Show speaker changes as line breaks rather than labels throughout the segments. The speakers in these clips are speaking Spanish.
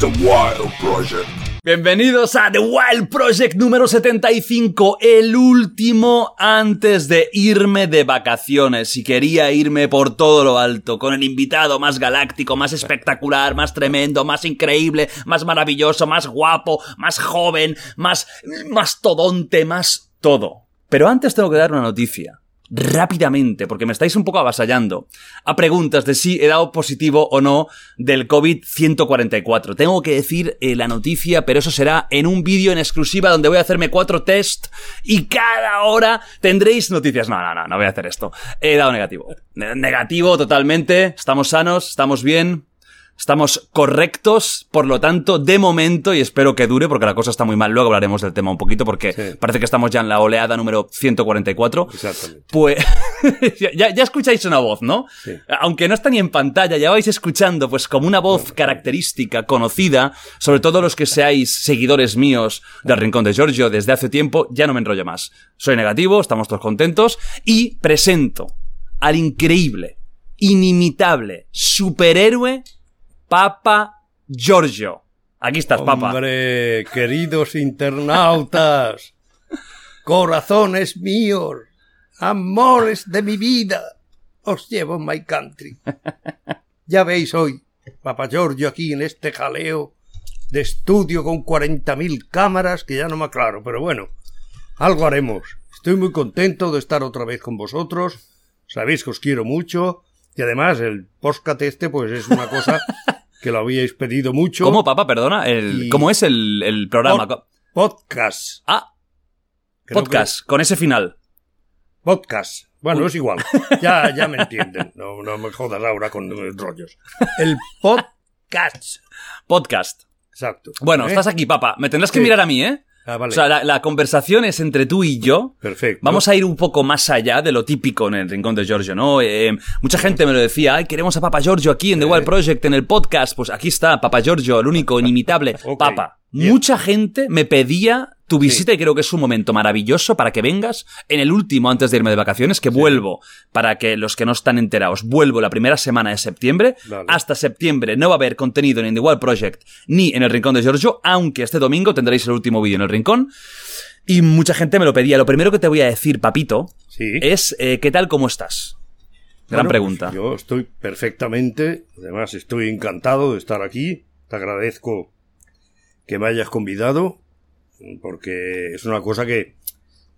The Wild Project.
Bienvenidos a The Wild Project número 75, el último antes de irme de vacaciones. Y quería irme por todo lo alto, con el invitado más galáctico, más espectacular, más tremendo, más increíble, más maravilloso, más guapo, más joven, más, más todonte, más todo. Pero antes tengo que dar una noticia rápidamente, porque me estáis un poco avasallando, a preguntas de si he dado positivo o no del COVID-144. Tengo que decir eh, la noticia, pero eso será en un vídeo en exclusiva donde voy a hacerme cuatro test y cada hora tendréis noticias. No, no, no, no voy a hacer esto. He dado negativo. Negativo totalmente. Estamos sanos, estamos bien. Estamos correctos, por lo tanto, de momento, y espero que dure, porque la cosa está muy mal, luego hablaremos del tema un poquito, porque
Sí.
parece que estamos ya en la oleada número 144.
Exactamente.
Pues ya, ya escucháis una voz, ¿no?
Sí.
Aunque no está ni en pantalla, ya vais escuchando pues como una voz característica, conocida, sobre todo los que seáis seguidores míos del Rincón de Giorgio desde hace tiempo, ya no me enrollo más. Soy negativo, estamos todos contentos y presento al increíble, inimitable, superhéroe Papa Giorgio. Aquí estás, Papa.
Hombre, queridos internautas, corazones míos, amores de mi vida, os llevo en my country. Ya veis hoy, Papa Giorgio aquí en este jaleo de estudio con 40.000 cámaras que ya no me aclaro, pero bueno, algo haremos. Estoy muy contento de estar otra vez con vosotros, sabéis que os quiero mucho y además el podcast este pues es una cosa que lo habíais pedido mucho.
¿Cómo, Papa? Perdona. El,
Y-
¿Cómo es el, el programa?
Pod- podcast.
Ah,
Creo
podcast, con ese final.
podcast. Bueno, es igual. Ya, ya me entienden. No, no me jodas ahora con rollos. El podcast.
Podcast.
Exacto.
Bueno,
¿Eh?
estás aquí, Papa. Me tendrás que
Sí.
mirar a mí, ¿eh?
Ah, vale.
O sea, la, la conversación es entre tú y yo.
Perfecto.
Vamos a ir un poco más allá de lo típico en el rincón de Giorgio, ¿no? Eh, mucha gente me lo decía, ay, queremos a Papa Giorgio aquí en The Wild Project, en el podcast. Pues aquí está, Papa Giorgio, el único, inimitable. Papa, mucha gente me pedía tu visita y creo que es un momento maravilloso para que vengas en el último antes de irme de vacaciones, que vuelvo, para que los que no están enterados, vuelvo la primera semana de septiembre. Hasta septiembre no va a haber contenido ni en The Wild Project ni en el rincón de Giorgio, aunque este domingo tendréis el último vídeo en el rincón. Y mucha gente me lo pedía. Lo primero que te voy a decir, papito,
Sí.
es eh, ¿qué tal, cómo estás? Gran
Bueno,
pregunta.
pues yo estoy perfectamente. Además, estoy encantado de estar aquí. Te agradezco que me hayas convidado. Porque es una cosa que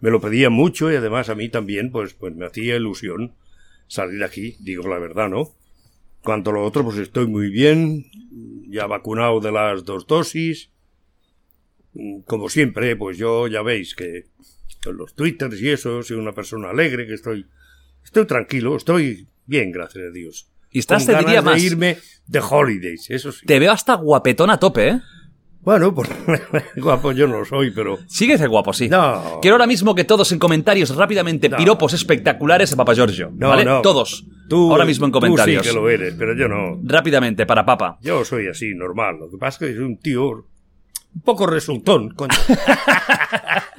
me lo pedían mucho y además a mí también, pues, pues me hacía ilusión salir aquí, digo la verdad, ¿no? Cuanto a lo otro, pues estoy muy bien, ya vacunado de las dos dosis. Como siempre, pues yo ya veis que en los twitters y eso, soy una persona alegre, que estoy, estoy tranquilo, estoy bien, gracias a Dios.
Y estás,
Con
te diría
ganas
más.
de irme de holidays, eso sí.
Te veo hasta guapetón a tope, ¿eh?
Bueno, pues guapo yo no soy, pero
Sigues de guapo, sí.
No.
Quiero ahora mismo que todos en comentarios rápidamente
No.
piropos espectaculares a Papa Giorgio.
no,
¿Vale?
no.
Todos.
Tú,
ahora mismo en comentarios.
Tú sí que lo eres, pero yo no.
Rápidamente, para Papa.
Yo soy así, normal. Lo que pasa es que soy un tío un poco resultón, coño.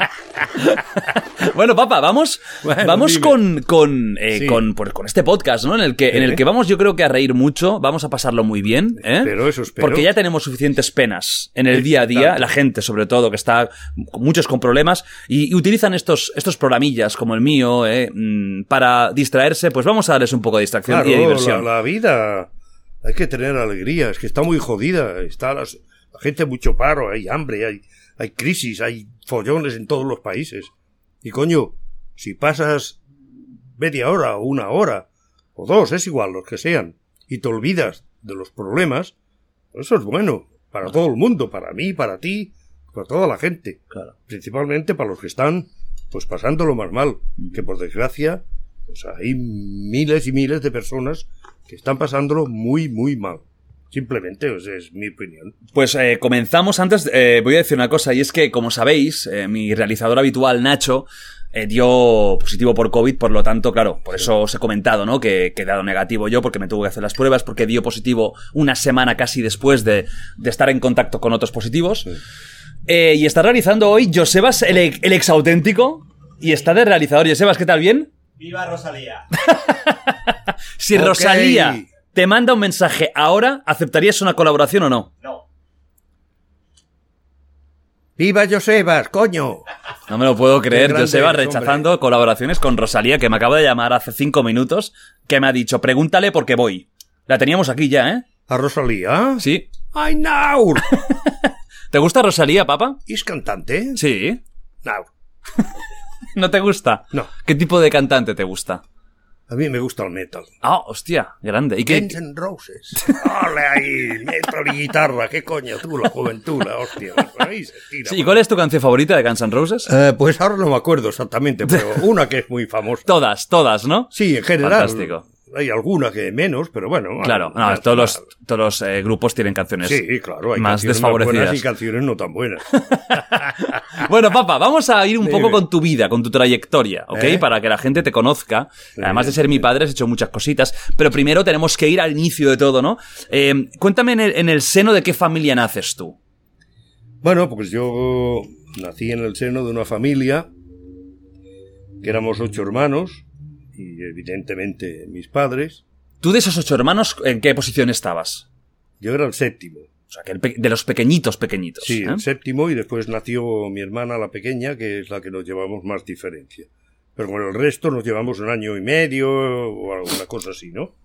Bueno, Papa, vamos,
Bueno,
vamos
dime.
con, con, eh,
Sí.
con, pues, con este podcast, ¿no? En el, que, en el que vamos, yo creo que a reír mucho, vamos a pasarlo muy bien, ¿eh?
Espero, eso espero.
Porque ya tenemos suficientes penas en el día a día, la gente sobre todo, que está muchos con problemas, y, y utilizan estos, estos programillas como el mío, ¿eh? Mm, para distraerse, pues vamos a darles un poco de distracción
Claro,
y de diversión.
La, la vida hay que tener alegría, es que está muy jodida, está las- la gente mucho paro, hay hambre, hay, hay crisis, hay follones en todos los países. Y coño, si pasas media hora o una hora o dos, es igual, los que sean, y te olvidas de los problemas, eso es bueno para todo el mundo, para mí, para ti, para toda la gente.
Claro.
Principalmente para los que están pues pasándolo más mal, que por desgracia pues hay miles y miles de personas que están pasándolo muy, muy mal. Simplemente, esa es mi opinión.
Pues eh, comenzamos antes, eh, voy a decir una cosa, y es que, como sabéis, eh, mi realizador habitual, Nacho, eh, dio positivo por COVID, por lo tanto, claro, por eso os he comentado, ¿no? Que, he dado negativo yo, porque me tuve que hacer las pruebas, porque dio positivo una semana casi después de, de estar en contacto con otros positivos. Eh, y está realizando hoy Josebas, el, el ex auténtico, y está de realizador. Josebas, ¿qué tal? ¿Bien?
¡Viva Rosalía!
Si. Rosalía te manda un mensaje ahora, ¿aceptarías una colaboración o no?
No.
¡Viva Josebas, coño!
No me lo puedo creer,
grande
Joseba
eres,
rechazando colaboraciones con Rosalía, que me acaba de llamar hace cinco minutos, que me ha dicho, pregúntale porque voy. La teníamos aquí ya, ¿eh?
¿A Rosalía?
Sí.
¡Ay, now!
¿Te gusta Rosalía, papá?
¿Es cantante?
Sí.
Now.
¿No te gusta?
No.
¿Qué tipo de cantante te gusta?
A mí me gusta el metal.
Ah, hostia, grande. ¿Y qué?
Guns N' Roses. ¡Ole ahí! Metal y guitarra. ¿Qué coño? Tú, la juventud, la hostia. Ahí se tira,
Sí, ¿Y cuál es tu canción favorita de Guns N' Roses?
Eh, pues ahora no me acuerdo exactamente, pero una que es muy famosa.
Todas, todas, ¿no?
Sí, en general.
Fantástico.
Hay alguna que menos, pero bueno.
Claro, no, todos los, todos los eh, grupos tienen canciones
Sí, claro, hay
más
canciones más buenas
desfavorecidas.
y canciones no tan buenas.
Bueno, papá, vamos a ir un
Dime.
poco con tu vida, con tu trayectoria, ¿ok?
¿Eh?
Para que la gente te conozca.
Sí,
Además de ser mi padre, has hecho muchas cositas. Pero primero tenemos que ir al inicio de todo, ¿no? Eh, cuéntame en el, en el seno de qué familia naces tú.
Bueno, pues yo nací en el seno de una familia que éramos ocho hermanos y evidentemente mis padres.
¿Tú de esos ocho hermanos, en qué posición estabas?
Yo era el séptimo.
O sea, que el pe- de los pequeñitos, pequeñitos.
Sí,
¿eh?
el séptimo y después nació mi hermana la pequeña, que es la que nos llevamos más diferencia. Pero con el resto nos llevamos un año y medio o alguna cosa así, ¿no?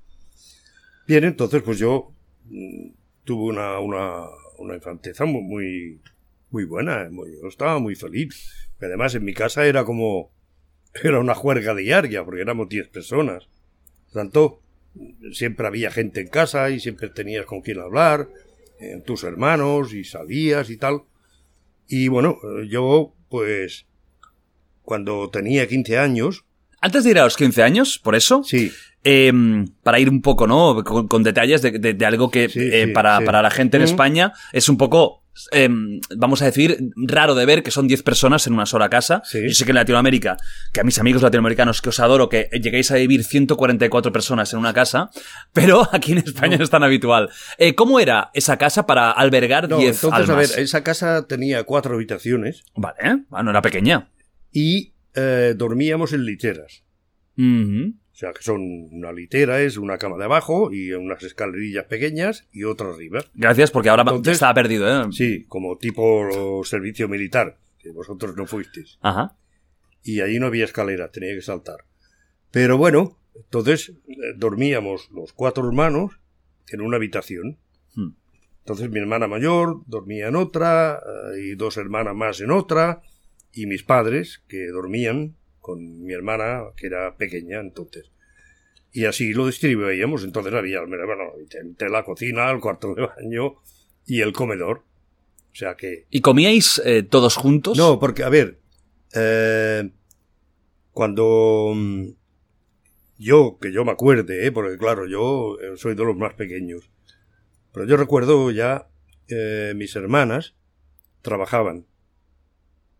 Bien, entonces pues yo mm, tuve una, una, una infanteza muy, muy, muy buena, muy- yo estaba muy feliz. Además en mi casa era como, era una juerga diaria, porque éramos 10 personas. Por tanto, siempre había gente en casa y siempre tenías con quien hablar, eh, tus hermanos y salías y tal. Y bueno, yo pues cuando tenía 15 años,
Antes de ir a los 15 años, por eso,
sí,
eh, para ir un poco, ¿no? Con, con detalles de, de- de algo que
Sí,
eh,
sí,
para,
sí.
para la gente en. España es un poco, eh, vamos a decir, raro de ver que son 10 personas en una sola casa.
Sí.
Yo sé que en Latinoamérica, que a mis amigos latinoamericanos que os adoro, que lleguéis a vivir 144 personas en una casa, pero aquí en España no, es tan habitual. Eh, ¿Cómo era esa casa para albergar
no,
10
entonces a ver, esa casa tenía cuatro habitaciones
Vale, ¿eh? bueno, era pequeña.
y eh, dormíamos en literas. O sea, que son una litera, es una cama de abajo y unas escalerillas pequeñas y otra arriba.
Gracias, porque ahora
Entonces-
estaba perdido, ¿eh?
Sí, como tipo servicio militar, que vosotros no fuisteis.
Ajá.
y allí no había escalera, tenía que saltar. Pero bueno, entonces eh, dormíamos los cuatro hermanos en una habitación.
Hmm.
Entonces mi hermana mayor dormía en otra eh, y dos hermanas más en otra y mis padres que dormían con mi hermana que era pequeña entonces. Y así lo distribuíamos. Entonces había bueno, entre la cocina, el cuarto de baño y el comedor. O sea que
¿Y comíais eh, todos juntos?
no, porque, a ver, eh, cuando mm, yo, que yo me acuerde, ¿eh? porque claro, yo eh, soy de los más pequeños, pero yo recuerdo ya mis hermanas trabajaban,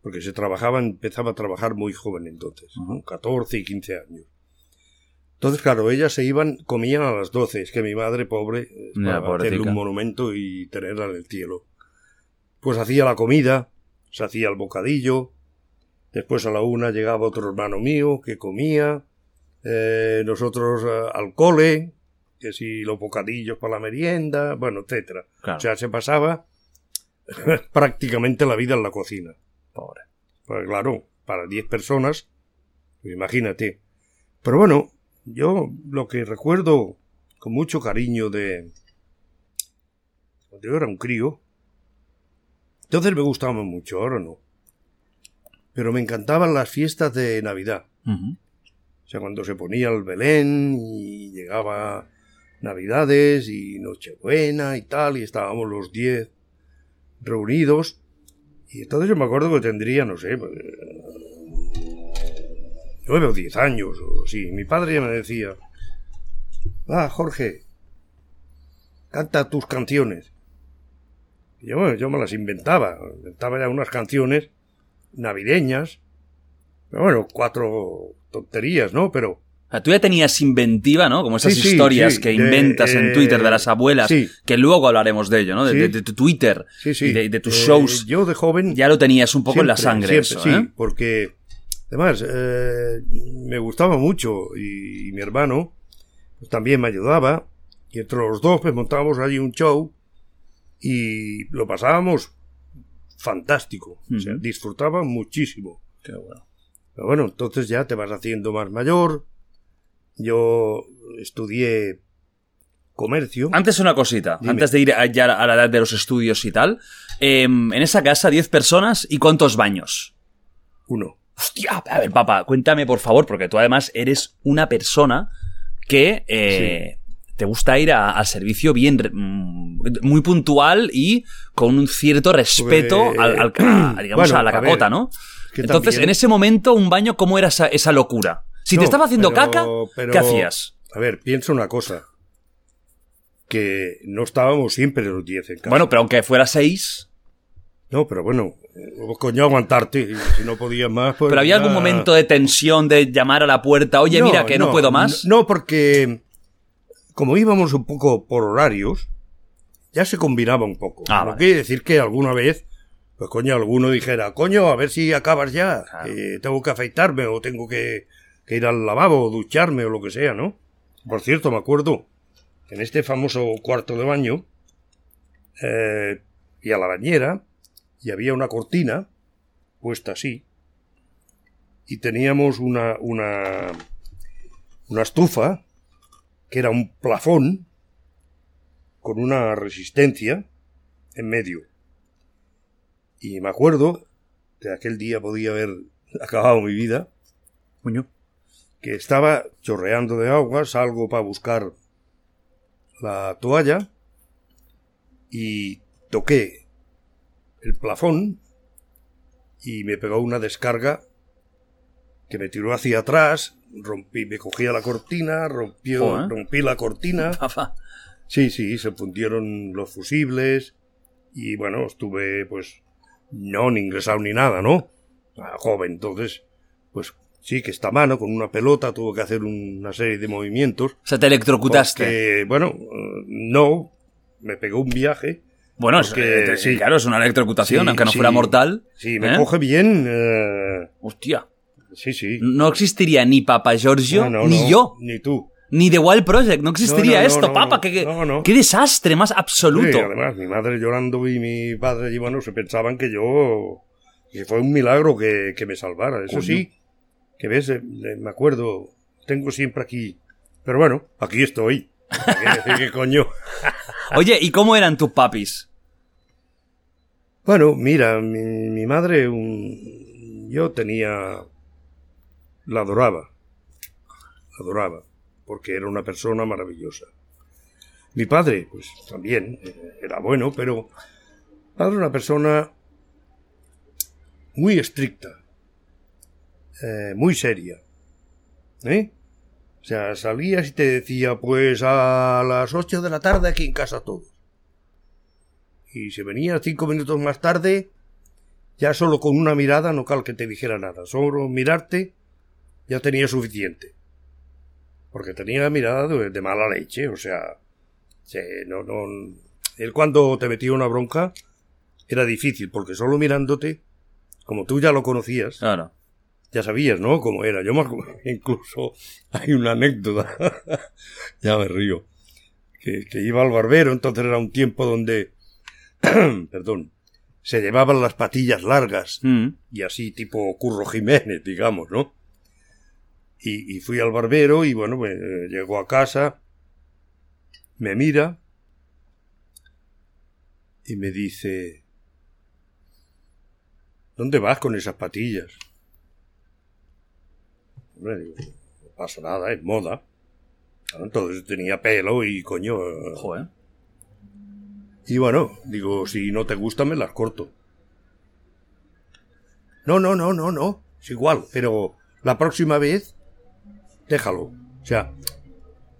porque se trabajaban, empezaba a trabajar muy joven entonces, con 14 y 15 años. Entonces, claro, ellas se iban, comían a las 12, es que mi madre, pobre, eh, para hacerle
pobretica.
un monumento y tenerla en el cielo. Pues hacía la comida, se hacía el bocadillo, después a la una llegaba otro hermano mío que comía, eh, nosotros eh, al cole, que si los bocadillos para la merienda, bueno, etcétera.
Claro.
O sea, se pasaba prácticamente la vida en la cocina.
Pobre.
Pues claro, para 10 personas, pues imagínate. Pero bueno, yo lo que recuerdo con mucho cariño de cuando yo era un crío, entonces me gustaban mucho, ahora no. Pero me encantaban las fiestas de Navidad.
Ujú.
O sea, cuando se ponía el Belén y llegaba Navidades y Nochebuena y tal, y estábamos los 10 reunidos. Y entonces yo me acuerdo que tendría, no sé, pues, nueve o diez años o así. Mi padre ya me decía, ah, Jorge, canta tus canciones. Y yo, bueno, yo me las inventaba, inventaba ya unas canciones navideñas. Pero bueno, cuatro tonterías, ¿no? Pero
tú ya tenías inventiva, ¿no? Como esas
Sí, sí,
historias
sí,
que
de,
inventas en
eh,
Twitter de las abuelas,
sí.
que luego hablaremos de ello, ¿no? De, tu Twitter y de, de tus
Eh,
shows.
Yo de joven
Ya lo tenías un poco en la sangre,
siempre,
eso,
sí,
¿eh?
porque además eh, me gustaba mucho y, y mi hermano pues, también me ayudaba y entre los dos pues montábamos allí un show y lo pasábamos fantástico. O sea,
Ujú.
disfrutaba muchísimo.
Qué bueno.
Pero bueno, entonces ya te vas haciendo más mayor. Yo estudié comercio.
Antes una cosita,
Dime.
antes de ir a- ya a la edad de los estudios y tal. em, en esa casa, 10 personas y cuántos baños.
Uno.
Hostia, a ver, papá, cuéntame por favor, porque tú además eres una persona que eh, te gusta ir a- al servicio bien, mm, muy puntual y con un cierto respeto
Pues,
al, al- a, digamos,
bueno,
a la
a
capota, ¿no? Entonces,
también-
en ese momento, un baño, ¿cómo era esa, esa locura? Si
No,
te estaba haciendo
pero-
caca,
pero-
¿qué hacías?
A ver, piensa una cosa. Que no estábamos siempre los 10 en casa.
Bueno, pero aunque fuera seis,
No, pero bueno, eh, coño, aguantarte. si no podías más, pues.
pero había algún momento de tensión de llamar a la puerta, oye, mira, que no, puedo más.
No, porque como íbamos un poco por horarios, ya se combinaba un poco.
Ah,
no
vale.
quiere decir que alguna vez, pues coño, alguno dijera, coño, a ver si acabas ya,
Claro.
que tengo que afeitarme o tengo que, que ir al lavabo o ducharme o lo que sea, ¿no? Por cierto, me acuerdo, en este famoso cuarto de baño, eh, y a la bañera, y había una cortina puesta así, y teníamos una, una, una estufa que era un plafón con una resistencia en medio. Y me acuerdo que aquel día podía haber acabado mi vida,
Coño.
Que estaba chorreando de agua, salgo para buscar la toalla y toqué el plafón y me pegó una descarga que me tiró hacia atrás, rompí, me cogía la cortina, rompió, rompí la cortina. Sí, sí, se fundieron los fusibles y bueno, estuve pues no ni ingresado ni nada, ¿no? Ah, joven, entonces, pues sí que esta mano con una pelota tuvo que hacer una serie de movimientos.
O sea, te electrocutaste.
porque, bueno, no, me pegó un viaje.
Bueno, es,
porque,
eh,
sí.
claro, es una electrocutación,
Sí,
aunque no
sí.
fuera mortal.
Sí, me
¿Eh?
coge bien. eh,
Hostia.
sí, sí.
No existiría ni Papa Giorgio,
No, no,
ni
no,
yo,
Ni tú.
ni The Wild Project. No existiría esto, papa.
no.
qué, qué- desastre más absoluto.
Además, mi madre llorando y mi padre, y bueno, se pensaban que yo. que fue un milagro que, que me salvara. Eso
Coño.
sí, que ves, eh, eh, me acuerdo, tengo siempre aquí. Pero bueno, aquí estoy. Quiere decir que coño.
Oye, ¿y cómo eran tus papis?
Bueno, mira, mi, mi madre, un- yo tenía. La adoraba. La adoraba. Porque era una persona maravillosa. Mi padre, pues también, eh, era bueno, pero. Padre era una persona. muy estricta. Eh, muy seria. ¿Eh? O sea, salías y te decía, pues a las 8 de la tarde aquí en casa todos. Y si venías cinco minutos más tarde, ya solo con una mirada no cal que te dijera nada. Solo mirarte ya tenía suficiente. Porque tenía la mirada de, mala leche, o sea, se- no, no, él cuando te metía una bronca era difícil, porque solo mirándote, como tú ya lo conocías. Ya sabías, ¿no? Cómo era. Yo me acuerdo, incluso hay una anécdota, ya me río, que, que iba al barbero, entonces era un tiempo donde, perdón, se llevaban las patillas largas
Mm.
y así tipo Curro Jiménez, digamos, ¿no? Y, y fui al barbero y bueno, eh, llegó a casa, me mira y me dice, ¿dónde vas con esas patillas? Hombre, digo, no pasa nada, es moda. Claro, Entonces tenía pelo y coño. eh,
Joder.
y bueno, digo, si no te gustan, me las corto. No, no, no, no, no. Es igual, pero la próxima vez, déjalo. O sea,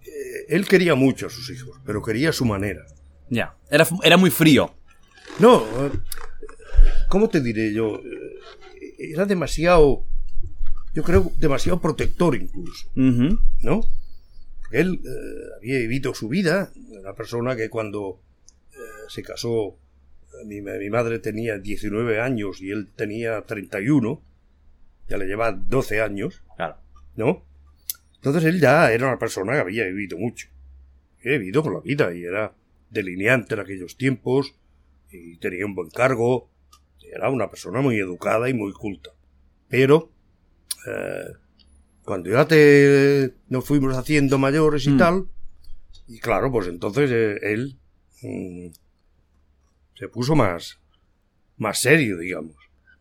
eh, él quería mucho a sus hijos, pero quería su manera.
Ya. Era, era muy frío.
No, eh, ¿cómo te diré yo? Era demasiado, yo creo, demasiado protector incluso.
Ujú.
¿no? Porque él eh, había vivido su vida, una persona que cuando eh, se casó, eh, mi, mi madre tenía 19 años y él tenía 31, ya le lleva 12 años,
Claro.
¿no? Entonces él ya era una persona que había vivido mucho, había vivido con la vida y era delineante en aquellos tiempos y tenía un buen cargo, Era una persona muy educada y muy culta. Pero eh, cuando ya te nos fuimos haciendo mayores y
Mm.
tal, y claro, pues entonces eh, él mm, se puso más, más serio, digamos.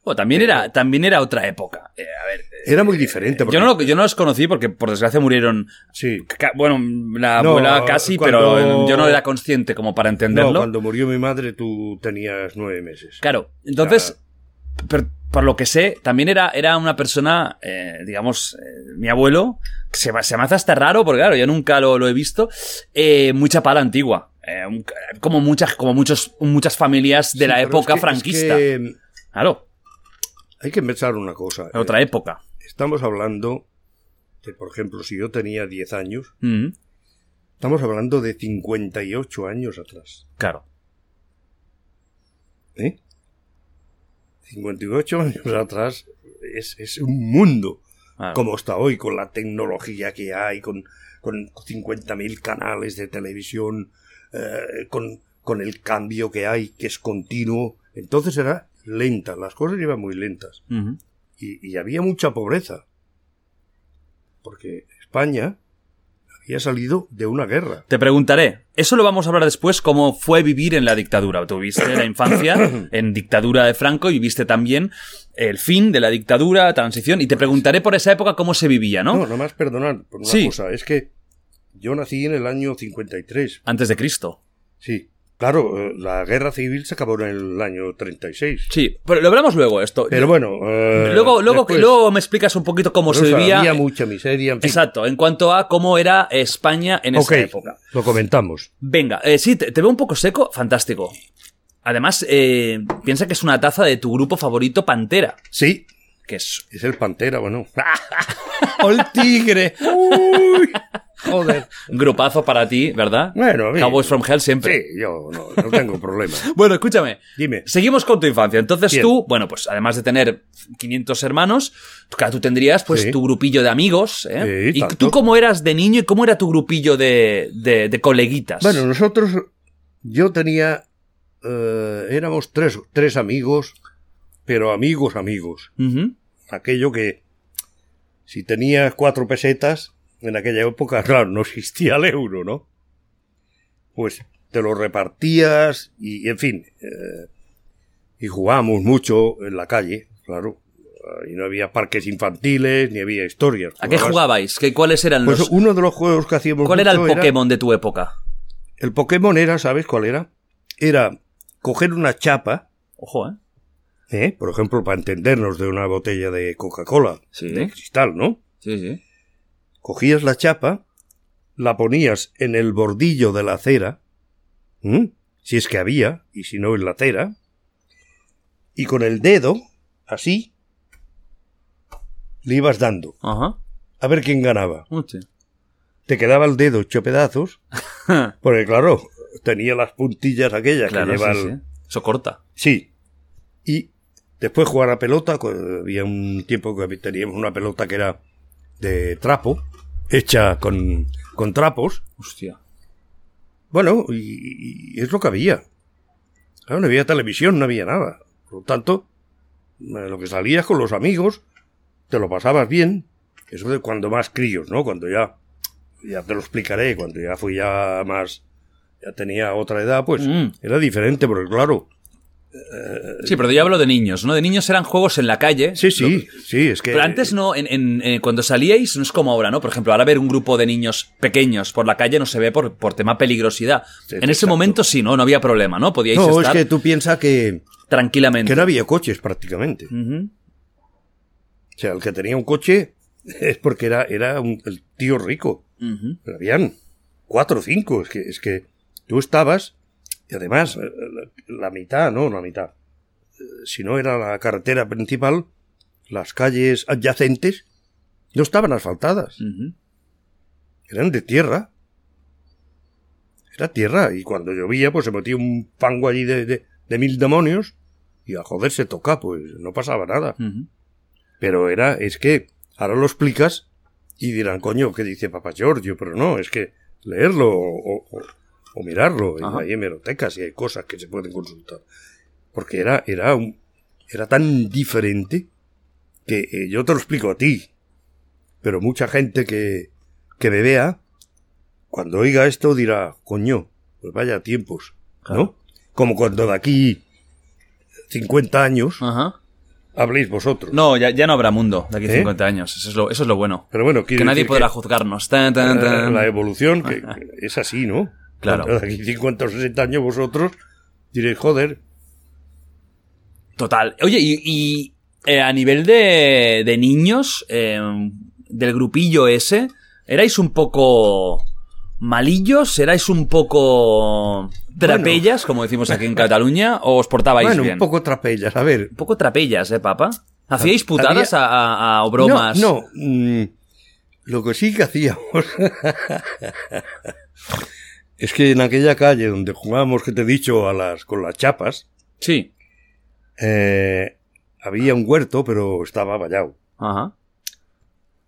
Bueno, también era, también era otra época. Eh, a ver,
Era muy diferente. porque-
yo no, yo no los conocí porque por desgracia murieron.
Sí.
Bueno, la
No,
abuela casi,
cuando-
pero yo no era consciente como para entenderlo.
No, cuando murió mi madre tú tenías nueve meses.
Claro, entonces, per- por lo que sé, también era, era una persona, eh, digamos, eh, mi abuelo, que se, se me hace hasta raro, porque claro, yo nunca lo, lo he visto, eh, mucha pala antigua. como muchas, como muchos, muchas familias de
Sí,
la época
es que- es
franquista.
que
Claro,
hay que pensar una cosa.
otra época.
Estamos hablando de, por ejemplo, si yo tenía 10 años,
Mm,
estamos hablando de 58 años atrás.
claro.
¿eh? 58 años atrás es, es un mundo como está hoy, con la tecnología que hay, con, con 50.000 canales de televisión, eh, con, con el cambio que hay, que es continuo. Entonces era lenta, las cosas iban muy lentas. Y había mucha pobreza. Porque España había salido de una guerra.
Te preguntaré, eso lo vamos a hablar después, cómo fue vivir en la dictadura. Tuviste la infancia en dictadura de Franco y viviste también el fin de la dictadura, transición, y te preguntaré por esa época cómo se vivía, ¿no?
No, nada más perdonar por una
Sí.
cosa. Es que yo nací en el año 53.
Antes de Cristo.
Sí. Claro, eh, la guerra civil se acabó en el año 36.
Sí, pero lo hablamos luego esto.
Pero bueno. eh,
luego, luego,
después,
luego me explicas un poquito cómo se vivía.
Había mucha miseria. En fin.
Exacto, en cuanto a cómo era España en esa época.
lo comentamos.
Venga, eh, sí, te, te veo un poco seco, fantástico. Además, eh, piensa que es una taza de tu grupo favorito, Pantera.
Sí,
Que es.
es el Pantera, bueno.
¡O el tigre!
Uy, joder.
Un grupazo para ti, ¿verdad?
Bueno, a mí-
Cowboys from Hell siempre.
Sí, yo no, no tengo problema.
Bueno, escúchame.
Dime.
Seguimos con tu infancia. Entonces
Bien.
tú, bueno, pues además de tener 500 hermanos, claro, tú tendrías pues
Sí.
tu grupillo de amigos. ¿eh?
Sí,
¿Y
tanto.
tú cómo eras de niño y cómo era tu grupillo de, de, de coleguitas?
Bueno, nosotros, yo tenía, eh, éramos tres, tres amigos, pero amigos, amigos. Aquello que, si tenías cuatro pesetas, en aquella época, claro, no existía el euro, ¿no? Pues te lo repartías y, en fin, eh, y jugábamos mucho en la calle, claro. Y no había parques infantiles, ni había historias.
¿A qué jugabais? ¿Qué, ¿Cuáles eran
Pues
los...?
uno de los juegos que hacíamos
¿Cuál era el Pokémon de tu época?
El Pokémon era, ¿sabes cuál era? Era coger una chapa,
Ojo, ¿eh?
¿Eh? por ejemplo, para entendernos de una botella de Coca-Cola,
Sí.
de cristal, ¿no?
Sí, sí.
Cogías la chapa, la ponías en el bordillo de la acera, ¿m? si es que había, y si no en la acera, y con el dedo, así, le ibas dando,
Ajá.
a ver quién ganaba. Te quedaba el dedo hecho pedazos, porque claro, tenía las puntillas aquellas
Claro,
que lleva
sí,
el,
sí. Eso corta.
Sí. Y después jugar a pelota, había un tiempo que teníamos una pelota que era de trapo, hecha con, con trapos.
Hostia.
Bueno, y, y es lo que había. Claro, no había televisión, no había nada. Por lo tanto, eh, lo que salías con los amigos, te lo pasabas bien. Eso de cuando más críos, ¿no? Cuando ya, ya te lo explicaré, cuando ya fui ya más, ya tenía otra edad, pues
Mm.
era diferente, porque claro,
Sí, pero yo hablo de niños, ¿no? De niños eran juegos en la calle.
Sí, sí, sí, es que...
Pero antes no, en, en- en- cuando salíais no es como ahora, ¿no? Por ejemplo, ahora ver un grupo de niños pequeños por la calle no se ve por, por tema peligrosidad.
Sí,
en ese
exacto.
momento sí, ¿no? No había problema, ¿no? Podíais
No, es
estar
que tú piensas que,
tranquilamente.
que no había coches prácticamente. O sea, el que tenía un coche es porque era, era un- el tío rico. Pero habían cuatro o cinco. Es que, es que tú estabas, y además, eh, la, la mitad, no, la mitad. Eh, Si no era la carretera principal, las calles adyacentes no estaban asfaltadas. Eran de tierra. Era tierra. Y cuando llovía, pues se metía un fango allí de, de, de mil demonios. Y a joder se toca, pues no pasaba nada. Pero era, es que, ahora lo explicas y dirán, coño, ¿qué dice Papá Giorgio? Pero no, es que leerlo o, o- o mirarlo.
Ajá.
Hay hemerotecas y hay cosas que se pueden consultar. Porque era, era un, era tan diferente que eh, yo te lo explico a ti, pero mucha gente que, que me vea, cuando oiga esto dirá, coño, pues vaya tiempos, ¿no? Como cuando de aquí 50 años
Ajá.
habléis vosotros.
No, ya, ya no habrá mundo de aquí
¿Eh?
50 años. Eso es lo, eso es lo bueno.
Pero bueno,
Que nadie podrá
que,
juzgarnos. Tan, tan, tan.
la evolución que, que es así, ¿no?
Claro.
De aquí 50 o 60 años vosotros diréis, joder,
Total. Oye, y, y, eh, a nivel de, de niños, eh, del grupillo ese, ¿erais un poco malillos? ¿Erais un poco trapellas, como decimos aquí en Cataluña? ¿O os portabais
bueno,
bien?
un poco trapellas. A ver,
Un poco trapellas, ¿eh, papa? ¿Hacíais
Había-
putadas a, a- a- o bromas?
No, no. mm, lo que sí que hacíamos es que en aquella calle donde jugábamos, que te he dicho, a las, con las chapas,
Sí.
eh, había un huerto, pero estaba vallado.
Ajá.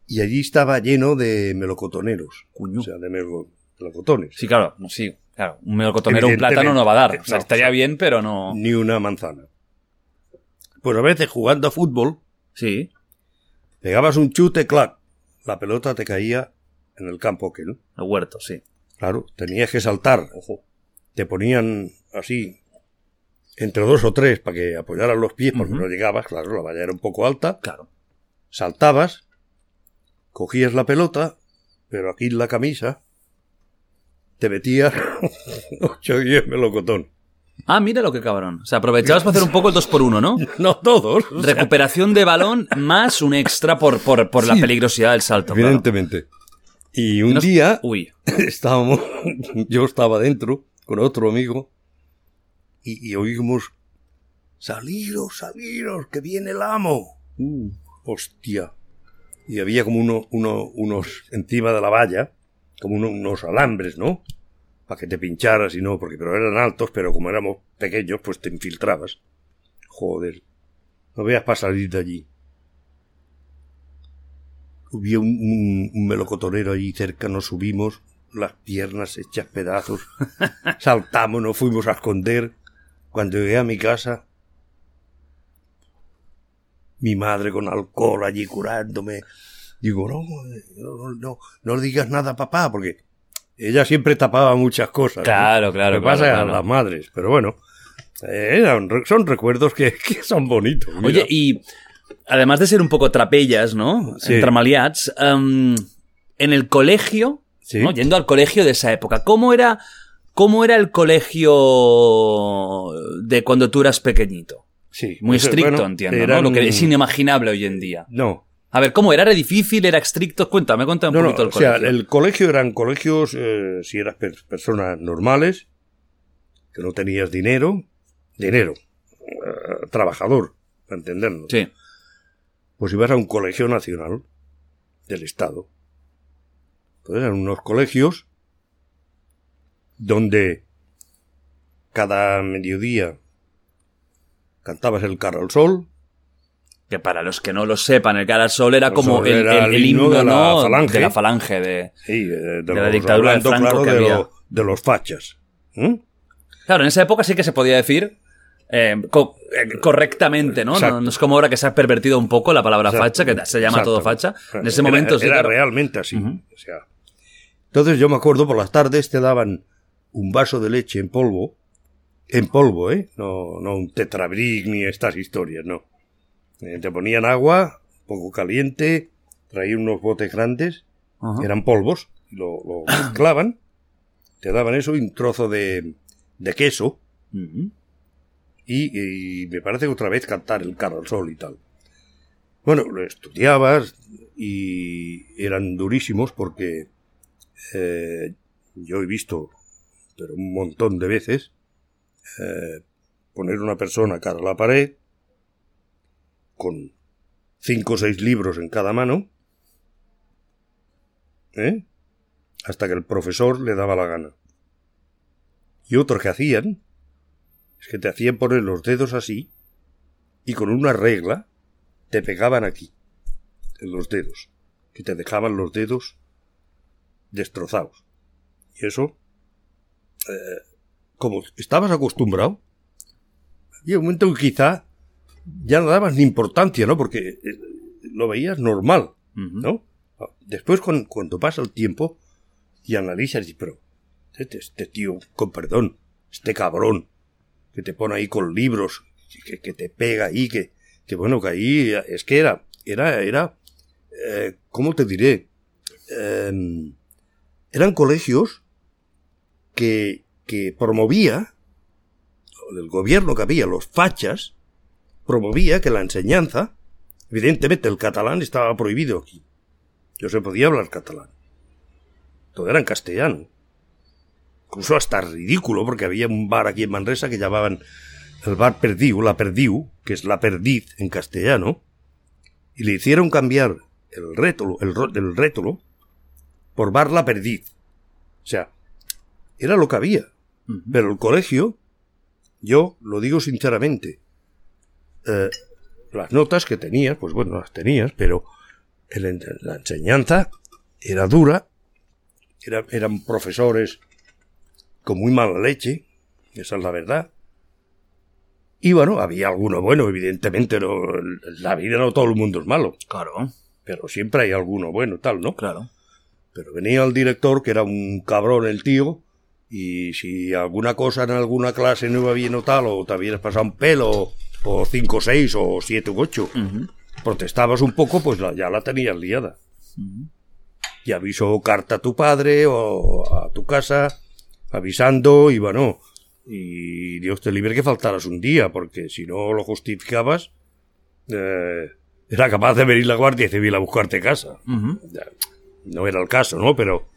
Y allí estaba lleno de melocotoneros. O sea, de melo- melocotones.
Sí, claro, sí. Claro, un melocotonero, un plátano no va a dar. O sea,
No,
estaría bien, pero no.
Ni una manzana. Pues a veces jugando a fútbol,
Sí.
pegabas un chute, clac, la pelota te caía en el campo que, ¿no?
El huerto, sí.
Claro, tenías que saltar.
Ojo.
te ponían así entre dos o tres para que apoyaran los pies porque no llegabas, claro, la valla era un poco alta,
Claro.
saltabas, cogías la pelota, pero aquí en la camisa te metías ocho y diez melocotón.
Ah, mira lo que cabrón. O sea, aprovechabas para hacer un poco el 2 por 1 ¿no?
No todos, o sea,
Recuperación de balón más un extra por, por, por la peligrosidad del salto. claro.
Y un día
Uy.
estábamos, yo estaba dentro con otro amigo y, y oímos, saliros, saliros, que viene el amo. Uh, hostia. Y había como uno, uno, unos encima de la valla, como uno- unos alambres, ¿no? Para que te pincharas y no, porque pero eran altos, pero como éramos pequeños, pues te infiltrabas. Joder. No veas para salir de allí. Había un, un- un melocotonero allí cerca, nos subimos, las piernas hechas pedazos, saltamos, nos fuimos a esconder. Cuando llegué a mi casa, mi madre con alcohol allí curándome. Digo, no, no, no, no, digas nada, papá, porque ella siempre tapaba muchas cosas. ¿no?
Claro, claro,
Lo que pasa
claro,
a
claro.
las madres, pero bueno, eh, son recuerdos que, que son bonitos. mira.
Oye, y además de ser un poco trapellas, ¿no?
Sí.
Entramaliats, em, en el colegio,
Sí.
¿no? Yendo al colegio de esa época, ¿cómo era, ¿cómo era el colegio de cuando tú eras pequeñito?
Sí,
Muy
eso,
estricto,
bueno,
entiendo, ¿no?
eran-
Lo que es inimaginable hoy en día.
No,
A ver, ¿cómo era? ¿Era difícil? ¿Era estricto? Cuéntame, cuéntame un
no, no,
poquito el
o sea,
colegio.
el colegio eran colegios, eh, si eras per- personas normales, que no tenías dinero, dinero, eh, trabajador, para entendernos,
Sí.
Pues ibas a un colegio nacional del Estado. Entonces eran unos colegios donde cada mediodía cantabas el carro al sol,
Que para los que no lo sepan, el cara al sol era
El
como
sol
el,
era
el-
el
el
himno de la falange.
de la falange de...
sí, de,
De la
los-
dictadura de Franco
claro,
que
de,
había.
lo- de los fachas. ¿Mm?
Claro, en esa época sí que se podía decir eh, co- eh, correctamente, ¿no? ¿no? No es como ahora que se ha pervertido un poco la palabra
Exacto,
facha, que se llama todo facha. En ese
Era-
momento sí,
era,
claro.
realmente así. O sea. Entonces yo me acuerdo por las tardes te daban un vaso de leche en polvo, en polvo, ¿eh? No, no un tetrabric ni estas historias, no. Eh, te ponían agua, poco caliente, traían unos botes grandes, eran polvos, lo, lo mezclaban, te daban eso y un trozo de, de queso. Y, me parece que otra vez cantar el carro al sol y tal. Bueno, lo estudiabas y eran durísimos porque eh, yo he visto, pero un montón de veces, eh, poner una persona cara a la pared con cinco o seis libros en cada mano, ¿eh? hasta que el profesor le daba la gana. Y otros que hacían es que te hacían poner los dedos así y con una regla te pegaban aquí, en los dedos, que te dejaban los dedos destrozados. Y eso, eh, como estabas acostumbrado, había un momento que quizá ya no dabas ni importancia, ¿no? Porque eh, lo veías normal. ¿no? Después, cuando, cuando pasa el tiempo y analizas, dices, pero este, este tío, con perdón, este cabrón, que te pone ahí con libros, que, que te pega ahí, que, que bueno, que ahí es que era, era, era, eh, ¿cómo te diré? Em, eran colegios que, que promovía, el gobierno que había, los fachas, promovía que la enseñanza, evidentemente el catalán estaba prohibido aquí. Yo se podía hablar catalán. Todo era en castellano. Incluso hasta ridículo, porque había un bar aquí en Manresa que llamaban el bar Perdiu, la Perdiu, que es la perdiz en castellano, y le hicieron cambiar el rétolo, el, el rétolo por bar la perdiz. O sea, era lo que había. Pero el colegio, yo lo digo sinceramente, eh, las notas que tenías, pues bueno, las tenías, pero el la enseñanza era dura, era- eran profesores con muy mala leche, esa es la verdad. Y bueno, había alguno bueno, evidentemente, no, la vida no todo el mundo es malo,
Claro,
pero siempre hay alguno bueno, tal, ¿no?
claro.
Pero venía el director, que era un cabrón el tío, y si alguna cosa en alguna clase no iba bien o tal, o te habías pasado un pelo, o cinco, seis, o siete u ocho,
Ujú.
protestabas un poco, pues la- ya la tenías liada. Y avisó carta a tu padre o a tu casa, avisando, y bueno, y Dios te libre que faltaras un día, porque si no lo justificabas, eh, era capaz de venir la Guardia Civil a buscarte casa. No era el caso, ¿no? Pero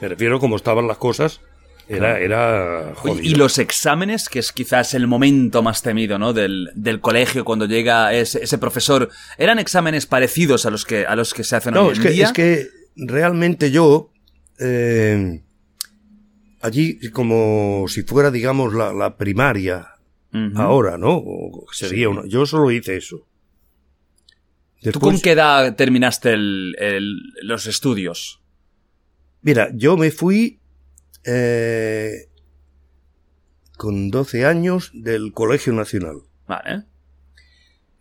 me refiero como estaban las cosas, era, era jodido.
y los exámenes, que es quizás el momento más temido, ¿no? Del, del colegio cuando llega ese, ese profesor, ¿eran exámenes parecidos a los que, a los que se hacen
No,
hoy
es
en
que,
día?
es que realmente yo, eh, allí como si fuera, digamos, la, la primaria ahora, ¿no? O sería
Sí.
una- yo solo hice eso.
¿Tú con qué edad terminaste el- el- los estudios?
Mira, yo me fui eh, con 12 años del Colegio Nacional.
Vale.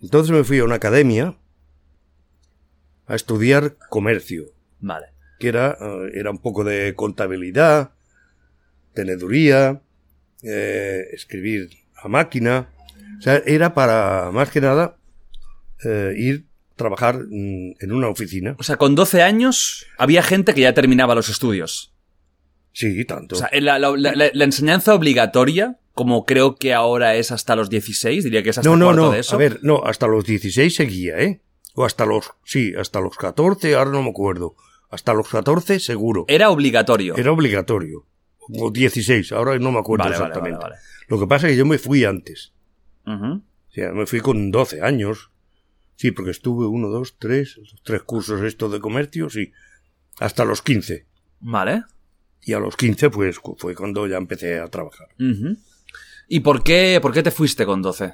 Entonces me fui a una academia a estudiar comercio,
Vale.
que era, eh, era un poco de contabilidad, teneduría, eh, escribir a máquina. O sea, era para, más que nada, eh, ir a trabajar mm, en una oficina.
O sea, con 12 años había gente que ya terminaba los estudios.
Sí, tanto.
O sea, la, la- la- la- la enseñanza obligatoria, como creo que ahora es hasta los 16, diría que es hasta
no, no,
cuarto
no.
de eso.
A ver, no, hasta los 16 seguía, ¿eh? O hasta los, sí, hasta los 14, ahora no me acuerdo. Hasta los 14 seguro.
Era obligatorio.
Era obligatorio. O 16, ahora no me acuerdo
Vale,
exactamente.
vale, vale.
Lo que pasa es que yo me fui antes.
Ujú.
O sea, me fui con 12 años. Sí, porque estuve uno, dos, tres, tres cursos estos de comercio, sí. Hasta los 15.
Vale.
Y a los 15, pues, fue cuando ya empecé a trabajar.
Ujú. ¿Y por qué, por qué te fuiste con 12?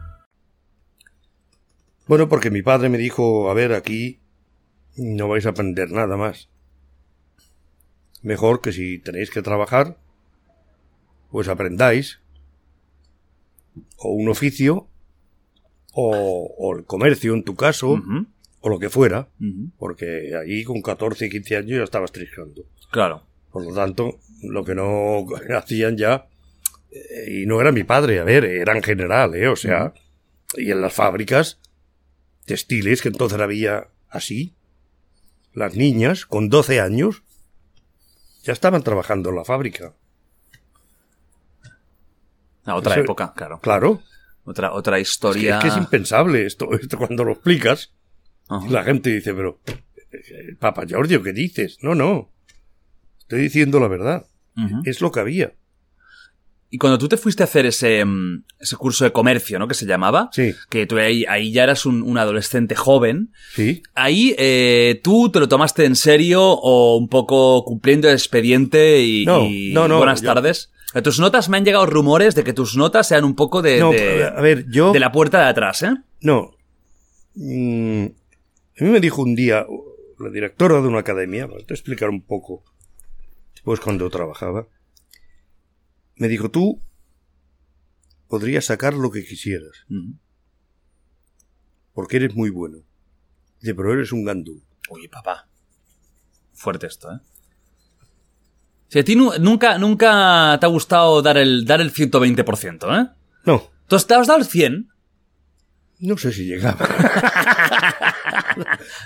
Bueno, porque mi padre me dijo, a ver, aquí no vais a aprender nada más. Mejor que si tenéis que trabajar, pues aprendáis o un oficio o, o el comercio en tu caso o lo que fuera, porque allí con 14 y 15 años ya estabas triscando.
Claro.
Por lo tanto, lo que no hacían ya, eh, y no era mi padre, a ver, era en general, ¿eh? O sea, y en las fábricas textiles, que entonces había así, las niñas con 12 años ya estaban trabajando en la fábrica.
A otra
Eso-
época, claro.
Claro,
Otra, otra
es que,
historia.
es que es impensable esto, esto cuando lo explicas.
Ajá.
La gente dice, pero, eh, Papa Giorgio, ¿qué dices? No, no, estoy diciendo la verdad. Es lo que había.
Y cuando tú te fuiste a hacer ese, mm, ese curso de comercio, ¿no? Que se llamaba.
Sí.
Que tú ahí, ahí ya eras un, un adolescente joven.
Sí.
Ahí, eh, ¿tú te lo tomaste en serio o un poco cumpliendo el expediente y,
No,
y
no, no,
buenas
yo-
tardes? A tus notas me han llegado rumores de que tus notas sean un poco de,
No,
de,
a ver, yo...
de la puerta de atrás, ¿eh?
No. Mm, a mí me dijo un día la directora de una academia, para te explicar un poco, después cuando trabajaba, me dijo, tú podrías sacar lo que quisieras, porque eres muy bueno. Dice, pero eres un gandú.
Uy, papá. Fuerte esto, ¿eh? Si a ti nu- nunca, nunca te ha gustado dar el, dar el 120%, ¿eh?
No,
¿Tú has- te has dado el 100?
no sé si llegaba.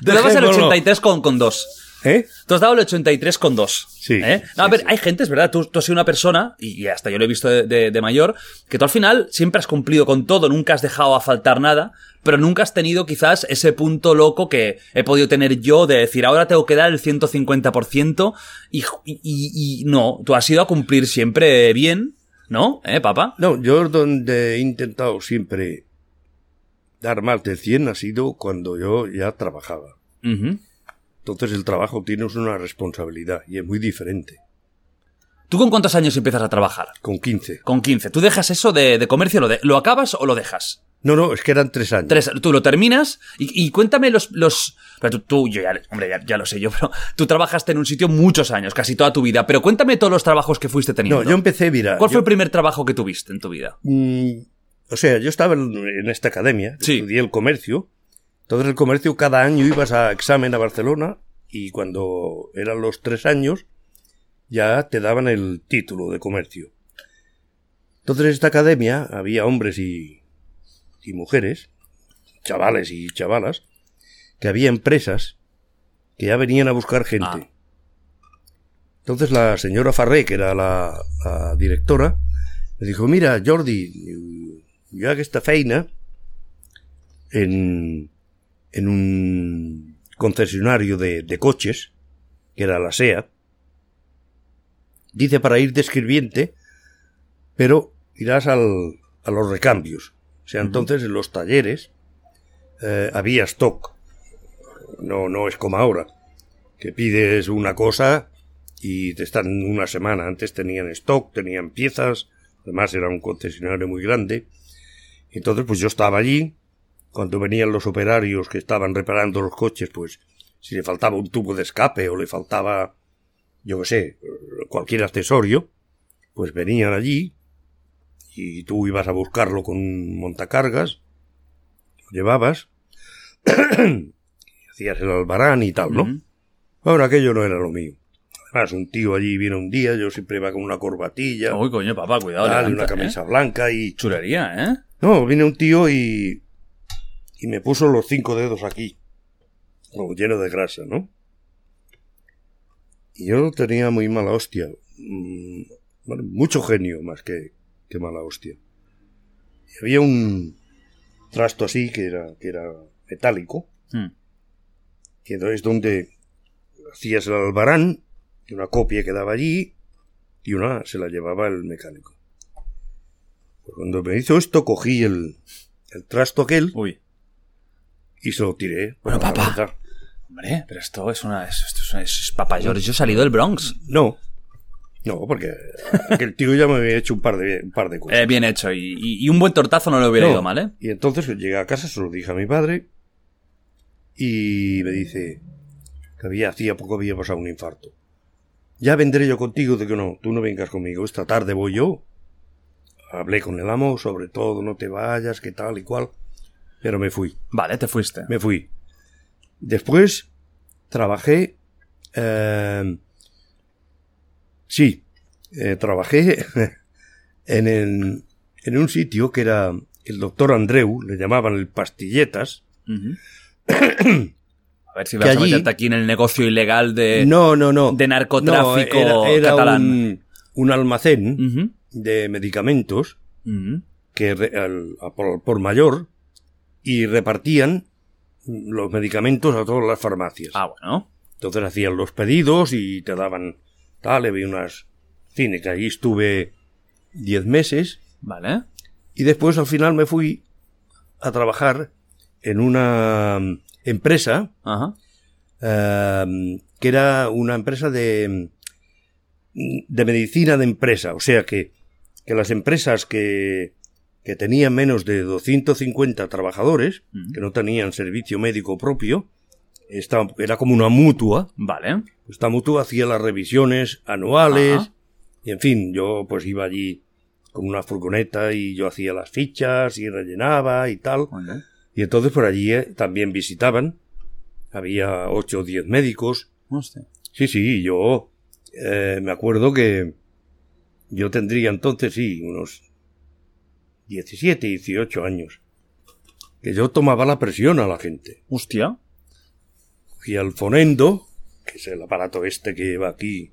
Te dabas el
Dejémoslo.
83 con, con 2.
¿Eh?
Tú has dado el 83 con 2.
Sí,
¿eh? No, a
sí,
ver,
sí.
hay gente, es verdad, tú, tú has sido una persona, y, hasta yo lo he visto de, de- de mayor, que tú al final siempre has cumplido con todo, nunca has dejado a faltar nada, pero nunca has tenido quizás ese punto loco que he podido tener yo de decir, ahora tengo que dar el 150%, y, y, y no, tú has ido a cumplir siempre bien, ¿no? ¿Eh, papá?
No, yo donde he intentado siempre dar más de 100 ha sido cuando yo ya trabajaba. Entonces el trabajo tienes una responsabilidad y es muy diferente.
¿Tú con cuántos años empiezas a trabajar?
Con 15.
Con 15. ¿Tú dejas eso de, de comercio? ¿Lo, de- ¿Lo acabas o lo dejas?
No, no, es que eran tres años.
Tres, tú lo terminas y, y cuéntame los... los pero tú, tú, yo ya, hombre, ya, ya lo sé yo, pero tú trabajaste en un sitio muchos años, casi toda tu vida, pero cuéntame todos los trabajos que fuiste teniendo.
No, yo empecé, mira.
¿Cuál
yo-
fue el primer trabajo que tuviste en tu vida?
Mm, o sea, yo estaba en, en esta academia,
Sí.
estudié el comercio. Entonces el comercio cada año ibas a examen a Barcelona y cuando eran los tres años ya te daban el título de comercio. Entonces en esta academia había hombres y, y mujeres, chavales y chavalas, que había empresas que ya venían a buscar gente.
Ah.
Entonces la señora Farré, que era la, la directora, me dijo, mira, Jordi, yo hago esta feina en, en un concesionario de, de coches, que era la SEAT. Dice para ir de escribiente, pero irás al, a los recambios. O sea, entonces en los talleres eh, había stock. No, no es como ahora, que pides una cosa y te están una semana. Antes tenían stock, tenían piezas, además era un concesionario muy grande. Entonces, pues yo estaba allí, cuando venían los operarios que estaban reparando los coches, pues si le faltaba un tubo de escape o le faltaba, yo qué sé, cualquier accesorio, pues venían allí y tú ibas a buscarlo con un montacargas, lo llevabas, hacías el albarán y tal, ¿no? Ahora aquello no era lo mío. Además, un tío allí viene un día, yo siempre iba con una corbatilla,
Uy, coño, papá, cuidado. levanta,
una camisa
¿eh?
blanca y...
Chulería, ¿eh?
No, vine un tío y... y me puso los cinco dedos aquí, como lleno de grasa, ¿no? Y yo tenía muy mala hostia. mm, bueno, mucho genio más que, que mala hostia. Y había un trasto así que era, que era metálico,
Mm.
que entonces donde hacías el albarán, y una copia quedaba allí, y una se la llevaba el mecánico. Pues cuando me hizo esto, cogí el, el trasto aquel
Uy.
Y se lo tiré.
Bueno, papá. Hombre, pero esto es una... Esto es, una- es Papá George, yo he salido del Bronx.
No, no, porque aquel tío ya me había hecho un par de, un par de cosas.
Eh, bien hecho. Y, y- y un buen tortazo no le hubiera
No.
ido mal, ¿eh?
Y entonces llegué a casa, se lo dije a mi padre y me dice que había, hacía poco había pasado un infarto. Ya vendré yo contigo, de que no, tú no vengas conmigo, esta tarde voy yo. Hablé con el amo, sobre todo, no te vayas, que tal y cual. Pero me fui,
Vale, te fuiste.
me fui. Después trabajé, eh, sí, eh, trabajé en, el- en un sitio que era el doctor Andreu, le llamaban el Pastilletas.
A ver si vas
Que
a
allí-
meterte aquí en el negocio ilegal de...
no, no, no.
de narcotráfico
No, era, era
catalán.
Un, un almacén de medicamentos que al- por mayor y repartían los medicamentos a todas las farmacias.
Ah, bueno.
Entonces hacían los pedidos y te daban tal, había unas... Fin, que ahí estuve 10 meses
Vale.
y después al final me fui a trabajar en una mm, empresa
Ajá.
eh, que era una empresa de, mm, de medicina de empresa. O sea que, que las empresas que, que tenían menos de 250 trabajadores,
Ujú.
que no tenían servicio médico propio, esta- era como una mutua.
Vale.
Esta mutua hacía las revisiones anuales.
Ajá.
Y en fin, yo pues iba allí con una furgoneta y yo hacía las fichas y rellenaba y tal. Y entonces por allí eh, también visitaban. Había ocho o diez médicos.
Hostia.
Sí, sí, yo eh, me acuerdo que yo tendría entonces, sí, unos 17, 18 años. Que yo tomaba la presión a la gente.
Hostia.
Cogía el fonendo, que es el aparato este que lleva aquí.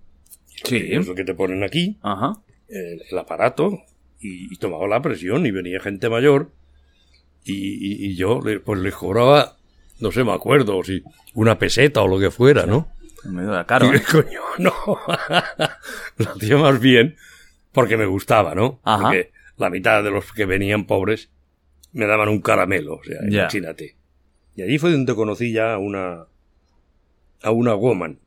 Sí.
que Es lo que te ponen aquí.
Ajá.
el, el aparato y, y tomaba la presión y venía gente mayor y, y- y yo le- pues les cobraba, no sé, me acuerdo, si una peseta o lo que fuera, ¿no?
En medio de la cara.
Y, coño, no. lo hacía más bien porque me gustaba, ¿no?
Ajá.
Porque la mitad de los que venían pobres me daban un caramelo, o sea,
Ya.
imagínate. Y allí fue donde conocí ya a una a una woman.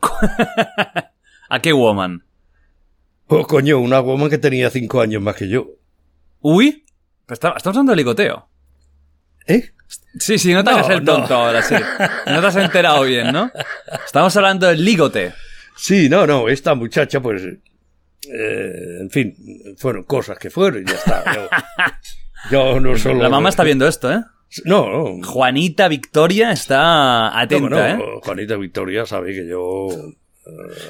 ¿A qué woman?
Oh, coño, una woman que tenía cinco años más que yo.
Uy. Pero estamos hablando de ligoteo.
¿Eh?
Sí, sí, no te
No,
hagas el
no.
tonto ahora, sí. No te has enterado bien, ¿no? Estamos hablando del ligote.
Sí, no, no, esta muchacha, pues, eh, en fin, fueron cosas que fueron y ya está. Yo, yo no solo...
La mamá está viendo esto, ¿eh?
No, no.
Juanita Victoria está atenta,
no, no,
¿eh?
Juanita Victoria sabe que yo...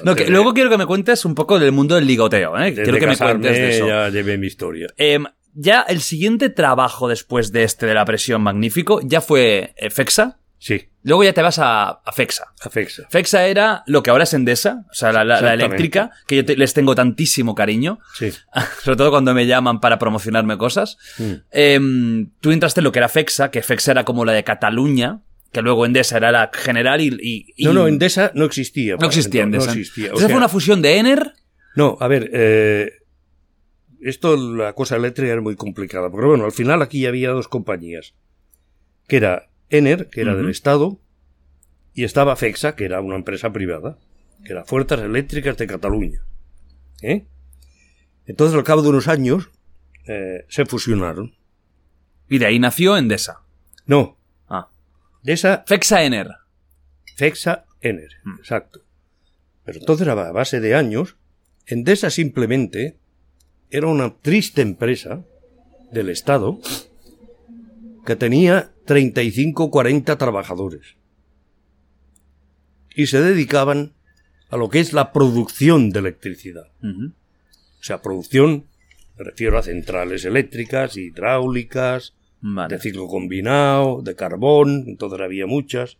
No, que luego quiero que me cuentes un poco del mundo del ligoteo, ¿eh?
Desde
Quiero que me cuentes de eso.
ya llevé mi historia.
Em, ya el siguiente trabajo después de este de la presión magnífico ya fue eh, FEXA.
Sí,
Luego ya te vas a, a FEXA.
afexa.
FEXA era lo que ahora es Endesa, o sea, la, la- eléctrica, que yo te- les tengo tantísimo cariño,
Sí.
sobre todo cuando me llaman para promocionarme cosas.
Mm.
Em, tú entraste en lo que era FEXA, que FEXA era como la de Cataluña, que luego Endesa era la general y... y- y-
No, no, Endesa no existía.
no existía Endesa.
No existía. o
Esa
sea,
fue una fusión de Ener.
No, a ver, eh, esto, la cosa eléctrica era muy complicada, pero bueno, al final aquí había dos compañías, que era Ener, que era del Estado, y estaba FEXA, que era una empresa privada, que era Fuerzas Eléctricas de Cataluña. ¿eh? Entonces, al cabo de unos años, eh, se fusionaron.
Y de ahí nació Endesa.
No,
Ah.
de esa
FEXA Ener.
FEXA Ener,
Mm.
exacto. Pero entonces, a base de años, Endesa simplemente era una triste empresa del Estado que tenía 35 40 trabajadores. Y se dedicaban a lo que es la producción de electricidad. O sea, producción, me refiero a centrales eléctricas, hidráulicas,
Vale.
de ciclo combinado, de carbón, entonces había muchas,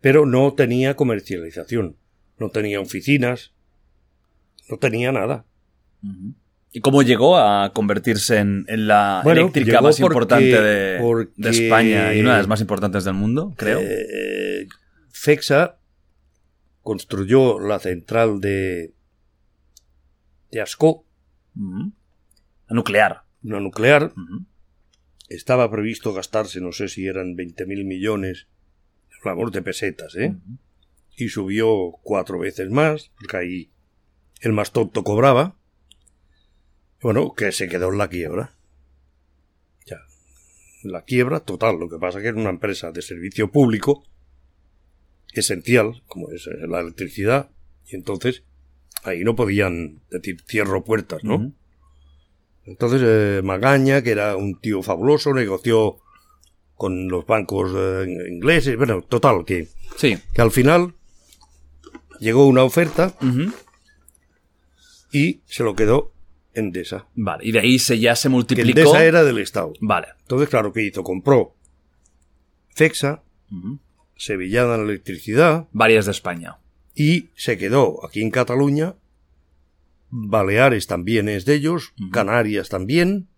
pero no tenía comercialización, no tenía oficinas, no tenía nada.
¿Y cómo llegó a convertirse en, en la
Bueno,
eléctrica más
porque-
importante de,
porque-
de España y una de las más importantes del mundo, creo?
Eh, FEXA construyó la central de, de Ascó,
Ujú. La nuclear.
una nuclear,
Ujú.
estaba previsto gastarse, no sé si eran 20.000 millones, hablamos de pesetas, ¿eh?
Ujú.
y subió cuatro veces más, porque ahí el más tonto cobraba. Bueno, que se quedó en la quiebra. Ya, la quiebra total. Lo que pasa que era una empresa de servicio público esencial, como es eh, la electricidad, y entonces ahí no podían decir cierro puertas, ¿no? Entonces eh, Magaña, que era un tío fabuloso, negoció con los bancos eh, ingleses, bueno, total, que
Sí.
que al final llegó una oferta y se lo quedó Endesa.
Vale. Y de ahí se, ya se multiplicó.
Endesa era del Estado.
Vale.
Entonces, claro, ¿qué hizo? Compró FEXA,
Ujú.
Sevillana la Electricidad
Varias de España.
y se quedó aquí en Cataluña. Baleares también es de ellos, Canarias también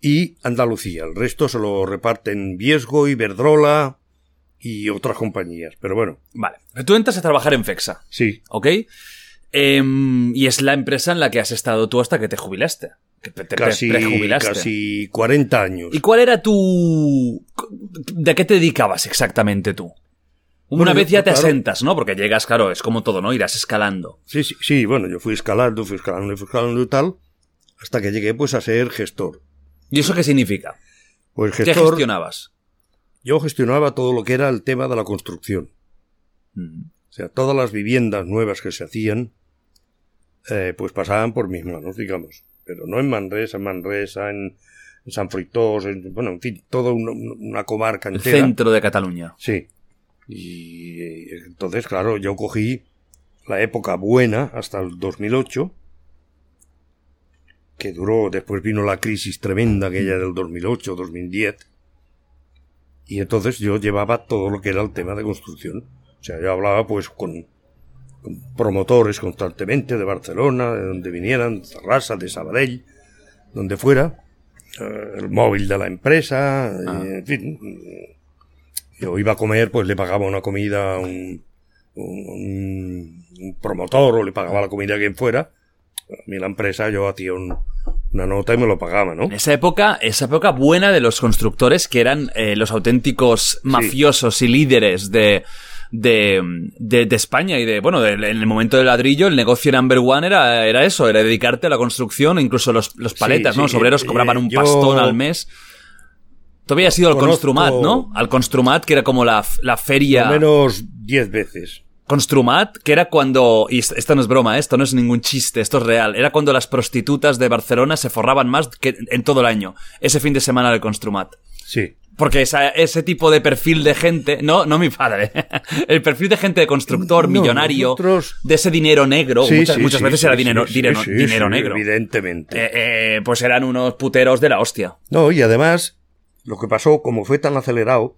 y Andalucía. El resto se lo reparten Viesgo, Iberdrola y otras compañías. Pero bueno,
Vale. Tú entras a trabajar en FEXA.
sí,
¿Ok? Em, y es la empresa en la que has estado tú hasta que te jubilaste. Que te
Casi,
prejubilaste.
casi 40 años.
¿Y cuál era tu... ¿De qué te dedicabas exactamente tú? Una
Bueno,
vez
yo-
ya te
claro.
asentas, ¿no? Porque llegas, claro, es como todo, ¿no? Irás escalando.
Sí, sí, sí, bueno, yo fui escalando, fui escalando, fui escalando y tal, hasta que llegué pues a ser gestor.
¿Y eso qué significa?
Pues
¿Qué
gestor,
gestionabas?
yo gestionaba todo lo que era el tema de la construcción.
Mm.
O sea, todas las viviendas nuevas que se hacían, eh, pues pasaban por mis manos, digamos. Pero no en Manresa, en Manresa, en, en San Fruitós, en, bueno, en fin, toda una, una comarca
El
entera.
centro de Cataluña.
Sí. Y eh, entonces, claro, yo cogí la época buena hasta el 2008, que duró, después vino la crisis tremenda aquella del 2008, 2010, y entonces yo llevaba todo lo que era el tema de construcción. O sea, yo hablaba pues con promotores constantemente de Barcelona, de donde vinieran, de Terrassa, de Sabadell, donde fuera, eh, el móvil de la empresa,
Ah.
en fin, yo iba a comer, pues le pagaba una comida a un, un- un promotor o le pagaba la comida a quien fuera. A mí la empresa yo hacía un- una nota y me lo pagaba, ¿no?
En esa época, esa época buena de los constructores que eran eh, los auténticos mafiosos y líderes de, de, de- de España y de, bueno, en el momento del ladrillo, el negocio number one era, era eso, era dedicarte a la construcción, incluso los, los paletas,
Sí,
¿no? Los obreros
eh,
cobraban un
yo-
pastón al mes. Tú habías ido al Construmat, ¿no? Al Construmat, que era como la, la feria.
Lo menos diez veces.
Construmat, que era cuando, y est- esto no es broma, ¿eh? esto no es ningún chiste, esto es real, era cuando las prostitutas de Barcelona se forraban más que en todo el año, ese fin de semana del Construmat.
Sí.
Porque esa- ese tipo de perfil de gente, no, no mi padre, el perfil de gente de constructor,
No,
millonario,
nosotros-
de ese dinero negro,
Sí,
muchas,
sí,
muchas
sí,
veces era dinero, dinero, dinero negro.
Evidentemente.
Eh, eh, pues eran unos puteros de la hostia.
No, y además, lo que pasó, como fue tan acelerado,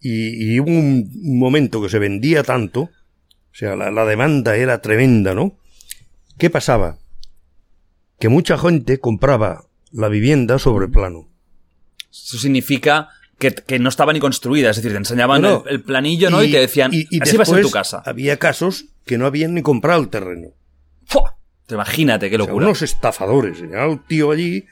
y, y hubo un, un momento que se vendía tanto, o sea, la, la demanda era tremenda, ¿no? ¿Qué pasaba? Que mucha gente compraba la vivienda sobre plano.
Eso significa que, que no estaba ni construida, es decir, te enseñaban
No, no.
El, el planillo, ¿no? Y, te decían,
y- y
así va a ser tu casa.
Había casos que no habían ni comprado el terreno.
¡Fua! Te imagínate qué
O sea,
locura.
unos estafadores. Un tío allí,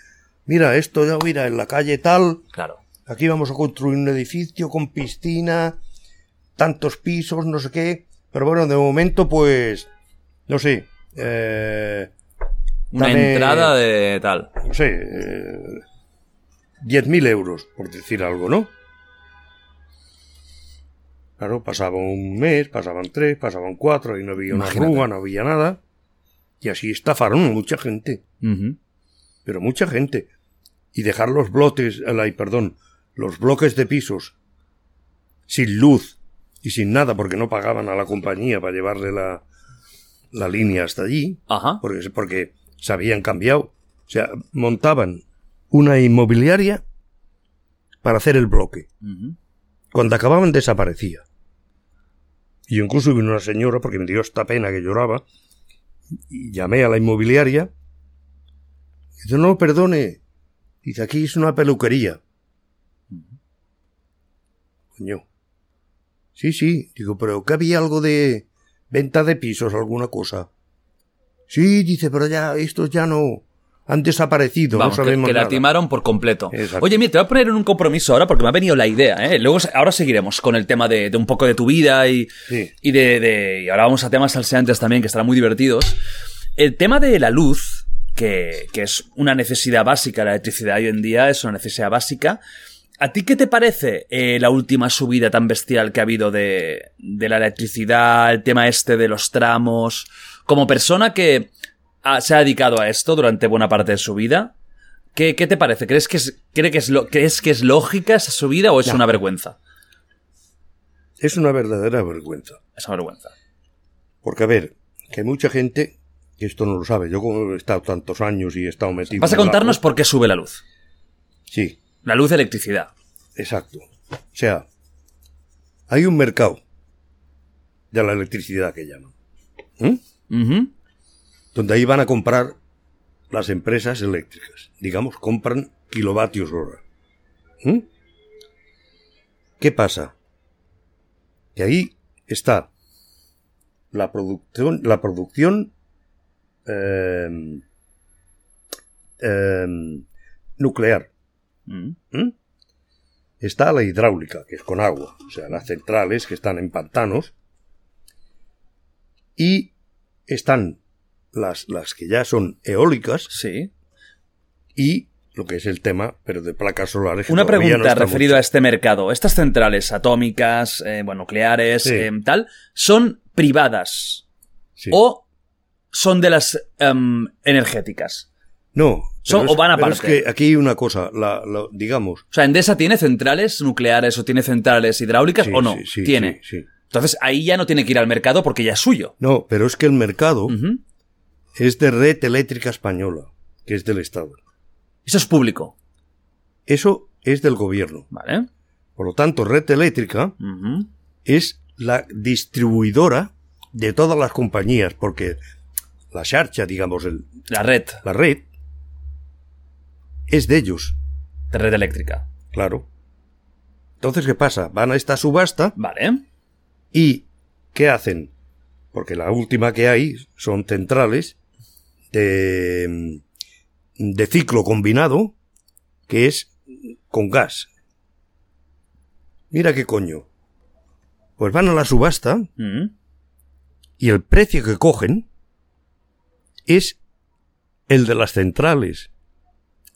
mira, esto ya, mira, en la calle tal,
Claro.
aquí vamos a construir un edificio con piscina, tantos pisos, no sé qué. Pero bueno, de momento, pues, no sé, eh,
Una
Dame-
entrada de tal.
no sé, eh, 10.000 euros, por decir algo, ¿no? Claro, pasaba un mes, pasaban tres, pasaban cuatro, y no había una
Imagínate.
rúa, no había nada. Y así estafaron a mucha gente, pero mucha gente. Y dejar los bloques, perdón, los bloques de pisos sin luz y sin nada, porque no pagaban a la compañía para llevarle la, la línea hasta allí,
Ajá.
porque, porque se habían cambiado. O sea, montaban una inmobiliaria para hacer el bloque. Cuando acababan desaparecía. Y incluso vino una señora, porque me dio esta pena que lloraba, y llamé a la inmobiliaria. Y dice, no, perdone. Dice, aquí es una peluquería. Coño. Sí, sí. Digo, pero que había algo de venta de pisos, alguna cosa. Sí, dice, pero ya, estos ya no han desaparecido,
Vamos,
no
que,
sabemos
que la
nada.
timaron por completo.
Exacto.
Oye, mira, te voy a poner en un compromiso ahora porque me ha venido la idea, ¿eh? Luego, ahora seguiremos con el tema de, de un poco de tu vida y,
Sí.
y de, de- y ahora vamos a temas salseantes también que estarán muy divertidos. El tema de la luz, que, que es una necesidad básica, la electricidad hoy en día es una necesidad básica. ¿A ti qué te parece eh, la última subida tan bestial que ha habido de, de la electricidad, el tema este de los tramos? Como persona que se ha dedicado a esto durante buena parte de su vida, ¿qué, qué te parece? ¿Crees que, es, cree que es lo, ¿Crees que es lógica esa subida o es
No.
una vergüenza?
Es una verdadera vergüenza.
Es una vergüenza.
Porque, a ver, que hay mucha gente que esto no lo sabe. Yo como he estado tantos años y he estado metido...
Vas a
la-
contarnos por qué sube la luz.
Sí,
La luz de electricidad.
exacto. O sea, hay un mercado de la electricidad que llaman. ¿m?
Ujú.
Donde ahí van a comprar las empresas eléctricas. Digamos, compran kilovatios hora. ¿m? ¿Qué pasa? Que ahí está la producción, la producción eh, eh, nuclear.
Mm.
¿Mm? Está la hidráulica, que es con agua, o sea, las centrales que están en pantanos. Y están las, las que ya son eólicas
Sí.
y lo que es el tema, pero de placas solares.
Una
no
pregunta
estamos-
referido a este mercado. Estas centrales atómicas, eh, bueno, nucleares,
Sí.
em, tal, ¿son privadas
Sí.
o son de las em, energéticas?
No.
Son-
pero
o van
pero
aparte.
Es que aquí hay una cosa, la, la- digamos.
O sea, ¿Endesa tiene centrales nucleares o tiene centrales hidráulicas
sí,
o no?
sí, sí,
tiene. Entonces ahí ya no tiene que ir al mercado porque ya es suyo.
No, pero es que el mercado
Ujú.
Es de red eléctrica española, que es del Estado.
Eso es público.
Eso es del gobierno.
¿Vale?
Por lo tanto, red eléctrica es la distribuidora de todas las compañías, porque la charcha, digamos, el-
La red
la red, es de ellos,
de red eléctrica.
claro. Entonces, ¿qué pasa? Van a esta subasta
¿Vale?
y ¿qué hacen? Porque la última que hay son centrales de, de ciclo combinado, que es con gas. Mira qué coño. Pues van a la subasta
Ujú.
y el precio que cogen es el de las centrales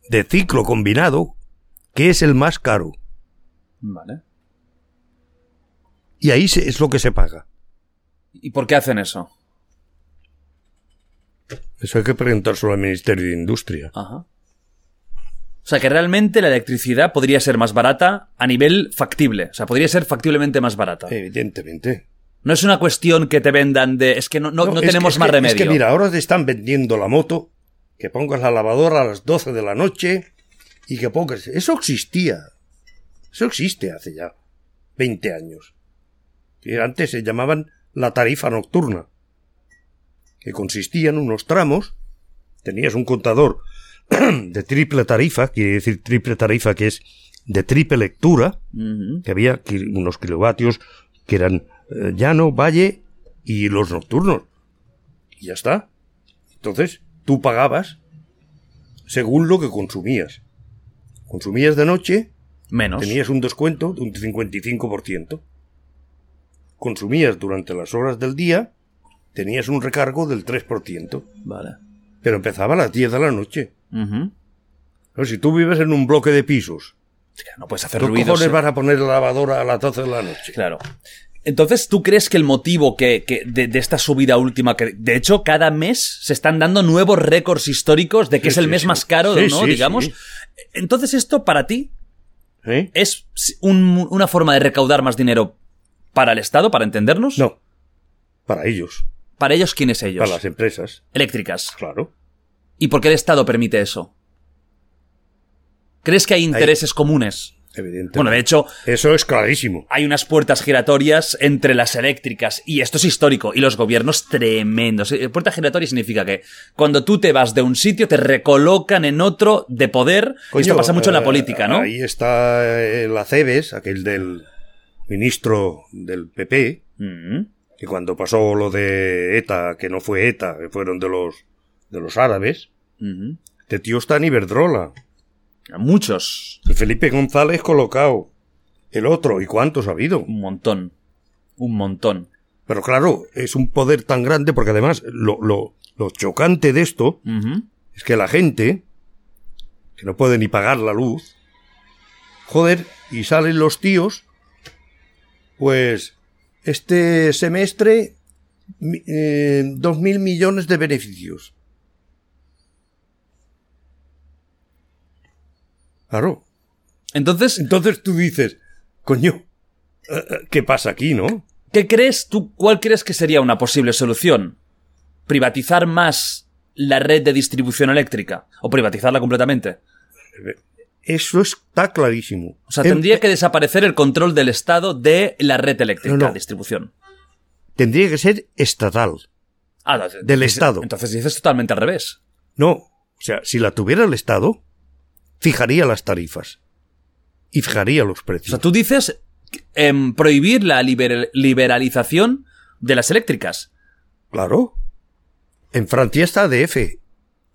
de ciclo combinado, que es el más caro.
Vale.
Y ahí es lo que se paga.
¿Y por qué hacen eso?
Eso hay que preguntárselo al Ministerio de Industria.
Ajá. O sea que realmente la electricidad podría ser más barata a nivel factible. O sea, podría ser factiblemente más barata.
Evidentemente.
No es una cuestión que te vendan de. Es que no, no- no tenemos
que-
más
es que-
remedio.
Es que mira, ahora te están vendiendo la moto, que pongas la lavadora a las 12 de la noche y que pongas... Eso existía. Eso existe hace ya 20 años. Que antes se llamaban la tarifa nocturna. Que consistía en unos tramos. Tenías un contador de triple tarifa, quiere decir triple tarifa que es de triple lectura, que había unos kilovatios que eran eh, llano, valle y los nocturnos. Y ya está. Entonces, tú pagabas según lo que consumías. Consumías de noche,
Menos.
tenías un descuento de un 55%. Consumías durante las horas del día, tenías un recargo del 3%.
Vale.
Pero empezaba a las 10 de la noche.
Ujú.
Pero si tú vives en un bloque de pisos,
No puedes hacer
¿qué
ruidos.
cojones vas a poner la lavadora a las 12 de la noche?
Claro. Entonces, ¿tú crees que el motivo que, que de, de esta subida última, que de hecho cada mes se están dando nuevos récords históricos de que
Sí,
es el
sí,
mes
sí.
más caro, ¿no? Digamos.
sí.
Entonces, esto para ti
¿Eh?
es un- una forma de recaudar más dinero para el Estado, para entendernos.
No. Para ellos.
Para ellos, ¿quiénes ellos?
Para las empresas.
Eléctricas.
Claro.
¿Y por qué el Estado permite eso? ¿Crees que hay intereses comunes?
Evidentemente.
Bueno, de hecho,
Eso es clarísimo.
hay unas puertas giratorias entre las eléctricas y esto es histórico y los gobiernos tremendos. Eh, Puerta giratoria significa que cuando tú te vas de un sitio te recolocan en otro de poder.
Coño,
esto pasa mucho en la
eh,
política, ¿no?
Ahí está eh, la Cebes, aquel del ministro del PP,
Mm,
que cuando pasó lo de ETA, que no fue ETA, que fueron de los, de los árabes,
mhm.
este tío está en Iberdrola.
Muchos.
El Felipe González colocado. El otro, ¿y cuántos ha habido?
Un montón. Un montón.
Pero claro, es un poder tan grande porque además lo, lo, lo chocante de esto es que la gente, que no puede ni pagar la luz, joder, y salen los tíos, pues este semestre eh, dos mil millones de beneficios. Claro.
Entonces,
Entonces tú dices, coño, eh, eh, ¿qué pasa aquí, no?
¿qué crees tú? ¿Cuál crees que sería una posible solución? ¿Privatizar más la red de distribución eléctrica? ¿O privatizarla completamente?
Eso está clarísimo.
O sea, tendría que desaparecer el control del Estado de la red eléctrica,
No, no.
distribución.
tendría que ser estatal.
Ah, no,
Del
entonces-
Estado.
Entonces dices totalmente al revés.
No, o sea, si la tuviera el Estado, fijaría las tarifas y fijaría los
O
precios.
sea, tú dices em, prohibir la liber- liberalización de las eléctricas.
Claro. En Francia está ADF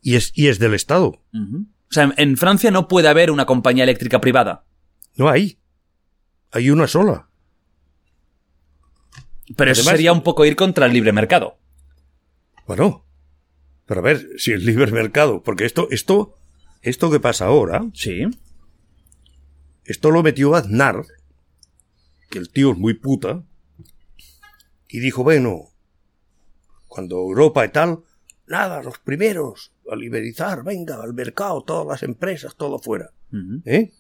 y es, y es del Estado.
O sea, en- en Francia no puede haber una compañía eléctrica privada.
No hay. Hay una sola.
Pero eso sería un poco ir contra el libre mercado.
Bueno, pero a ver, si es libre mercado, porque esto, esto, esto que pasa ahora,
Sí.
esto lo metió Aznar, que el tío es muy puta, y dijo, bueno, cuando Europa y tal, nada, los primeros a liberalizar, venga, al mercado, todas las empresas, todo fuera. ¿Eh?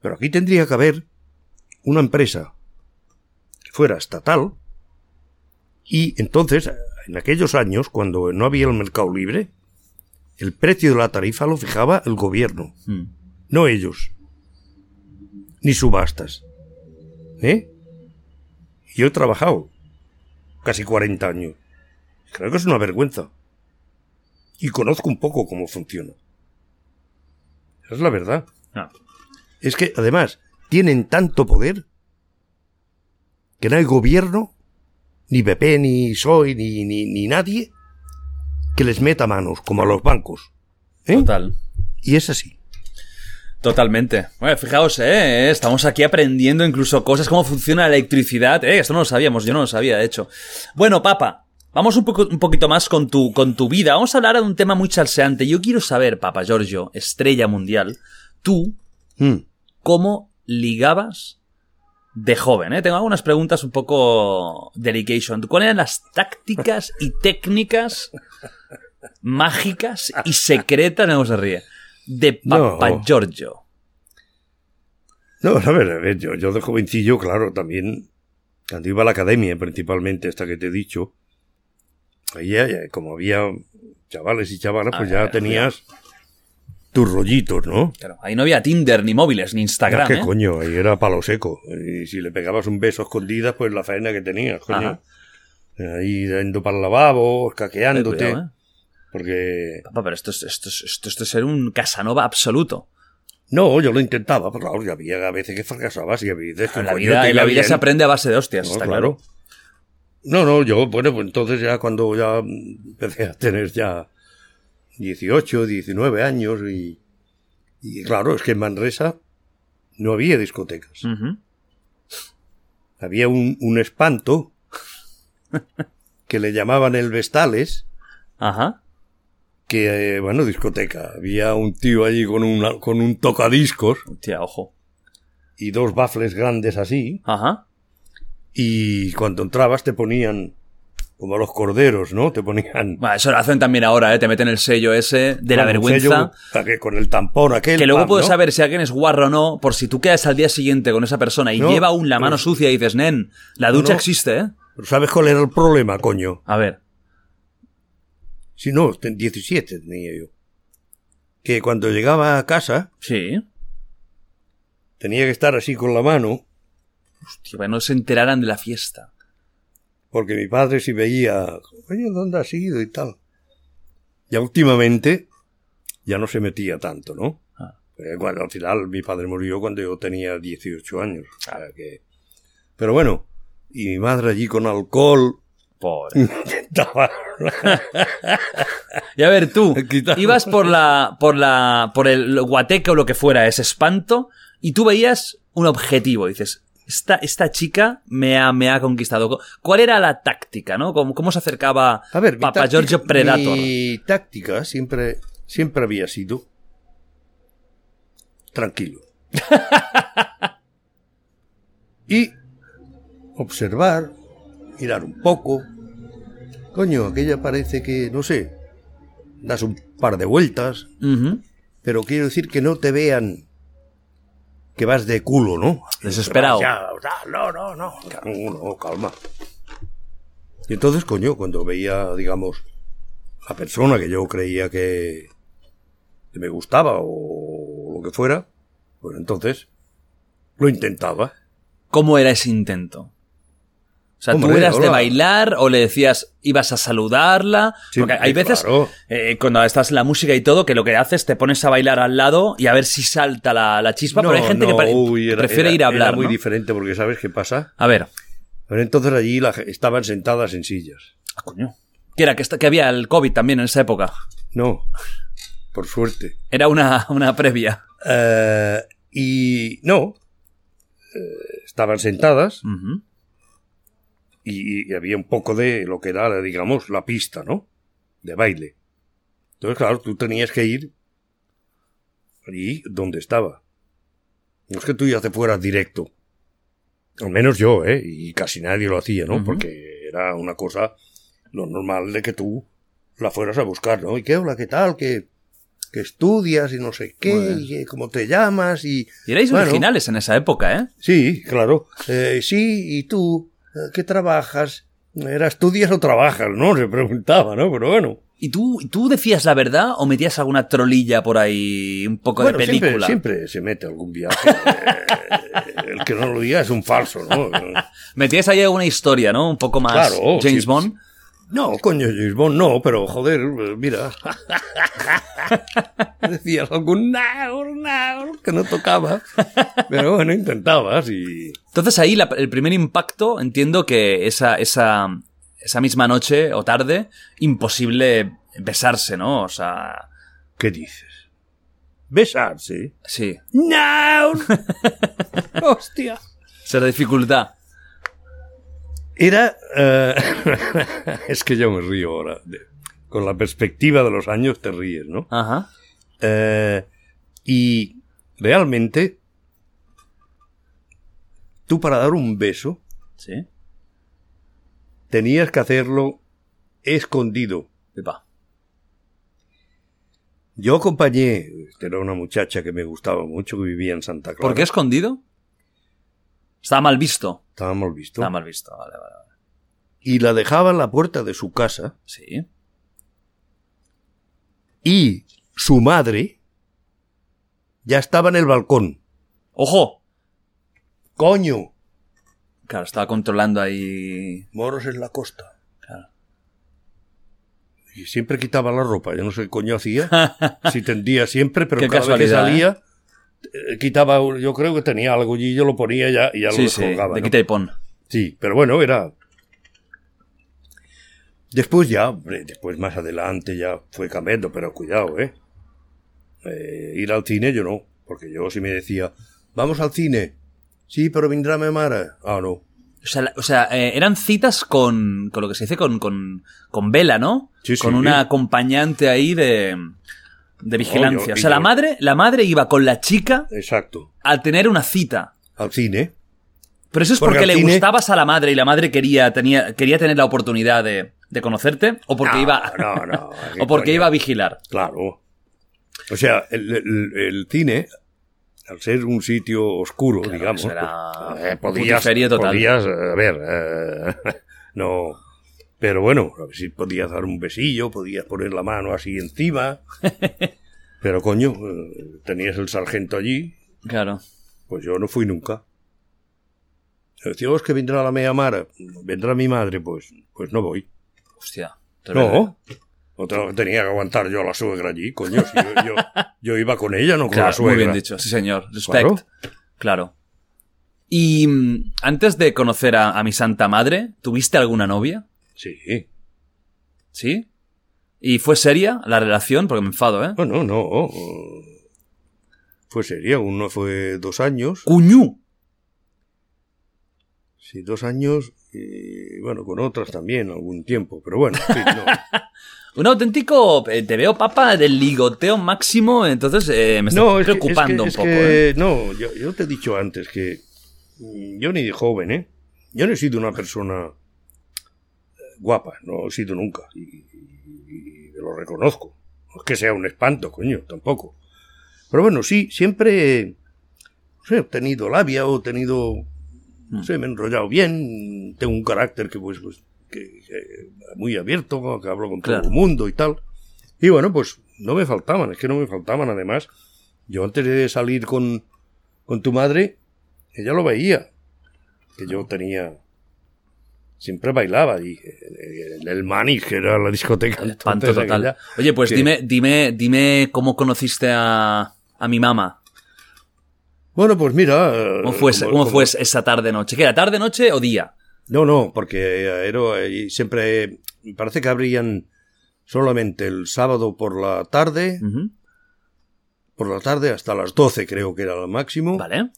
Pero aquí tendría que haber una empresa que fuera estatal y entonces, en aquellos años, cuando no había el mercado libre, el precio de la tarifa lo fijaba el gobierno,
Mm.
no ellos, ni subastas. ¿Eh? Yo he trabajado casi 40 años. Creo que es una vergüenza. Y conozco un poco cómo funciona. Es la verdad.
Ah.
Es que, además, tienen tanto poder que no hay gobierno, ni PP, ni PSOE, ni, ni, ni nadie, que les meta manos, como a los bancos. ¿Eh?
Total.
Y es así.
Totalmente. Bueno, fijaos, eh, estamos aquí aprendiendo incluso cosas, cómo funciona la electricidad. Eh, esto no lo sabíamos, yo no lo sabía, de hecho. Bueno, papa, vamos un, poco, un poquito más con tu, con tu vida. Vamos a hablar de un tema muy salseante. Yo quiero saber, papa Giorgio, estrella mundial, tú,
Mm.
cómo ligabas de joven, ¿eh? Tengo algunas preguntas un poco delication. ¿Cuáles eran las tácticas y técnicas mágicas y secretas, no se ríe, de Papa
No.
Giorgio?
No, a ver, a ver, yo, yo de jovencillo, claro, también, cuando iba a la academia, principalmente esta que te he dicho, ya, ya, como había chavales y chavalas, pues
Ah,
ya tenías tus rollitos, ¿no?
Claro, ahí no había Tinder, ni móviles, ni Instagram,
¿Qué
¿eh?
coño? Ahí era palo seco. Y si le pegabas un beso a escondidas, pues la faena que tenías, coño. Ahí yendo para el lavabo, escaqueándote.
cuidado, ¿eh?
Porque...
Papá, pero esto es, esto, es, esto, esto es ser un Casanova absoluto.
No, yo lo intentaba, pero claro, había a veces que fracasabas y había veces que
la vida, la vida se aprende a base de hostias,
No,
está
claro.
claro.
No, no, yo, bueno, pues entonces ya cuando ya empecé a tener ya 18, 19 años y, y claro, es que en Manresa no había discotecas. Había un, un espanto que le llamaban el Vestales,
Ajá.
que, eh, bueno, discoteca. Había un tío allí con, una, con un tocadiscos
Hostia, ojo.
y dos bafles grandes así,
Ajá.
Y cuando entrabas te ponían, como los corderos, ¿no? Te ponían...
Bueno, eso lo hacen también ahora, ¿eh? Te meten el sello ese de la vergüenza.
sello, con el tampón aquel.
Que luego
pam,
puedes
¿no?
saber si alguien es guarro o no, por si tú quedas al día siguiente con esa persona y
No,
lleva aún la mano sucia y dices, nen, la ducha
no.
existe, ¿eh?
Pero ¿sabes cuál era el problema, coño?
A ver.
Si no, ten- 17 tenía yo. Que cuando llegaba a casa
Sí.
tenía que estar así con la mano,
Hostia, para no se enteraran de la fiesta.
porque mi padre si veía, coño, ¿dónde has ido y tal? Ya últimamente ya no se metía tanto, ¿no?
Ah.
Eh, Bueno, al final mi padre murió cuando yo tenía 18 años. sea que- Pero bueno, y mi madre allí con alcohol
Pobre. Y a ver, tú, ibas por la, por la, por el guateque o lo que fuera, ese espanto, y tú veías un objetivo, dices, esta, esta chica me ha, me ha conquistado. ¿Cuál era la táctica, no? ¿Cómo, cómo se acercaba
A ver,
Papa Giorgio Predator?
Mi táctica siempre, siempre había sido tranquilo. y observar, mirar un poco. Coño, aquella parece que, no sé, das un par de vueltas, pero quiero decir que no te vean que vas de culo, ¿no?
Desesperado.
Ya, no, no, no, no, calma. Y entonces, coño, cuando veía, digamos, la persona que yo creía que, que me gustaba o lo que fuera, pues entonces lo intentaba.
¿Cómo era ese intento? O sea, ¿tú eras de bailar o le decías, ibas a saludarla?
Sí,
Porque hay veces,
claro.
eh, cuando estás en la música y todo, que lo que haces te pones a bailar al lado y a ver si salta la, la chispa, pero hay gente que
no, uy, era-
prefiere
era-
ir a hablar.
Era muy
¿no?
diferente porque ¿sabes qué pasa?
A ver.
Pero entonces allí la estaban sentadas en sillas.
Ah, coño. Que era que, había el COVID también en esa época.
No, por suerte.
Era una, una previa.
Eh, y no, eh, estaban sentadas. Y, y había un poco de lo que era, digamos, la pista, ¿no? De baile. Entonces, claro, tú tenías que ir allí donde estaba. No es que tú ya te fueras directo. Al menos yo, ¿eh? Y casi nadie lo hacía, ¿no? Porque era una cosa lo normal de que tú la fueras a buscar, ¿no? ¿Y qué, hola, qué tal? ¿Qué, qué estudias? Y no sé qué, y cómo te llamas, y...
Y erais
Bueno,
originales en esa época, ¿eh?
Sí, claro. Eh, sí, ¿y tú? Eh, ¿Qué trabajas? ¿Era estudias o trabajas? No, se preguntaba, ¿no? Pero bueno.
¿Y tú, tú decías la verdad o metías alguna trolilla por ahí, un poco
bueno,
de película?
Siempre, siempre se mete algún viaje. Eh, el que no lo diga es un falso, ¿no?
Metías ahí alguna historia, ¿no? Un poco más
Claro,
James
sí,
Bond.
No, coño, James Bond no, pero joder, mira. Decías algún naur, naur, que no tocaba. Pero bueno, intentabas y...
Entonces ahí la- el primer impacto, entiendo que esa, esa, esa misma noche o tarde, imposible besarse, ¿no? O sea,
¿Qué dices? Besarse.
sí,
¡No! ¡Hostia!
será dificultad.
Era... eh, es que yo me río ahora. de- con la perspectiva de los años te ríes, ¿no?
Ajá.
Eh, y realmente, tú para dar un beso
Sí.
tenías que hacerlo escondido.
Epa.
Yo acompañé, esta era una muchacha que me gustaba mucho, que vivía en Santa Clara.
¿Por qué escondido? Estaba mal visto.
Estaba mal visto.
Estaba mal visto, vale, vale. vale.
Y la dejaba en la puerta de su casa
Sí.
y su madre ya estaba en el balcón.
¡Ojo!
¡Coño!
Claro, estaba controlando ahí.
Moros en la costa.
Claro.
Y siempre quitaba la ropa. Yo no sé qué coño hacía. si tendía siempre, pero
Qué
cada vez que salía, eh, quitaba, yo creo que tenía algo y yo lo ponía ya y ya lo
Sí, sí,
descolgaba.
de
¿no?
quita y pon.
Sí, pero bueno, era. Después ya, después más adelante ya fue cambiando, pero cuidado, ¿eh? Eh, Ir al cine yo no, porque yo si me decía, vamos al cine, sí, pero vendrá mi madre. Ah, no.
O sea, o sea eh, eran citas con, con lo que se dice con, con, con vela, ¿no?
Sí, sí.
Con una acompañante ahí de, de vigilancia. o sea, la madre, la madre iba con la chica
Exacto.
al tener una cita.
Al cine.
Pero eso es
Porque
le
cine-
gustabas a la madre y la madre quería, tenía, quería tener la oportunidad de, de conocerte o porque
No,
iba
no, no, ¿qué
o porque
coño?
iba a vigilar.
Claro. O sea, el, el- el cine, al ser un sitio oscuro,
Claro,
digamos,
eso era
pues, eh, podías,
total.
podías, eh, a ver, eh, no, pero bueno, a ver si podías dar un besillo, podías poner la mano así encima, pero coño, eh, tenías el sargento allí,
Claro.
pues yo no fui nunca. Decía, "Oh, es que vendrá la mea mara, vendrá mi madre, pues, pues no voy.
Hostia.
No. No te- tenía que aguantar yo a la suegra allí, coño. si yo, yo- yo iba con ella, no con
Claro,
la suegra.
muy bien dicho, sí señor. Respect.
Claro.
Claro. Y mm, antes de conocer a, a mi santa madre, ¿tuviste alguna novia?
Sí.
¿Sí? ¿Y fue seria la relación? Porque me enfado, ¿eh?
Bueno, no. eh, Fue seria. Uno fue dos años.
¡Cuñú!
Sí, dos años. Y bueno, con otras también algún tiempo. Pero bueno, sí, no.
Un auténtico... eh, te veo, papa, del ligoteo máximo, entonces eh, me está
No, es que-
preocupando
es que-
un
es
poco,
que-
¿eh?
No, yo, yo te he dicho antes que mm, yo ni de joven, ¿eh? Yo no he sido una persona guapa, no he sido nunca. Y, y- y lo reconozco. No es que sea un espanto, coño, tampoco. Pero bueno, sí, siempre no sé, he tenido labia o he tenido... No sé, me he enrollado bien, tengo un carácter que pues... pues que, que muy abierto, que hablo con
Claro.
todo el mundo y tal. Y bueno, pues no me faltaban, es que no me faltaban además. Yo antes de salir con, con tu madre, ella lo veía. Que yo tenía. Siempre bailaba allí. El, el Manic, que era la discoteca.
Espanto
entonces,
total.
aquella,
Oye, pues
que-
dime, dime, dime cómo conociste a, a mi mamá.
Bueno, pues mira.
¿Cómo fue,
como-
cómo
como-
fue esa tarde-noche? ¿Qué era, tarde-noche o día?
No, no, porque era, ahí siempre me parece que abrían solamente el sábado por la tarde, por la tarde hasta las 12 creo que era lo máximo,
Vale.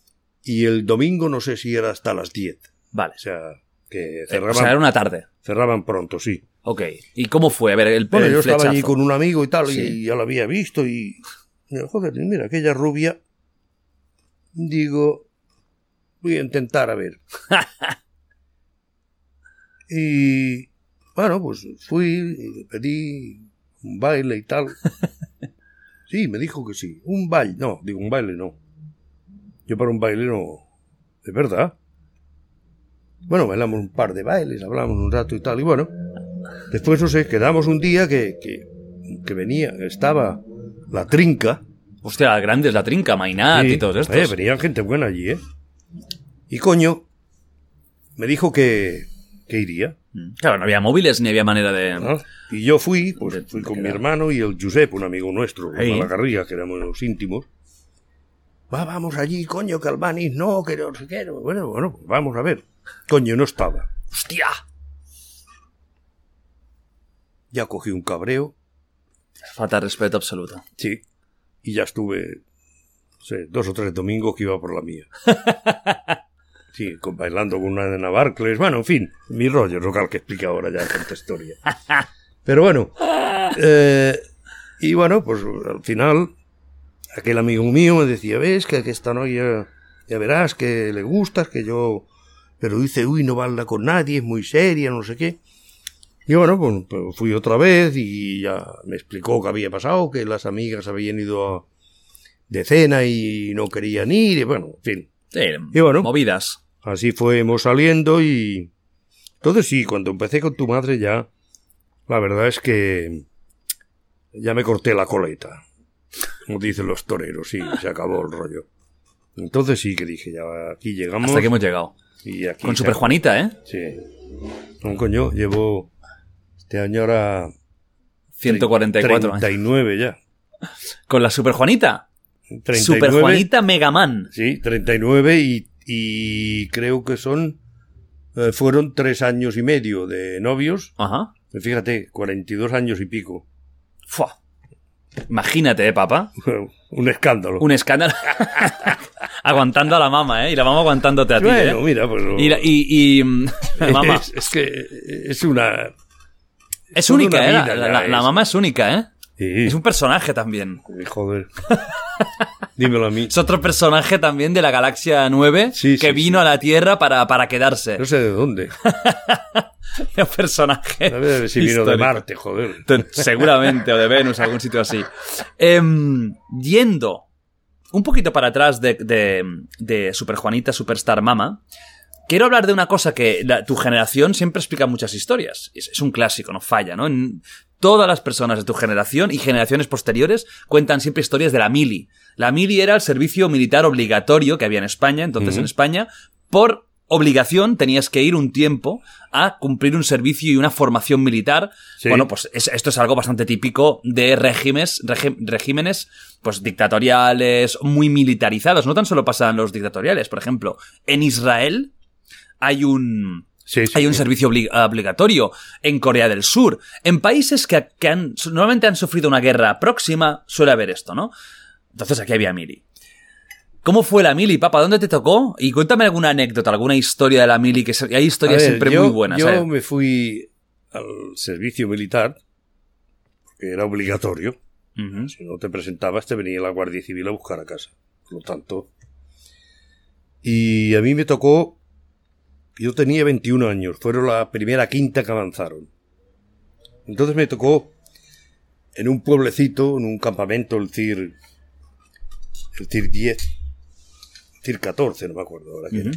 y el domingo no sé si era hasta las 10.
Vale.
O sea, que
Eh,
cerraban,
o sea, era una tarde.
cerraban pronto, sí.
Ok. ¿Y cómo fue? A ver, el,
Bueno,
el
yo estaba allí con un amigo y tal,
Sí.
y ya lo había visto, y joder, mira, aquella rubia. Digo, voy a intentar a ver. y bueno, pues fui, y le pedí un baile y tal. Sí, me dijo que sí. Un baile, no, digo, un baile no. Yo para un baile no. Es verdad. Bueno, bailamos un par de bailes, hablamos un rato y tal, y bueno. Después, no sé, quedamos un día que, que, que venía, estaba la trinca.
Hostia, grandes, la trinca, Mainat
Sí,
y todos estos.
eh, venían gente buena allí, ¿eh? Y coño, me dijo que, que iría.
Mm. Claro, no había móviles ni había manera de...
¿no? Y yo fui, pues
De-
fui
de
con mi
quedar.
hermano y el Josep, un amigo nuestro, de
Ahí.
Malagarriga, que éramos los íntimos. Va, vamos allí, coño, que Albanis no, que no sé qué. no. Bueno, bueno, pues vamos a ver. Coño, no estaba.
¡Hostia!
Ya cogí un cabreo.
Falta de respeto absoluto.
Sí. Y ya estuve, no sé, dos o tres domingos que iba por la mía. Sí, con- bailando con una de Navarcles. Bueno, en fin, mi rollo, no cal que explique ahora ya tanta historia. Pero bueno, eh, y bueno, pues al final, aquel amigo mío me decía, ves que, que esta novia, ya verás que le gustas, que yo... Pero dice, uy, no baila con nadie, es muy seria, no sé qué. Y bueno, pues, pues fui otra vez y ya me explicó qué había pasado, que las amigas habían ido a- de cena y no querían ir, y bueno, en fin.
Sí,
Y bueno.
movidas.
Así fuimos saliendo y... Entonces sí, cuando empecé con tu madre ya, la verdad es que ya me corté la coleta, como dicen los toreros, sí, se acabó el rollo. Entonces sí que dije, ya aquí llegamos.
Hasta que hemos llegado.
Y aquí
Con Super. Juanita, ¿eh?
Sí. No, coño, llevo este año ahora
144. ¿eh?
39 ya.
Con la Super Juanita.
39,
Super Juanita Megaman.
Sí, 39 y, y creo que son... eh, fueron tres años y medio de novios.
Ajá.
Fíjate, 42 años y pico.
Fua. Imagínate, ¿eh, papá?
Un escándalo.
Un escándalo. Aguantando a la mamá, ¿eh? Y la mamá aguantándote a ti,
bueno,
¿eh?
mira, pues...
Y, la- y, y, mm, mamá,
Es, es que es una...
es única,
una
¿eh? La,
vida
la- mamá es única, ¿eh?
Sí,
Es un personaje también.
Joder. Dímelo a mí.
Es otro personaje también de la Galaxia 9
Sí,
que
sí,
vino a la Tierra para, para quedarse.
No sé de dónde.
Un personaje.
Si vino de. Marte, joder.
Seguramente, o de Venus, algún sitio así. Em, yendo un poquito para atrás de, de, de Super Juanita, Superstar Mama, quiero hablar de una cosa que la- tu generación siempre explica muchas historias. Es, es un clásico, no falla, ¿no? Todas las personas de tu generación y generaciones posteriores cuentan siempre historias de la mili. La mili era el servicio militar obligatorio que había en España, entonces en España, por obligación tenías que ir un tiempo a cumplir un servicio y una formación militar.
Sí.
Bueno, pues es- esto es algo bastante típico de regímenes, regi- regímenes pues dictatoriales, muy militarizados. No tan solo pasa en los dictatoriales. Por ejemplo, en Israel hay un,
Sí, sí,
hay un
sí.
servicio obli- obligatorio en Corea del Sur. En países que, que han, normalmente han sufrido una guerra próxima, suele haber esto, ¿no? Entonces aquí había mili. ¿Cómo fue la mili, papá? ¿Dónde te tocó? Y cuéntame alguna anécdota, alguna historia de la mili, que hay historias
ver,
siempre
yo,
muy buenas.
Yo me fui al servicio militar, que era obligatorio. Si no te presentabas, te venía la Guardia Civil a buscar a casa. Por lo tanto. Y a mí me tocó. Yo tenía 21 años, fueron la primera quinta que avanzaron. Entonces me tocó en un pueblecito, en un campamento, el CIR. El CIR 10. CIR 14, no me acuerdo ahora qué era.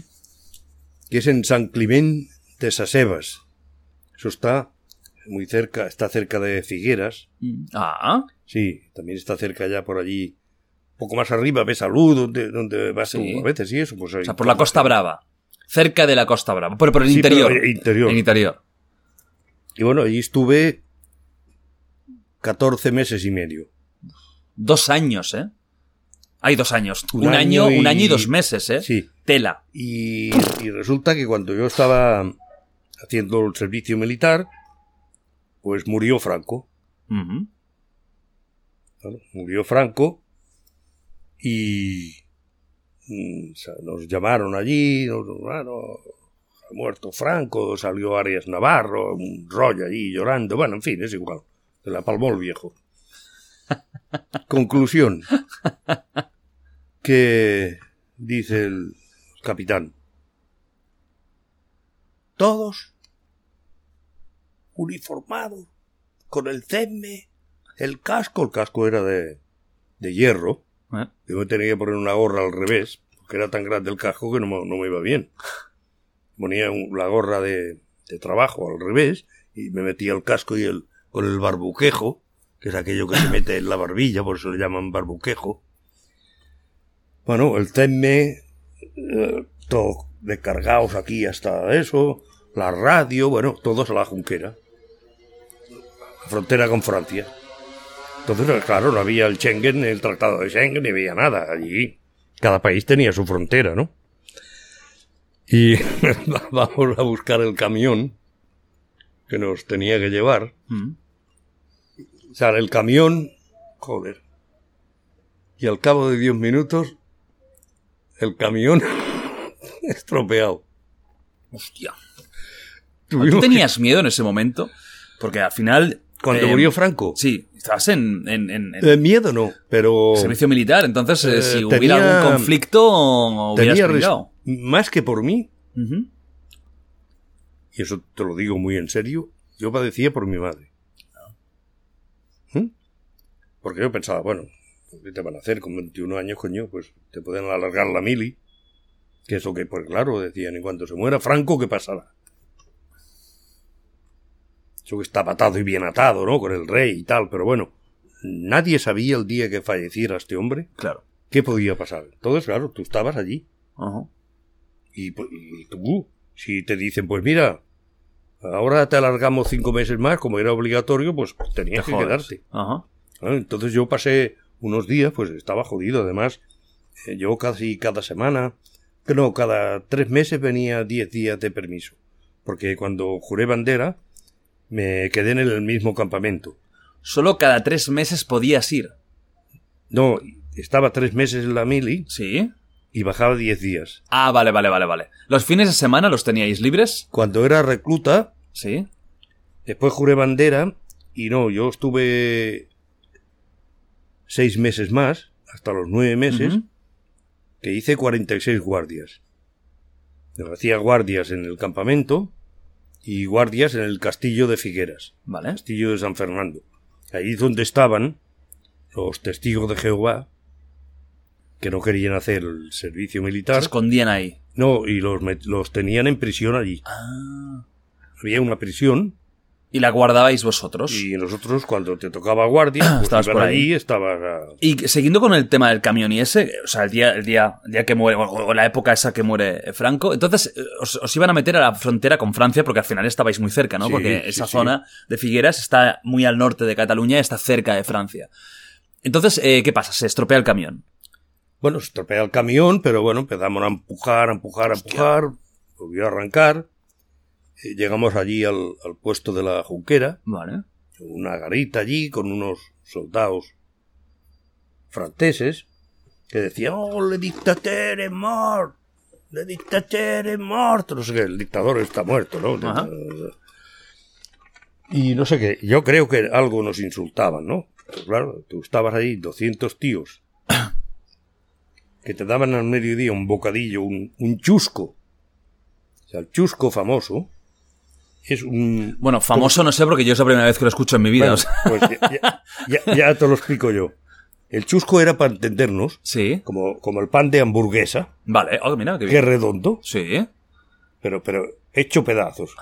Que es en San Climent de Sasebas. Eso está muy cerca, está cerca de Figueras.
Ah,
Sí, también está cerca ya por allí. Un poco más arriba, ves Salud, donde, donde vas
Sí.
a veces y eso. Pues ahí
o sea, por la Costa Brava. Cerca de la Costa Brava. Pero por el
Sí,
interior.
pero, interior.
En interior.
Y bueno, allí estuve 14 meses y medio.
Dos años, ¿eh? Hay dos años. Un,
Un
año,
año y-
un año y dos meses, ¿eh?
Sí.
Tela.
Y, y resulta que cuando yo estaba haciendo el servicio militar, pues murió Franco.
Ujú.
Claro, murió Franco y nos llamaron allí, nos, bueno, ha muerto Franco, salió Arias Navarro, un rollo allí llorando, bueno, en fin, es igual, se la palmó el viejo. Conclusión, que dice el capitán, todos uniformados, con el CEME, el casco, el casco era de, de hierro,
Eh,
yo me tenía que poner una gorra al revés, porque era tan grande el casco que no, me- no me iba bien. Ponía un- la gorra de, de trabajo al revés y me metía el casco y el, con el barbuquejo, que es aquello que se mete en la barbilla, por eso le llaman barbuquejo. Bueno, el CEME, eh, todo descargados aquí hasta eso, la radio, bueno, todos a la junquera. Frontera con Francia. Entonces, claro, no había el Schengen, el Tratado de Schengen, ni había nada. Allí cada país tenía su frontera, ¿no? Y vamos a buscar el camión que nos tenía que llevar.
mm.
Sale el camión, joder. Y al cabo de 10 minutos, el camión estropeado.
Hostia. ¿Tú
que-
tenías miedo en ese momento? Porque al final...
Cuando
eh,
murió Franco.
Sí, estabas en, en- en- en
Eh, miedo no, pero
servicio militar, entonces eh,
Eh,
si
tenía-
hubiera algún conflicto,
tenía
pillado.
más que por mí, y eso te lo digo muy en serio, yo padecía por mi madre. ¿Mm? Porque yo pensaba, bueno, ¿qué te van a hacer con 21 años, coño? Pues te pueden alargar la mili. Que eso que, pues claro, decían, en cuanto se muera Franco, ¿qué pasará? Eso que está atado y bien atado, ¿no? Con el rey y tal, pero bueno, nadie sabía el día que falleciera este hombre
Claro.
qué podía pasar. Entonces, claro, tú estabas allí.
Ajá.
Y, pu- y tú, si te dicen, pues mira, ahora te alargamos cinco meses más, como era obligatorio, pues tenías
Te
que quedarte.
Ajá.
¿no? Entonces yo pasé unos días, pues estaba jodido. Además, eh, yo casi cada semana, que no, cada tres meses venía diez días de permiso. Porque cuando juré bandera, me quedé en el mismo campamento.
Solo cada tres meses podías ir.
No, estaba tres meses en la mili
¿Sí?
y bajaba diez días.
Ah, vale, vale, vale, vale. ¿Los fines de semana los teníais libres?
Cuando era recluta,
Sí.
Después juré bandera y no, yo estuve seis meses más, hasta los nueve meses,
Ujú.
que hice 46 guardias. Hacía guardias en el campamento y guardias en el castillo de Figueras,
Vale.
castillo de San Fernando. Ahí donde estaban los testigos de Jehová, que no querían hacer el servicio
Se
militar.
escondían ahí.
No, y los, los tenían en prisión allí.
Ah.
Había una prisión
Y la guardabais vosotros.
Y nosotros, cuando te tocaba guardia, pues
Estabas por ahí.
estabas a-
Y siguiendo con el tema del camión y ese, o sea, el día, el día, el día que muere, o, la época esa que muere Franco, entonces eh, os, os iban a meter a la frontera con Francia porque al final estabais muy cerca, ¿no?
Sí,
porque esa
sí.
zona de Figueras está muy al norte de Cataluña y está cerca de Francia. Entonces, eh, ¿qué pasa? Se estropea el camión.
Bueno, se estropea el camión, pero bueno, empezamos a empujar, a empujar, a empujar, volvió a arrancar. Eh, llegamos allí al, al puesto de la Junquera,
Vale.
una garita allí con unos soldados franceses que decían, oh, le dictateur est mort, le dictateur est mort, no sé qué, el dictador está muerto, ¿no?
Ajá.
Y no sé qué, yo creo que algo nos insultaban, ¿no? Pues claro, tú estabas ahí, 200 tíos, que te daban al mediodía un bocadillo, un, un chusco. O sea, el chusco famoso es un...
Bueno, famoso no sé porque yo es la primera vez que lo escucho en mi vida.
Bueno,
o sea.
pues ya, ya- ya te lo explico yo. El chusco era para entendernos
Sí.
como, como el pan de hamburguesa,
Vale. Oh, mira, qué
que
bien.
es redondo,
Sí.
pero, pero hecho pedazos.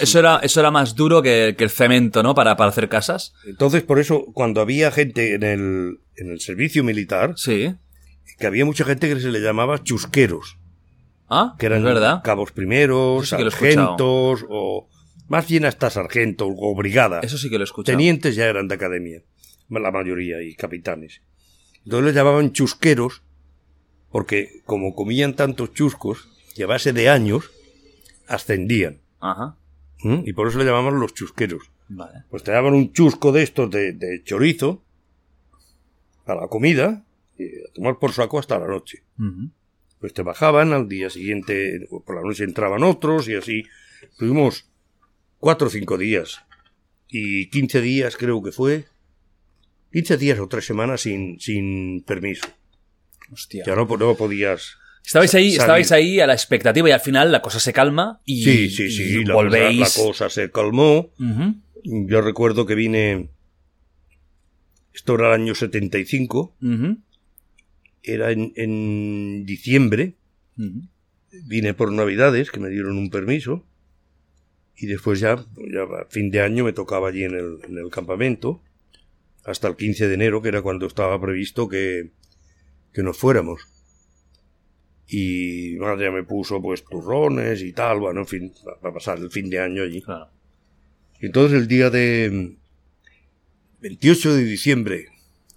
Eso era, eso era más duro que, que el cemento, ¿no? Para, para hacer casas.
Entonces, por eso, cuando había gente en el, en el servicio militar,
Sí.
que había mucha gente que se le llamaba chusqueros,
Ah,
que eran
verdad.
cabos primeros,
sí
sargentos, o más bien hasta sargento o brigada.
Eso sí que lo he escuchado.
Tenientes ya eran de academia, la mayoría, y capitanes. Entonces les llamaban chusqueros, porque como comían tantos chuscos, y a base de años, ascendían.
Ajá.
¿Mm? Y por eso le llamamos los chusqueros.
Vale.
Pues te daban un chusco de estos de, de chorizo a la comida y a tomar por saco hasta la noche.
Ujú.
Pues te bajaban, al día siguiente, por la noche entraban otros y así. Tuvimos cuatro o cinco días. Y quince días creo que fue. Quince días o tres semanas sin, sin permiso.
Hostia.
Ya no, no podías...
Estabais ahí,
salir.
estabais ahí a la expectativa y al final la cosa se calma y,
Sí, sí,
y
sí. La,
volvéis.
cosa- la cosa se calmó. Yo recuerdo que vine... Esto era el año 75.
Ujú.
Era en, en diciembre. Vine por Navidades, que me dieron un permiso. Y después ya, ya a fin de año me tocaba allí en el, en el campamento. Hasta el 15 de enero, que era cuando estaba previsto que, que nos fuéramos. Y madre ya me puso pues turrones y tal, bueno, en fin, para pasar el fin de año allí.
Claro.
Y entonces el día de 28 de diciembre,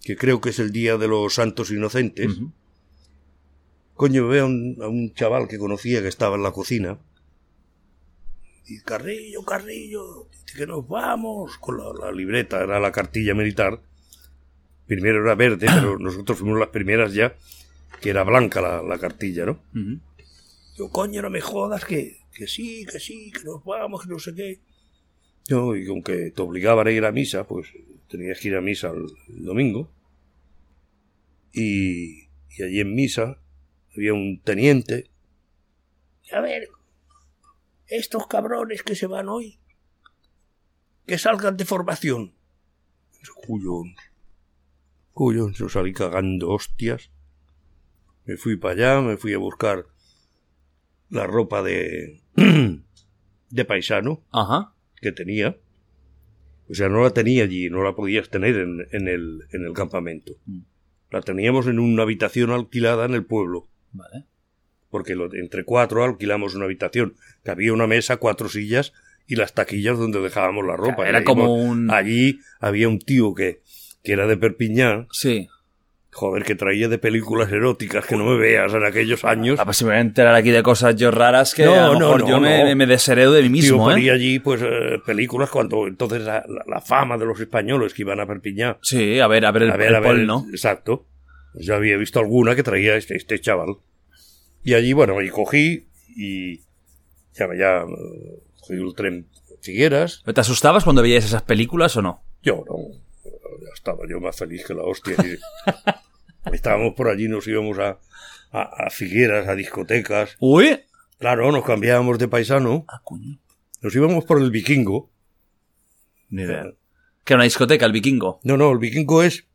que creo que es el día de los santos inocentes, coño, veo a un, a un chaval que conocía que estaba en la cocina. Y Carrillo, Carrillo, que nos vamos con la, la libreta, era la cartilla militar. Primero era verde, pero nosotros fuimos las primeras ya, que era blanca la, la cartilla, ¿no? Yo, coño, no me jodas, que, que sí, que sí, que nos vamos, que no sé qué. Yo, y aunque te obligaban a ir a misa, pues tenías que ir a misa el, el domingo. Y, y allí en misa había un teniente. A ver, estos cabrones que se van hoy, que salgan de formación. Cuyón. Cuyón, yo salí cagando hostias. Me fui para allá, me fui a buscar la ropa de, de paisano
Ajá.
que tenía. O sea, no la tenía allí, no la podías tener en, en el, en el campamento.
Mm.
La teníamos en una habitación alquilada en el pueblo,
Vale.
porque lo- entre cuatro alquilamos una habitación, que había una mesa, cuatro sillas y las taquillas donde dejábamos la ropa.
Era como un-
Allí había un tío que, que era de Perpiñán,
Sí.
Joder, que traía de películas eróticas que no me veas en aquellos años.
Ah, pues si me voy a enterar aquí de cosas yo raras que
No,
a lo
no,
mejor
no,
yo me, me desheredo de mí mismo,
ponía
¿eh?
allí pues eh, películas cuando entonces la, la- la fama de los españoles que iban a Perpiñán
Sí, a ver, a ver el,
a ver,
el
a ver,
pol, ¿no?
exacto Pues yo había visto alguna que traía este, este chaval y allí bueno ahí cogí y ya ya eh, cogí el tren Figueras
¿Te asustabas cuando veías esas películas o no?
yo no estaba yo más feliz que la hostia y estábamos por allí nos íbamos a, a, a Figueras a discotecas
¡Uy!
claro nos cambiábamos de paisano
Ah, coño.
nos íbamos por el vikingo
Ni idea. Que era una discoteca, el vikingo.
No, no, el vikingo es.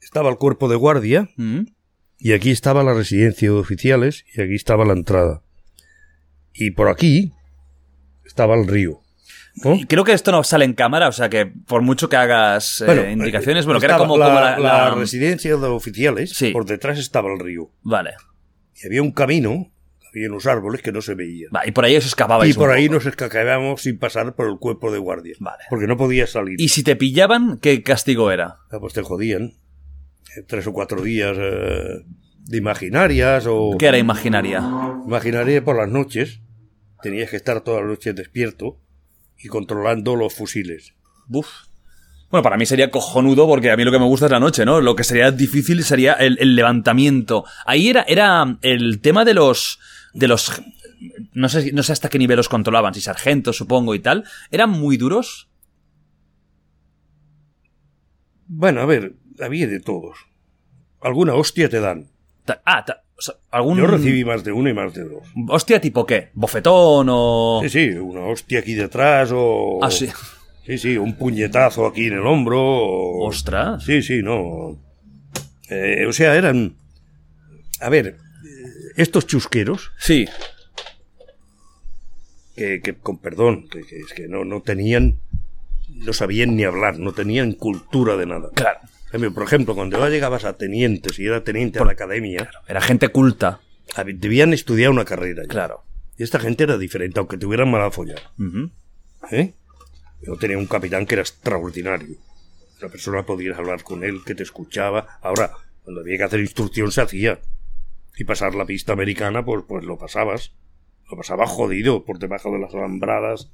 Estaba el cuerpo de guardia
Mm.
y aquí estaba la residencia de oficiales y aquí estaba la entrada. Y por aquí estaba el río.
Y creo que esto no sale en cámara, o sea que por mucho que hagas eh, indicaciones, bueno, que era como,
la,
como la,
la
la-
residencia de oficiales.
Sí.
Por detrás estaba el río.
Vale.
Y había un camino, había unos árboles que no se veían.
Va, y por ahí os escapabais.
Y por ahí
poco.
nos escaqueábamos sin pasar por el cuerpo de guardia.
Vale.
Porque no podías salir.
Y si te pillaban, ¿qué castigo era?
Ah, pues te jodían. Eh, Tres o cuatro días eh, de imaginarias o...
¿Qué era imaginaria?
Imaginaría por las noches. Tenías que estar todas las noches despierto y controlando los fusiles.
Buf. Bueno, para mí sería cojonudo porque a mí lo que me gusta es la noche, ¿no? Lo que sería difícil sería el, el levantamiento. Ahí era, era el tema de los. de los. No sé, no sé hasta qué nivel los controlaban, si sargentos, supongo, y tal. ¿Eran muy duros?
Bueno, a ver, había de todos. Alguna hostia te dan.
Ta- ah, ta- o sea, algún.
Yo recibí más de una y más de dos.
Hostia, tipo qué? ¿Bofetón o.?
Sí, sí, una hostia aquí detrás o...
Ah, sí.
Sí, sí, un puñetazo aquí en el hombro o...
Ostras.
Sí, sí, no. Eh, o sea, eran... A ver, estos chusqueros,
Sí.
que, que, con perdón, que, que es que no, no tenían... No sabían ni hablar, no tenían cultura de nada.
Claro.
Por ejemplo, cuando ya llegabas a teniente, si era teniente a la academia,
Era gente culta.
debían estudiar una carrera. ya.
Claro.
Y esta gente era diferente, aunque tuvieran mala follar.
Ujú.
¿eh? Yo tenía un capitán que era extraordinario. Una persona podías hablar con él, que te escuchaba. Ahora, cuando había que hacer instrucción se hacía. Y pasar la pista americana, pues, pues lo pasabas. Lo pasaba jodido por debajo de las alambradas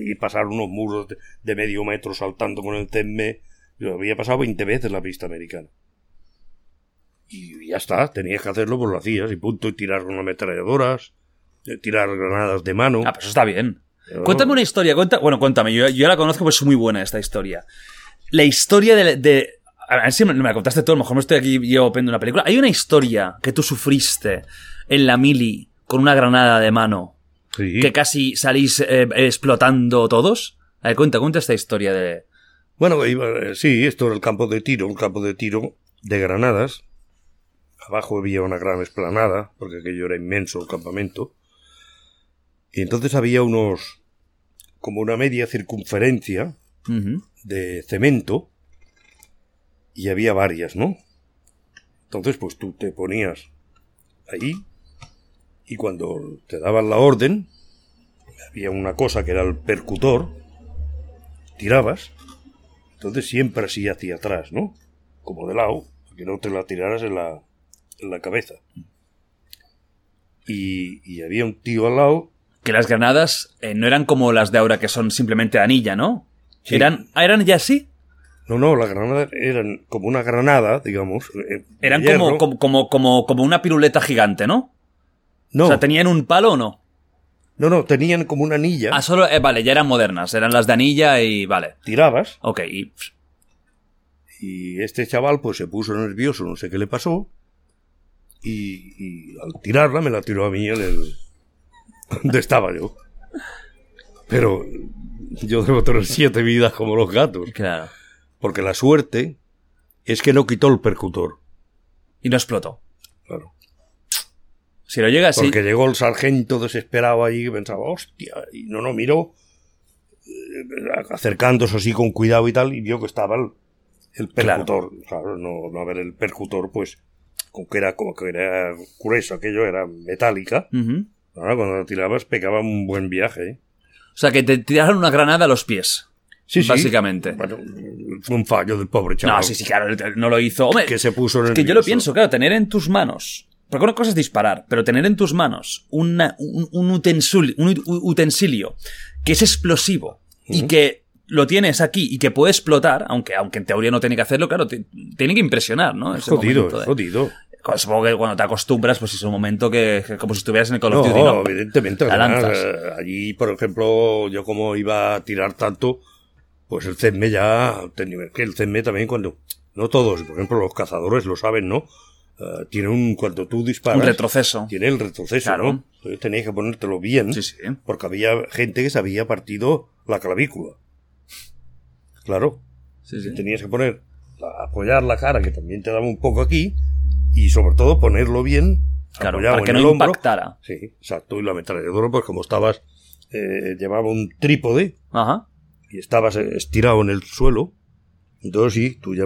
y pasar unos muros de, de medio metro saltando con el CEME. Yo había pasado 20 veces la pista americana. Y ya está, tenías que hacerlo, pues lo hacías, y punto, y tirar con ametralladoras, eh, tirar granadas de mano.
Ah, pues eso está bien.
Pero-
Cuéntame una historia, cuenta, bueno, cuéntame, yo, yo la conozco, pues es muy buena esta historia. La historia de... de a ver si me, me la contaste todo, a lo mejor me estoy aquí yo viendo una película. Hay una historia que tú sufriste en la mili con una granada de mano
Sí.
que casi salís eh, explotando todos. A ver, cuenta, cuenta esta historia de...
Bueno, eh, sí, esto era el campo de tiro, un campo de tiro de granadas. Abajo había una gran esplanada, porque aquello era inmenso el campamento. Y entonces había unos, como una media circunferencia de cemento, y había varias, ¿no? Entonces, pues tú te ponías ahí, y cuando te daban la orden, había una cosa que era el percutor, tirabas, entonces siempre así hacia atrás, ¿no? Como de lado, para que no te la tiraras en la, en la cabeza. Y, y había un tío al lado,
Que las granadas eh, no eran como las de ahora, que son simplemente anilla, ¿no?
Sí.
Eran, ah, eran ya así.
no, no, las granadas eran como una granada, digamos. eh,
Eran como, como, como, como una piruleta gigante, ¿no?
No,
O sea, ¿tenían un palo o no?
No, no, tenían como una anilla,
Ah, solo, eh, vale, ya eran modernas, eran las de anilla y vale.
tirabas,
Ok, y
Y este chaval pues se puso nervioso, no sé qué le pasó. Y, y al tirarla me la tiró a mí en el... donde estaba yo. Pero yo debo tener siete vidas como los gatos.
claro.
Porque la suerte es que no quitó el percutor.
Y no explotó.
Claro.
Si lo llega así.
Porque llegó el sargento desesperado allí y pensaba, hostia, y no, no, miró, eh, acercándose así con cuidado y tal, y vio que estaba el, el percutor. Claro, no, no haber el percutor, pues, con que era como que era grueso, aquello era metálica.
Ujú.
Ahora, cuando la tirabas, pegaba un buen viaje. ¿eh?
O sea, que te tiraron una granada a los pies.
Sí, sí.
Básicamente.
Bueno, fue un fallo del pobre chaval.
No, sí, sí, claro, no lo hizo. Hombre,
Que se puso
es que yo lo pienso, claro, tener en tus manos. Porque una cosa es disparar, pero tener en tus manos una- un, un utensil- un ut- utensilio que es explosivo y que lo tienes aquí y que puede explotar, aunque, aunque en teoría no tiene que hacerlo, claro, te- tiene que impresionar, ¿no? Ese
Jodido,
de-
jodido.
Supongo que cuando te acostumbras, pues es un momento que, que como si estuvieras en el Call of
No,
Duty, ¿no?
evidentemente.
La
además,
lanzas.
eh, allí, por ejemplo, yo como iba a tirar tanto, pues el CEDME ya el CEDME también cuando no todos, por ejemplo, los cazadores lo saben, ¿no? Eh, tiene un cuando tú disparas
Un retroceso.
tiene el retroceso,
Claro.
¿no? Entonces tenías que ponértelo bien,
Sí, sí.
porque había gente que se había partido la clavícula. Claro,
Sí, sí.
tenías que poner apoyar la cara que también te daba un poco aquí y sobre todo ponerlo bien
Claro,
apoyado
para que
en
no
el hombro.
impactara.
Sí, exacto. Y la ametralladora, pues como estabas, eh, llevaba un trípode
Ajá.
y estabas eh, estirado en el suelo. Entonces sí, tú ya,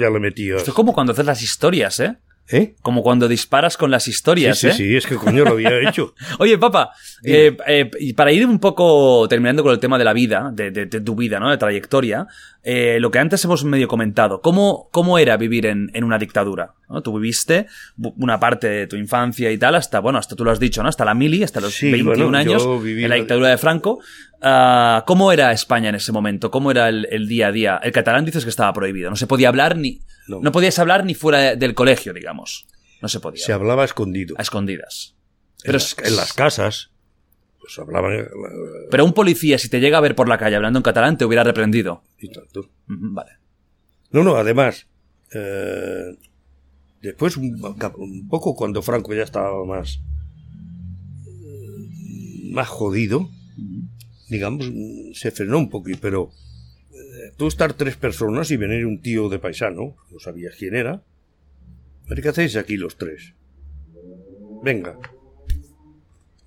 ya le metías.
Esto es como cuando haces las historias, ¿eh?
¿Eh?
Como cuando disparas con las
Sí,
historias,
sí,
¿eh?
sí, es que coño lo había hecho.
Oye, papá, eh, eh, para ir un poco terminando con el tema de la vida, de, de- de tu vida, ¿no? De trayectoria, eh, lo que antes hemos medio comentado, ¿cómo, cómo era vivir en, en una dictadura? ¿no? Tú viviste una parte de tu infancia y tal, hasta, bueno, hasta tú lo has dicho, ¿no? Hasta la mili, hasta los
Sí,
21
bueno, yo
años,
viví
en la- dictadura de Franco. Ah, ¿Cómo era España en ese momento? ¿Cómo era el, el día a día? El catalán dices que estaba prohibido, no se podía hablar ni... No,
No.
podías hablar ni fuera de- del colegio, digamos. No se podía.
Se hablaba escondido.
a escondidas.
En
Pero, es-
en las casas, pues hablaban eh,
pero un policía, si te llega a ver por la calle hablando en catalán, te hubiera reprendido.
y tanto.
Vale.
No, no, además, eh, después un, un poco cuando Franco ya estaba más, más jodido, digamos, se frenó un poquito, pero eh, tú estar tres personas y venir un tío de paisano, no sabías quién era, qué hacéis aquí los tres. Venga,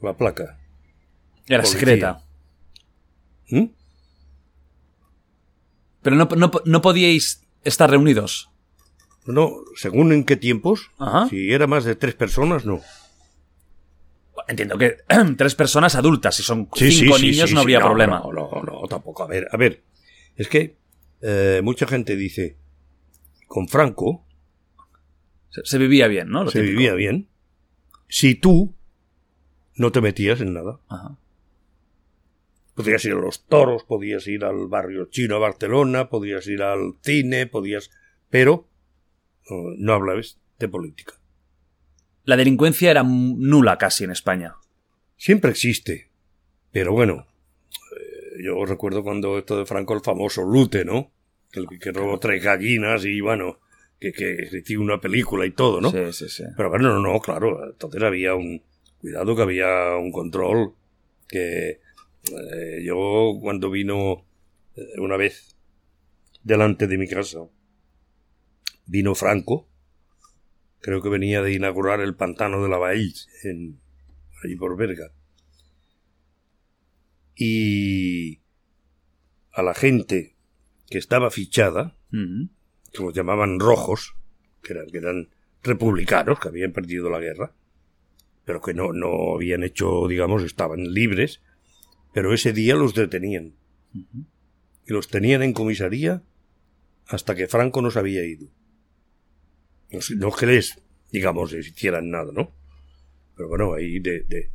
la placa.
Era
Policía.
secreta.
¿Mm?
Pero no, no, no podíais estar reunidos.
No, según en qué tiempos,
Ajá.
si era más de tres personas, no.
Entiendo que tres personas adultas, si son
Sí,
cinco
sí,
niños
sí,
no habría problema.
No, no, no, tampoco. A ver, a ver. Es que eh, mucha gente dice, con Franco
Se, se vivía bien, ¿no? Lo
se
típico.
vivía bien si tú no te metías en nada.
Ajá.
Podías ir a los toros, podías ir al barrio chino a Barcelona, podías ir al cine, podías... Pero no, no hablabas de política.
La delincuencia era nula casi en España.
Siempre existe. Pero bueno, eh, yo recuerdo cuando esto de Franco, el famoso Lute, ¿no? Que, el que robó tres gallinas y bueno, que, que hizo una película y todo, ¿no?
Sí, sí, sí.
Pero bueno, no, no, claro, entonces había un... Cuidado que había un control que eh, yo cuando vino eh, una vez delante de mi casa, vino Franco, creo que venía de inaugurar el pantano de la Bahía, en, allí por Berga. Y a la gente que estaba fichada, que los llamaban rojos, que eran, que eran republicanos, que habían perdido la guerra, pero que no, no habían hecho, digamos, estaban libres, pero ese día los detenían. Y los tenían en comisaría hasta que Franco no se había ido. No, no que les, digamos, les hicieran nada, ¿no? Pero bueno, ahí de, de-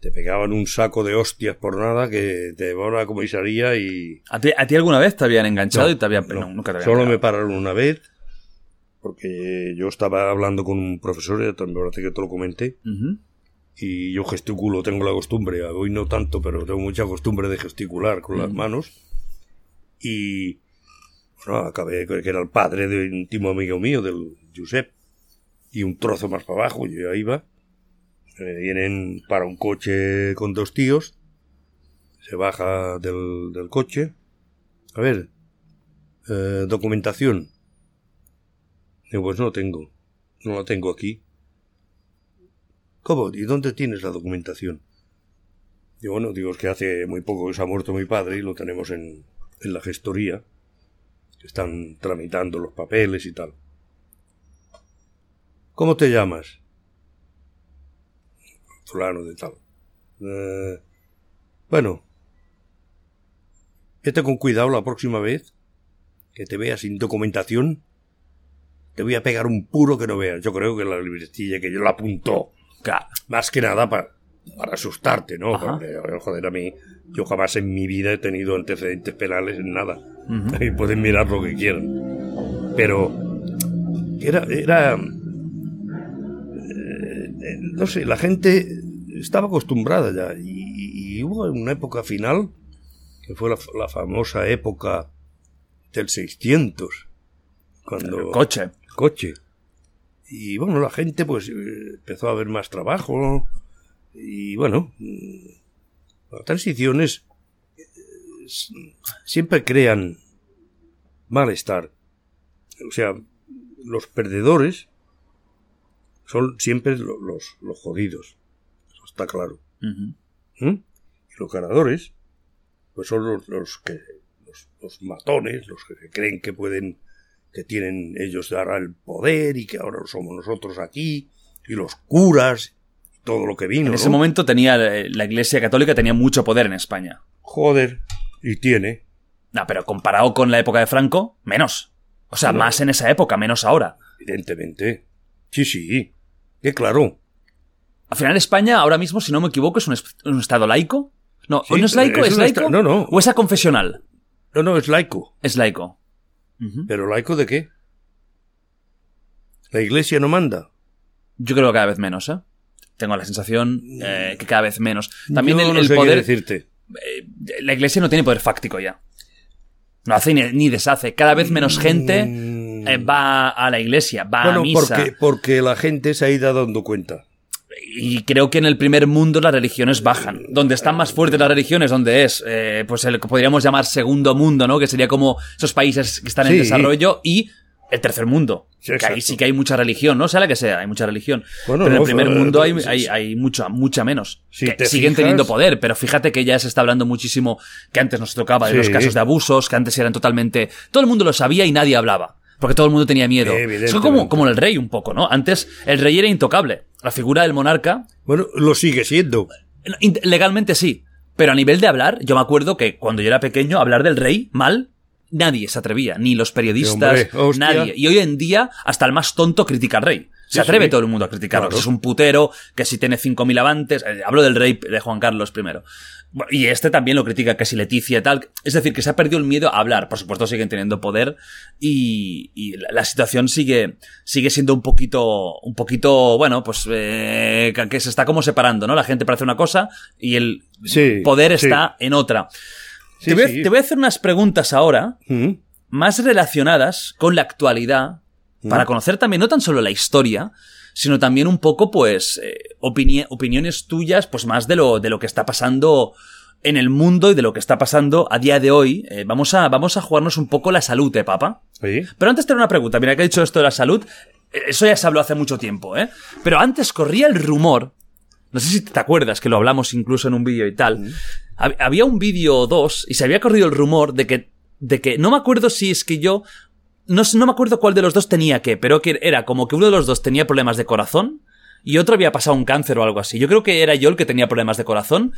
te pegaban un saco de hostias por nada que te llevaban a la comisaría y...
¿A ti, a ti alguna vez te habían enganchado
No,
y te habían...
no.
no, nunca te habían
Solo me pararon una vez porque yo estaba hablando con un profesor, me parece que te lo comenté, y yo gesticulo, tengo la costumbre, hoy no tanto, pero tengo mucha costumbre de gesticular con las manos. Y bueno, acabé que era el padre de un íntimo amigo mío, del Josep, y un trozo más para abajo, yo ya iba. Vienen para un coche con dos tíos, se baja del, del coche. A ver, eh, documentación. Digo, pues no tengo, no la tengo aquí. ¿Cómo? ¿Y dónde tienes la documentación? Digo, bueno, digo, es que hace muy poco que se ha muerto mi padre y lo tenemos en, en la gestoría. Que Están tramitando los papeles y tal. ¿Cómo te llamas? Fulano de tal. "Eh, bueno, vete con cuidado la próxima vez que te veas sin documentación. Te voy a pegar un puro que no veas. Yo creo que la libretilla que yo la apuntó
Claro.
más que nada para, para asustarte, ¿no? Porque, joder, a mí, yo jamás en mi vida he tenido antecedentes penales en nada. Y pueden mirar lo que quieran. Pero era, era, eh, no sé, la gente estaba acostumbrada ya. Y, y hubo una época final, que fue la, la famosa época del 600, cuando
El coche.
coche. Y bueno, la gente pues eh, empezó a ver más trabajo. Y bueno, las transiciones eh, siempre crean malestar. O sea, los perdedores son siempre lo- los, los jodidos. Eso está claro. ¿Mm? Y los ganadores, pues son los, los que los, los matones, los que creen que pueden, que tienen ellos ahora el poder y que ahora somos nosotros aquí, y los curas, todo lo que vino.
En ese
¿no?
momento tenía eh, la Iglesia Católica tenía mucho poder en España.
Joder, y tiene.
No, pero comparado con la época de Franco, menos. O sea,
No.
más en esa época, menos ahora.
Evidentemente. Sí, sí. Que claro.
Al final España, ahora mismo, si no me equivoco, es un, es- un estado laico. No,
Sí,
¿o no es laico?
es
¿Es,
un
laico?
no, no.
¿O es aconfesional?
No, no, es laico.
Es laico.
¿Pero laico de qué? La iglesia no manda.
Yo creo que cada vez menos, ¿eh? Tengo la sensación eh, que cada vez menos. También
Yo
el,
no
el
sé qué
poder.
decirte.
eh, la iglesia no tiene poder fáctico ya. No hace ni, ni deshace. Cada vez menos gente
Mm.
eh, va a la iglesia, va
Bueno,
a misa.
porque, porque la gente se ha ido dando cuenta.
Y creo que en el primer mundo las religiones bajan. Donde están más fuertes las religiones, donde es, eh, pues el que podríamos llamar segundo mundo, ¿no? Que sería como esos países que están en desarrollo y el tercer mundo.
Sí,
que ahí sí que hay mucha religión, ¿no? Sea la que sea, hay mucha religión.
Bueno,
pero en el primer
eh,
mundo hay, hay, hay mucha, mucha menos.
Si
Que
te
siguen
fijas-
teniendo poder, pero fíjate que ya se está hablando muchísimo que antes nos tocaba de
Sí.
los casos de abusos, que antes eran totalmente... Todo el mundo lo sabía y nadie hablaba. Porque todo el mundo tenía miedo. Es como, como el rey un poco, ¿no? Antes el rey era intocable. La figura del monarca
Bueno, lo sigue siendo.
Legalmente sí, pero a nivel de hablar, yo me acuerdo que cuando yo era pequeño, hablar del rey mal, nadie se atrevía, ni los periodistas,
hombre,
nadie. Y hoy en día, hasta el más tonto critica al rey. Se atreve
sí.
todo el mundo a criticarlo.
Claro.
que Es un putero, que si tiene 5.000 amantes. eh, hablo del rey de Juan Carlos I. Y este también lo critica, que si Leticia y tal. Es decir, que se ha perdido el miedo a hablar. Por supuesto, siguen teniendo poder. Y, y la, la situación sigue, sigue siendo un poquito, un poquito, bueno, pues, eh, que- se está como separando, ¿no? La gente parece una cosa y el
Sí,
poder está en otra.
Sí,
te, voy a,
sí.
te voy a hacer unas preguntas ahora
Mm,
más relacionadas con la actualidad, para conocer también no tan solo la historia, sino también un poco, pues, eh, opini- opiniones tuyas, pues más de lo, de lo que está pasando en el mundo y de lo que está pasando a día de hoy. Eh, vamos, a, vamos a jugarnos un poco la salud, ¿eh, papá?
sí.
Pero antes tengo una pregunta. Mira que he dicho esto de la salud. eh, Eso ya se habló hace mucho tiempo, ¿eh? Pero antes corría el rumor. No sé si te acuerdas que lo hablamos incluso en un vídeo y tal. Hab- Había un vídeo o dos y se había corrido el rumor de que, de que, no me acuerdo si es que yo, no, no me acuerdo cuál de los dos tenía qué, pero que era como que uno de los dos tenía problemas de corazón y otro había pasado un cáncer o algo así. Yo creo que era yo el que tenía problemas de corazón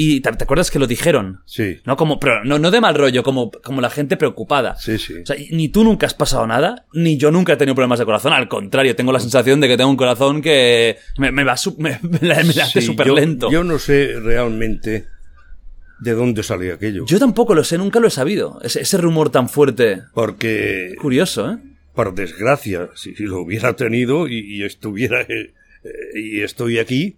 y ¿te, te acuerdas que lo dijeron?
Sí.
No como, pero no, no de mal rollo, como, como la gente preocupada.
Sí, sí.
O sea, ni tú nunca has pasado nada, ni yo nunca he tenido problemas de corazón. Al contrario, tengo la sensación de que tengo un corazón que me, me va su- me, me la- hace súper lento.
Yo no sé realmente de dónde salió aquello.
Yo tampoco lo sé, nunca lo he sabido. Ese, ese rumor tan fuerte.
Porque,
Curioso, ¿eh?
por desgracia, si lo hubiera tenido y, y estuviera eh, y estoy aquí,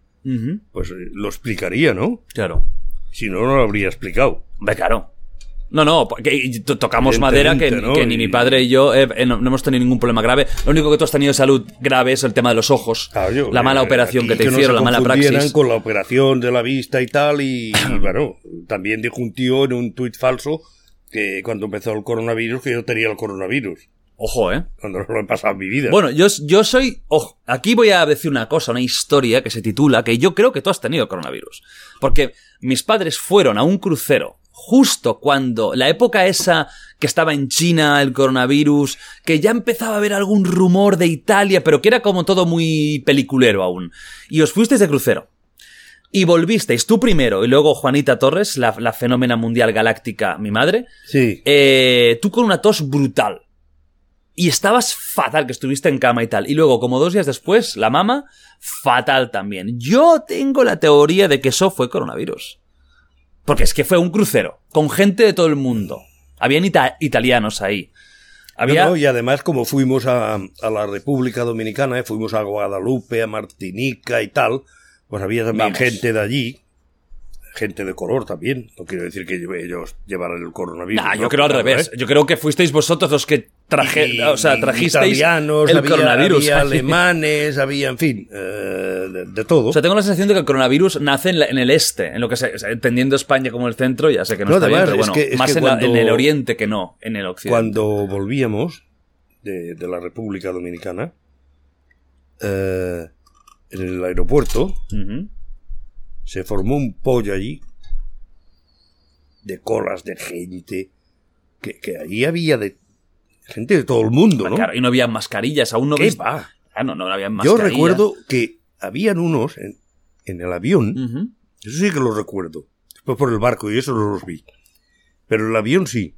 Pues eh, lo explicaría, ¿no?
Claro.
Si no, no lo habría explicado.
Hombre, claro. No, no, porque to- tocamos madera que,
¿no?
que ni mi padre y yo eh, eh, no, no hemos tenido ningún problema grave. Lo único que tú has tenido de salud grave es el tema de los ojos.
Claro, yo,
la mala
eh,
operación que te hicieron,
se
la mala praxis.
con la operación de la vista y tal, y, y, bueno, también dijo un tío en un tuit falso que cuando empezó el coronavirus, que yo tenía el coronavirus,
Ojo, ¿eh?
cuando no lo he pasado en mi vida.
Bueno, yo, yo soy. Ojo, aquí voy a decir una cosa, una historia que se titula que yo creo que tú has tenido coronavirus. Porque mis padres fueron a un crucero justo cuando la época esa que estaba en China, el coronavirus, que ya empezaba a haber algún rumor de Italia, pero que era como todo muy peliculero aún. Y os fuisteis de crucero. Y volvisteis tú primero y luego Juanita Torres, la, la fenómena mundial galáctica, mi madre,
sí,
eh, tú con una tos brutal. Y estabas fatal, que estuviste en cama y tal. Y luego, como dos días después, la mama, fatal también. Yo tengo la teoría de que eso fue coronavirus. Porque es que fue un crucero, con gente de todo el mundo. Habían ita- italianos ahí. Había...
No, no, y además como fuimos a, a la República Dominicana, eh, fuimos a Guadalupe, a Martinica y tal, pues había también
Vamos.
gente de allí, gente de color también, no quiero decir que ellos llevaran el coronavirus.
Nah,
¿no?
yo creo al revés.
¿eh?
Yo creo que fuisteis vosotros los que traje,
Y-
o sea, trajisteis
italianos,
el
había,
coronavirus.
había alemanes, había, en fin, eh, de, de todo.
O sea, tengo la sensación de que el coronavirus nace en, la- en el este, en lo que se, entendiendo España como el centro, ya sé que no,
No,
está bien,
además,
pero
es
bueno,
que- es
más en, la-
cuando-
en el oriente que no, en el occidente.
Cuando volvíamos de, de la República Dominicana, eh, en el aeropuerto. Se formó un pollo allí de colas de gente que, que allí había de gente de todo el mundo, ¿no?
Claro, y no había mascarillas, aún no
¿Qué va?
Ah, no, no había
Yo
mascarillas.
recuerdo que habían unos en, en el avión, eso sí que lo recuerdo, después por el barco y eso no los vi, pero el avión sí,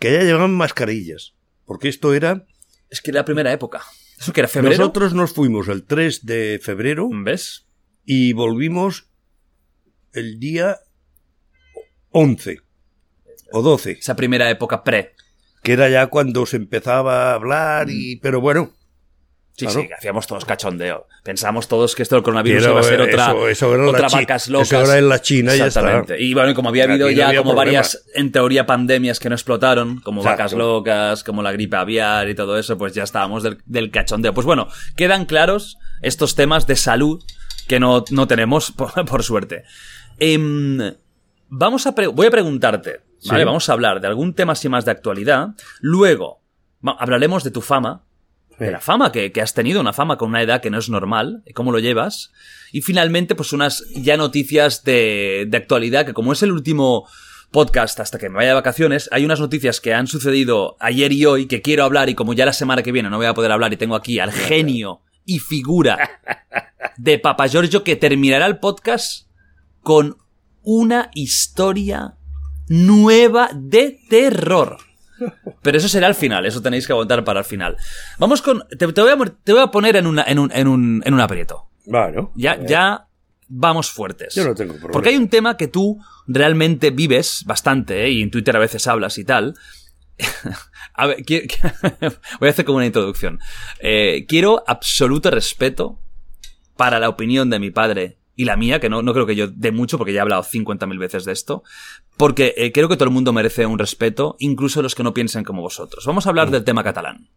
que allá llevaban mascarillas, porque esto era...
Es que era la primera época. Eso que era febrero.
Nosotros nos fuimos el 3 de febrero
¿Ves?
Y volvimos el día 11 o 12.
Esa primera época pre.
que era ya cuando se empezaba a hablar y pero bueno
Sí,
Claro.
sí, que hacíamos todos cachondeo. Pensábamos todos que esto del coronavirus
Pero
iba a ser otra,
eso- eso era
otra vacas
eso
locas.
era en la China y.
Exactamente. Y bueno, y como había habido
no
ya
había
como varias, en teoría, pandemias que no explotaron, como
Exacto.
vacas locas, como la gripe aviar y todo eso, pues ya estábamos del, del cachondeo. Pues bueno, quedan claros estos temas de salud que no, no tenemos, por, por suerte. Em, vamos a pre- voy a preguntarte, ¿vale?
Sí.
Vamos a hablar de algún tema así más de actualidad. Luego, hablaremos de tu fama, de la fama que, que has tenido, una fama con una edad que no es normal, cómo lo llevas. Y finalmente, pues unas ya noticias de, de actualidad, que como es el último podcast hasta que me vaya de vacaciones, hay unas noticias que han sucedido ayer y hoy que quiero hablar y como ya la semana que viene no voy a poder hablar y tengo aquí al genio y figura de Papa Giorgio que terminará el podcast con una historia nueva de terror. Pero eso será al final, eso tenéis que aguantar para el final. Vamos con. Te, te voy, a, te voy a poner en, una, en, un, en, un, en un aprieto.
Bueno.
Ya, ya vamos fuertes.
Yo no tengo problema.
Porque hay un tema que tú realmente vives bastante, ¿eh? y en Twitter a veces hablas y tal. a ver, qui- voy a hacer como una introducción. Eh, quiero absoluto respeto para la opinión de mi padre y la mía, que no, no creo que yo dé mucho porque ya he hablado 50.000 veces de esto, porque eh, creo que todo el mundo merece un respeto, incluso los que no piensen como vosotros. Vamos a hablar del tema catalán.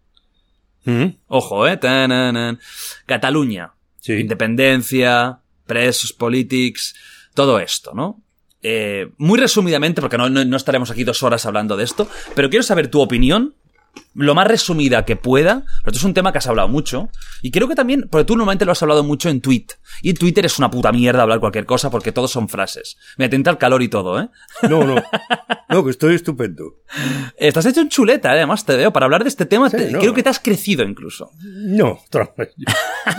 ¿Mm?
Ojo, eh. Tananan. Cataluña.
Sí.
Independencia, presos politics, todo esto, ¿no? Eh, muy resumidamente, porque no, no- no estaremos aquí dos horas hablando de esto, pero quiero saber tu opinión, lo más resumida que pueda, pero esto es un tema que has hablado mucho, y creo que también, porque tú normalmente lo has hablado mucho en Tweet, y en Twitter es una puta mierda hablar cualquier cosa porque todos son frases. Me atenta el calor y todo, ¿eh?
No, no. No, que estoy estupendo.
Estás hecho en chuleta, ¿eh? además te veo, para hablar de este tema,
Sí,
te-
no.
creo que te has crecido incluso.
No, tra-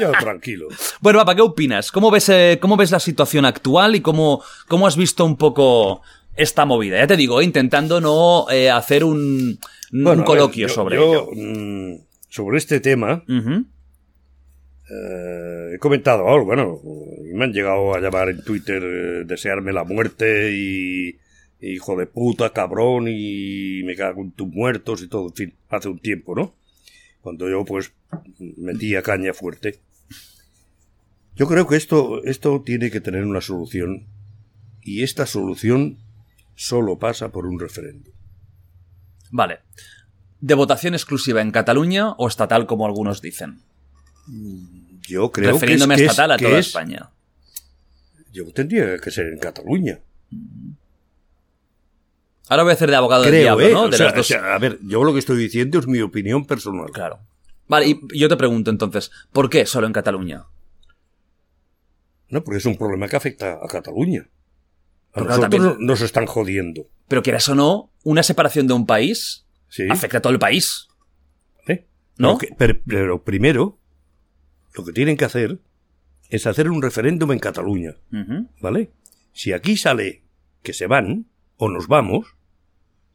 yo tranquilo.
Bueno, papá, ¿qué opinas? ¿Cómo ves, eh, cómo ves la situación actual y cómo, cómo has visto un poco esta movida? Ya te digo, intentando no eh, hacer un,
a ver,
coloquio
yo-
sobre
yo,
ello.
mm, sobre este tema, eh, he comentado algo, bueno, me han llegado a llamar en Twitter, eh, desearme la muerte y hijo de puta, cabrón, y me cago en tus muertos y todo, en fin, hace un tiempo, ¿no? Cuando yo, pues, metía caña fuerte. Yo creo que esto, esto tiene que tener una solución, y esta solución solo pasa por un referéndum.
Vale. ¿De votación exclusiva en Cataluña o estatal como algunos dicen?
Yo creo
Refiriéndome
que es,
a estatal a
que
toda
es-
España.
Yo tendría que ser en Cataluña.
Ahora voy a hacer de abogado del
Creo,
diablo,
¿eh?
¿no?
O
De
sea,
los dos.
o sea, a ver, yo lo que estoy diciendo es mi opinión personal.
Claro. Vale, y yo te pregunto entonces, ¿por qué solo en Cataluña?
No, porque es un problema que afecta a Cataluña. A
Pero
nosotros
también-
nos están jodiendo.
Pero quieras o no, una separación de un país
¿sí?
afecta a todo el país.
¿Eh?
¿No?
Pero, que- pero- pero primero, lo que tienen que hacer es hacer un referéndum en Cataluña. ¿Vale? Si aquí sale que se van o nos vamos,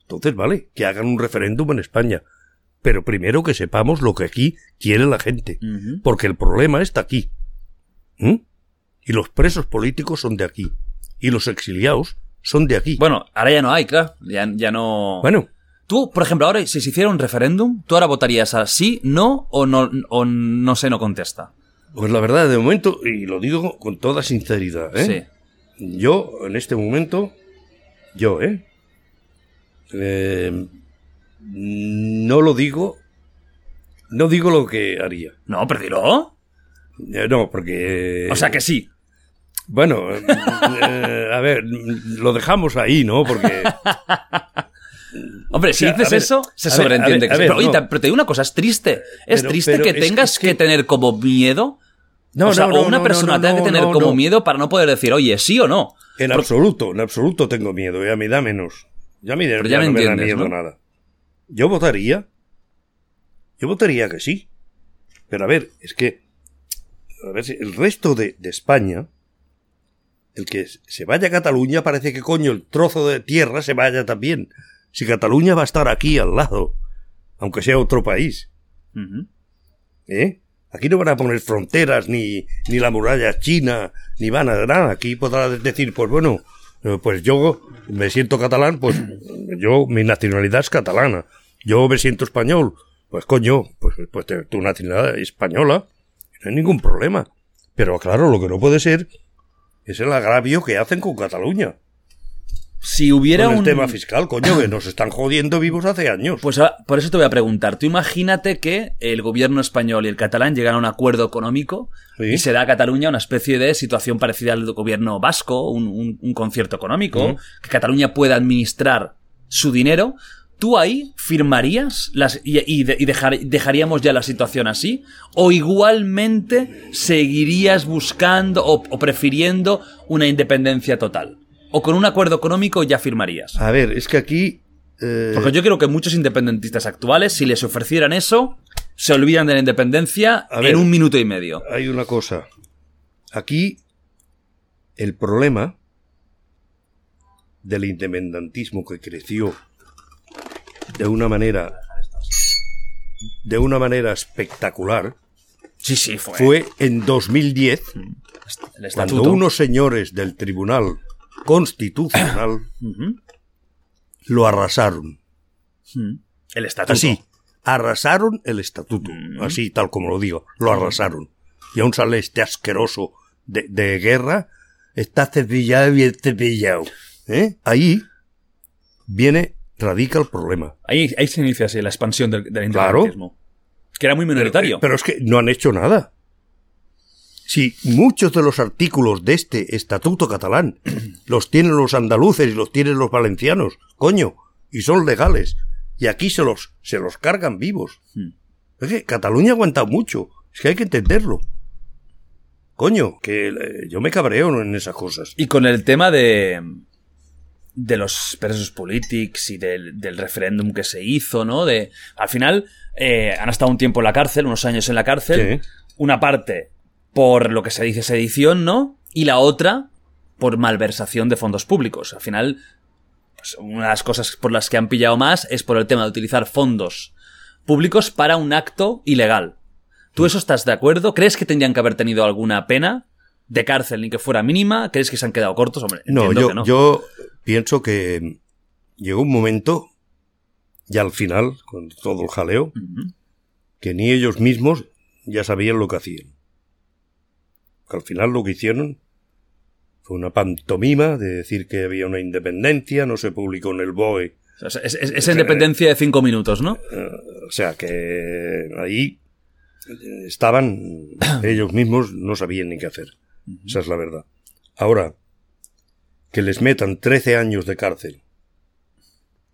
entonces vale, que hagan un referéndum en España. Pero primero que sepamos lo que aquí quiere la gente. Porque el problema está aquí. ¿Mm? Y los presos políticos son de aquí. Y los exiliados son de aquí.
Bueno, ahora ya no hay, claro. Ya, ya no.
Bueno,
Tú, por ejemplo, ahora, si se hiciera un referéndum, ¿tú ahora votarías a sí, no o no, o no sé, no contesta?
pues la verdad, de momento, y lo digo con toda sinceridad, ¿eh?
Sí.
Yo, en este momento, yo, ¿eh? Eh, No lo digo. No digo lo que haría.
No, pero dilo.
Eh, No, porque.
O sea que sí.
Bueno, eh, a ver, lo dejamos ahí, ¿no? Porque.
Hombre, si
O sea,
dices
ver,
eso, se sobreentiende
ver,
que
ver,
Pero,
no.
pero te digo una cosa, es triste. Es
Pero-
triste
pero
que
es-
tengas
es
que...
que-
tener como miedo.
No,
o sea,
no, no,
o una persona tenga que tener como miedo para no poder decir, oye, sí o no.
En
Por-
absoluto, en absoluto tengo miedo, y a mí da menos. Ya a mí
Pero
ya
ya me
me da
entiendes,
nada. Yo votaría. Yo votaría que sí. Pero a ver, es que. A ver, si el resto de, de España. El que se vaya a Cataluña parece que coño el trozo de tierra se vaya también. Si Cataluña va a estar aquí al lado. Aunque sea otro país. ¿Eh? Aquí no van a poner fronteras, ni, ni la muralla china, ni van a nada. Aquí podrás decir, pues bueno, eh, pues yo me siento catalán, pues yo, mi nacionalidad es catalana. Yo me siento español, pues coño, pues, pues tu nacionalidad es española, no hay ningún problema. Pero claro, lo que no puede ser es el agravio que hacen con Cataluña.
Si hubiera
Con el
un...
tema fiscal, coño, que nos están jodiendo vivos hace años.
Pues por eso te voy a preguntar. Tú imagínate que el gobierno español y el catalán llegan a un acuerdo económico
Sí.
y se da a Cataluña una especie de situación parecida al gobierno vasco, un, un- un concierto económico, que Cataluña pueda administrar su dinero. ¿Tú ahí firmarías las, y, y de- y dejar- dejaríamos ya la situación así? ¿O igualmente seguirías buscando o, o prefiriendo una independencia total? ¿O con un acuerdo económico ya firmarías?
A ver, es que aquí... eh,
Porque yo creo que muchos independentistas actuales, si les ofrecieran eso, se olvidan de la independencia
ver.
en un minuto y medio.
hay una cosa. Aquí el problema del independentismo que creció de una manera de una manera espectacular
Sí, sí, fue.
fue en 2010
el
cuando unos señores del Tribunal Constitucional lo arrasaron.
El estatuto.
Así, arrasaron el estatuto. Así, tal como lo digo, lo arrasaron. Y aún sale este asqueroso de, de guerra, está cepillado y bien cepillado. ¿Eh? Ahí viene, radica el problema.
Ahí, ahí se inicia la expansión del, del
Claro.
independentismo. Que era muy minoritario.
Pero es que no han hecho nada. Si muchos de los artículos de este estatuto catalán los tienen los andaluces y los tienen los valencianos, coño, y son legales, y aquí se los, se los cargan vivos. Es que Cataluña ha aguantado mucho, es que hay que entenderlo. Coño, que eh, yo me cabreo en esas cosas.
Y con el tema de. De los presos políticos y del, del referéndum que se hizo, ¿no? De. Al final, eh, han estado un tiempo en la cárcel, unos años en la cárcel.
Sí.
Una parte por lo que se dice sedición, ¿no? Y la otra por malversación de fondos públicos. Al final, pues, una de las cosas por las que han pillado más es por el tema de utilizar fondos públicos para un acto ilegal. ¿Tú eso estás de acuerdo? ¿Crees que tendrían que haber tenido alguna pena de cárcel ni que fuera mínima? ¿Crees que se han quedado cortos? Hombre,
No, yo,
que no.
yo pienso que llegó un momento, ya al final, con todo el jaleo, que ni ellos mismos ya sabían lo que hacían. Que al final lo que hicieron fue una pantomima de decir que había una independencia, no se publicó en el BOE.
O sea, es- es- esa independencia de cinco minutos, ¿no?
O sea que ahí estaban, ellos mismos no sabían ni qué hacer. Esa es la verdad. Ahora, que les metan 13 años de cárcel,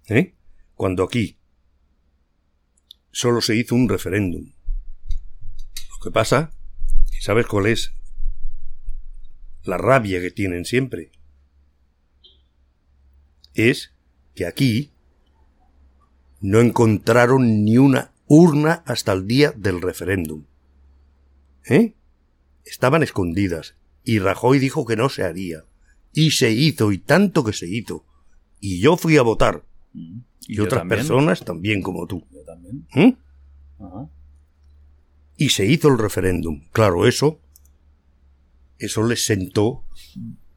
¿eh? Cuando aquí solo se hizo un referéndum. Lo que pasa, ¿y ¿sabes cuál es? La rabia que tienen siempre. Es que aquí no encontraron ni una urna hasta el día del referéndum. ¿Eh? Estaban escondidas y Rajoy dijo que no se haría. Y se hizo, y tanto que se hizo. Y yo fui a votar. Y,
yo
otras
también.
personas también como tú.
Yo también.
¿Eh?
Ajá.
Y se hizo el referéndum. Claro, eso. Eso les sentó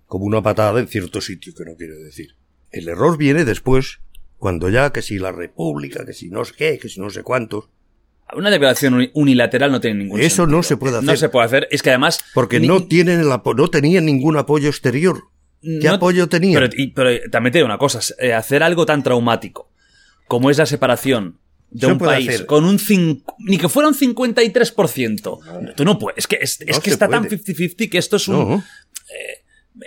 como una patada en cierto sitio, que no quiere decir. El error viene después, cuando ya que si la república, que si no sé qué, que si no sé cuántos.
Una declaración uni- unilateral no tiene ningún
Eso
sentido.
no se puede hacer.
No se puede hacer. Es que además.
Porque
ni-
no tienen el apo- no tenían ningún apoyo exterior. ¿Qué
no-
apoyo tenían?
Pero, y- pero también te digo una cosa: eh, hacer algo tan traumático como es la separación de un país
hacer.
con un. cin- ni que fuera un 53%. Tú no puedes. Es que, es, es
No
que está tan
puede.
50-50 que esto es un.
No.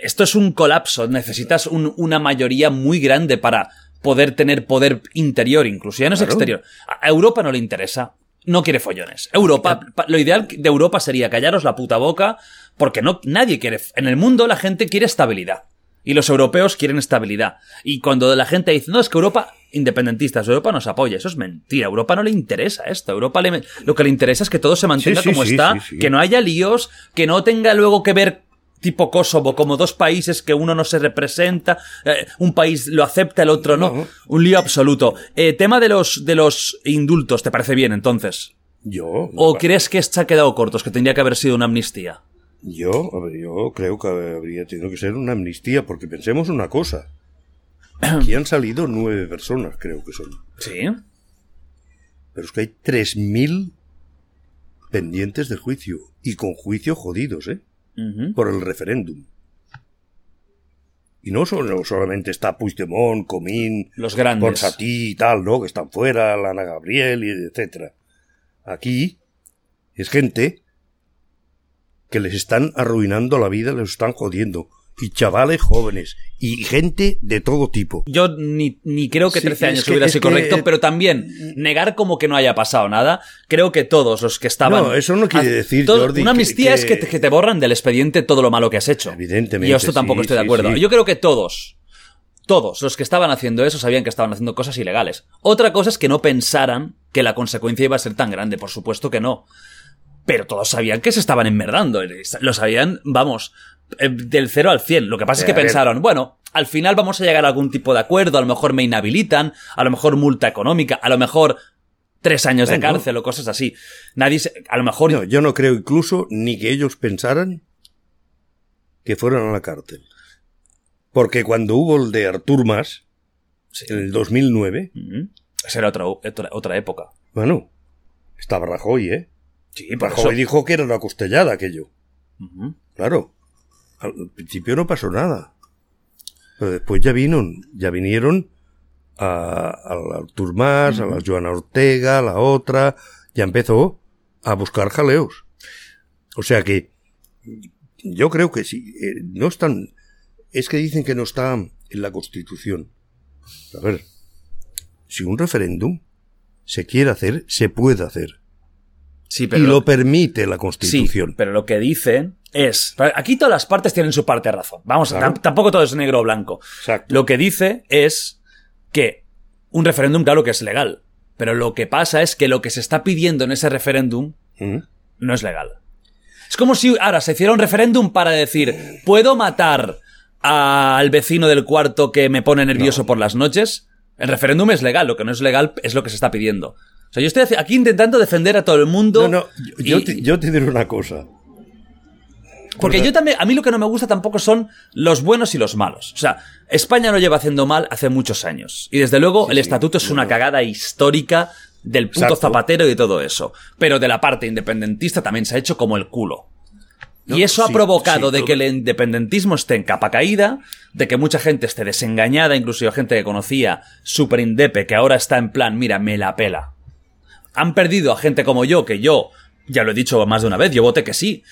esto es un colapso. Necesitas un- una mayoría muy grande para poder tener poder interior, incluso ya no es
Claro.
exterior. A Europa no le interesa. No quiere follones. Europa, pa- lo ideal de Europa sería callaros la puta boca, porque no, nadie quiere. En el mundo la gente quiere estabilidad. Y los europeos quieren estabilidad. Y cuando la gente dice, no, es que Europa, independentistas, Europa nos apoya. Eso es mentira. Europa no le interesa esto. Europa le- lo que le interesa es que todo se mantenga
Sí, sí,
como
sí,
está, que no haya líos, que no tenga luego que ver tipo Kosovo, como dos países que uno no se representa, eh, un país lo acepta, el otro no.
No.
Un lío absoluto. Eh, tema de los, de los indultos, ¿te parece bien entonces?
Yo.
¿O crees que ha quedado cortos, que tendría que haber sido una amnistía?
Yo, a ver, yo creo que habría tenido que ser una amnistía, porque pensemos una cosa. Aquí han salido nueve personas, creo que son.
Sí.
Pero es que hay tres mil pendientes de juicio. Y con juicio jodidos, ¿eh? Por el referéndum. Y no solo, solamente está Puigdemont, Comín,
Los grandes.
Ponsatí y tal, ¿no? Que están fuera, Lana Gabriel, y etcétera. Aquí es gente que les están arruinando la vida, les están jodiendo. Y chavales jóvenes. Y gente de todo tipo.
Yo ni, ni creo que
Sí,
13
es
años
que-
hubiera sido
que-
correcto, pero también negar como que no haya pasado nada. Creo que todos los que estaban.
No, eso no quiere decir, Jordi,
Una amnistía
que-
es que te, que te borran del expediente todo lo malo que has hecho.
Evidentemente,
Y yo esto tampoco
sí,
estoy de acuerdo.
sí.
Yo creo que todos, todos los que estaban haciendo eso sabían que estaban haciendo cosas ilegales. Otra cosa es que no pensaran que la consecuencia iba a ser tan grande. Por supuesto que no. Pero todos sabían que se estaban enmerdando. Lo sabían, vamos, eh, del 0 al 100. Lo que pasa es
Eh,
que
ver.
pensaron, bueno, al final vamos a llegar a algún tipo de acuerdo, a lo mejor me inhabilitan, a lo mejor multa económica, a lo mejor tres años de cárcel o cosas así. Nadie se- a lo mejor
No, yo no creo incluso ni que ellos pensaran que fueran a la cárcel. Porque cuando hubo el de Artur Mas, en el 2009,
Ujú. Esa era otra, otra, otra época.
bueno, estaba Rajoy, ¿eh?
Sí,
Rajoy
eso.
dijo que era una costellada aquello. Claro. Al principio no pasó nada. Pero después ya vino, ya vinieron a, a la Artur Mas, a la Joana Ortega, a la otra, ya empezó a buscar jaleos. O sea que yo creo que sí, eh, no están, es que dicen que no está en la Constitución. A ver, si un referéndum se quiere hacer, se puede hacer.
Sí, pero
y lo permite la
Sí,
Constitución.
pero lo que dicen es. Aquí todas las partes tienen su parte de razón. Vamos,
Claro.
tampoco todo es negro o blanco.
Exacto.
Lo que dice es que un referéndum, claro que es legal. Pero lo que pasa es que lo que se está pidiendo en ese referéndum
¿Mm?
no es legal. Es como si ahora se hiciera un referéndum para decir, ¿puedo matar al vecino del cuarto que me pone nervioso por las noches? El referéndum es legal, lo que no es legal es lo que se está pidiendo. Sea, yo estoy aquí intentando defender a todo el mundo.
No, no, yo,
y-
te, yo te diré una cosa.
Porque yo también, a mí lo que no me gusta tampoco son los buenos y los malos. O sea, España lo lleva haciendo mal hace muchos años. Y desde luego el estatuto es una cagada histórica del puto
Exacto.
zapatero y todo eso. Pero de la parte independentista también se ha hecho como el culo.
No,
y eso ha provocado de que el independentismo esté en capa caída, de que mucha gente esté desengañada, incluso gente que conocía super indepe, que ahora está en plan, mira, me la pela. Han perdido a gente como yo, que yo, ya lo he dicho más de una vez, yo voté que sí.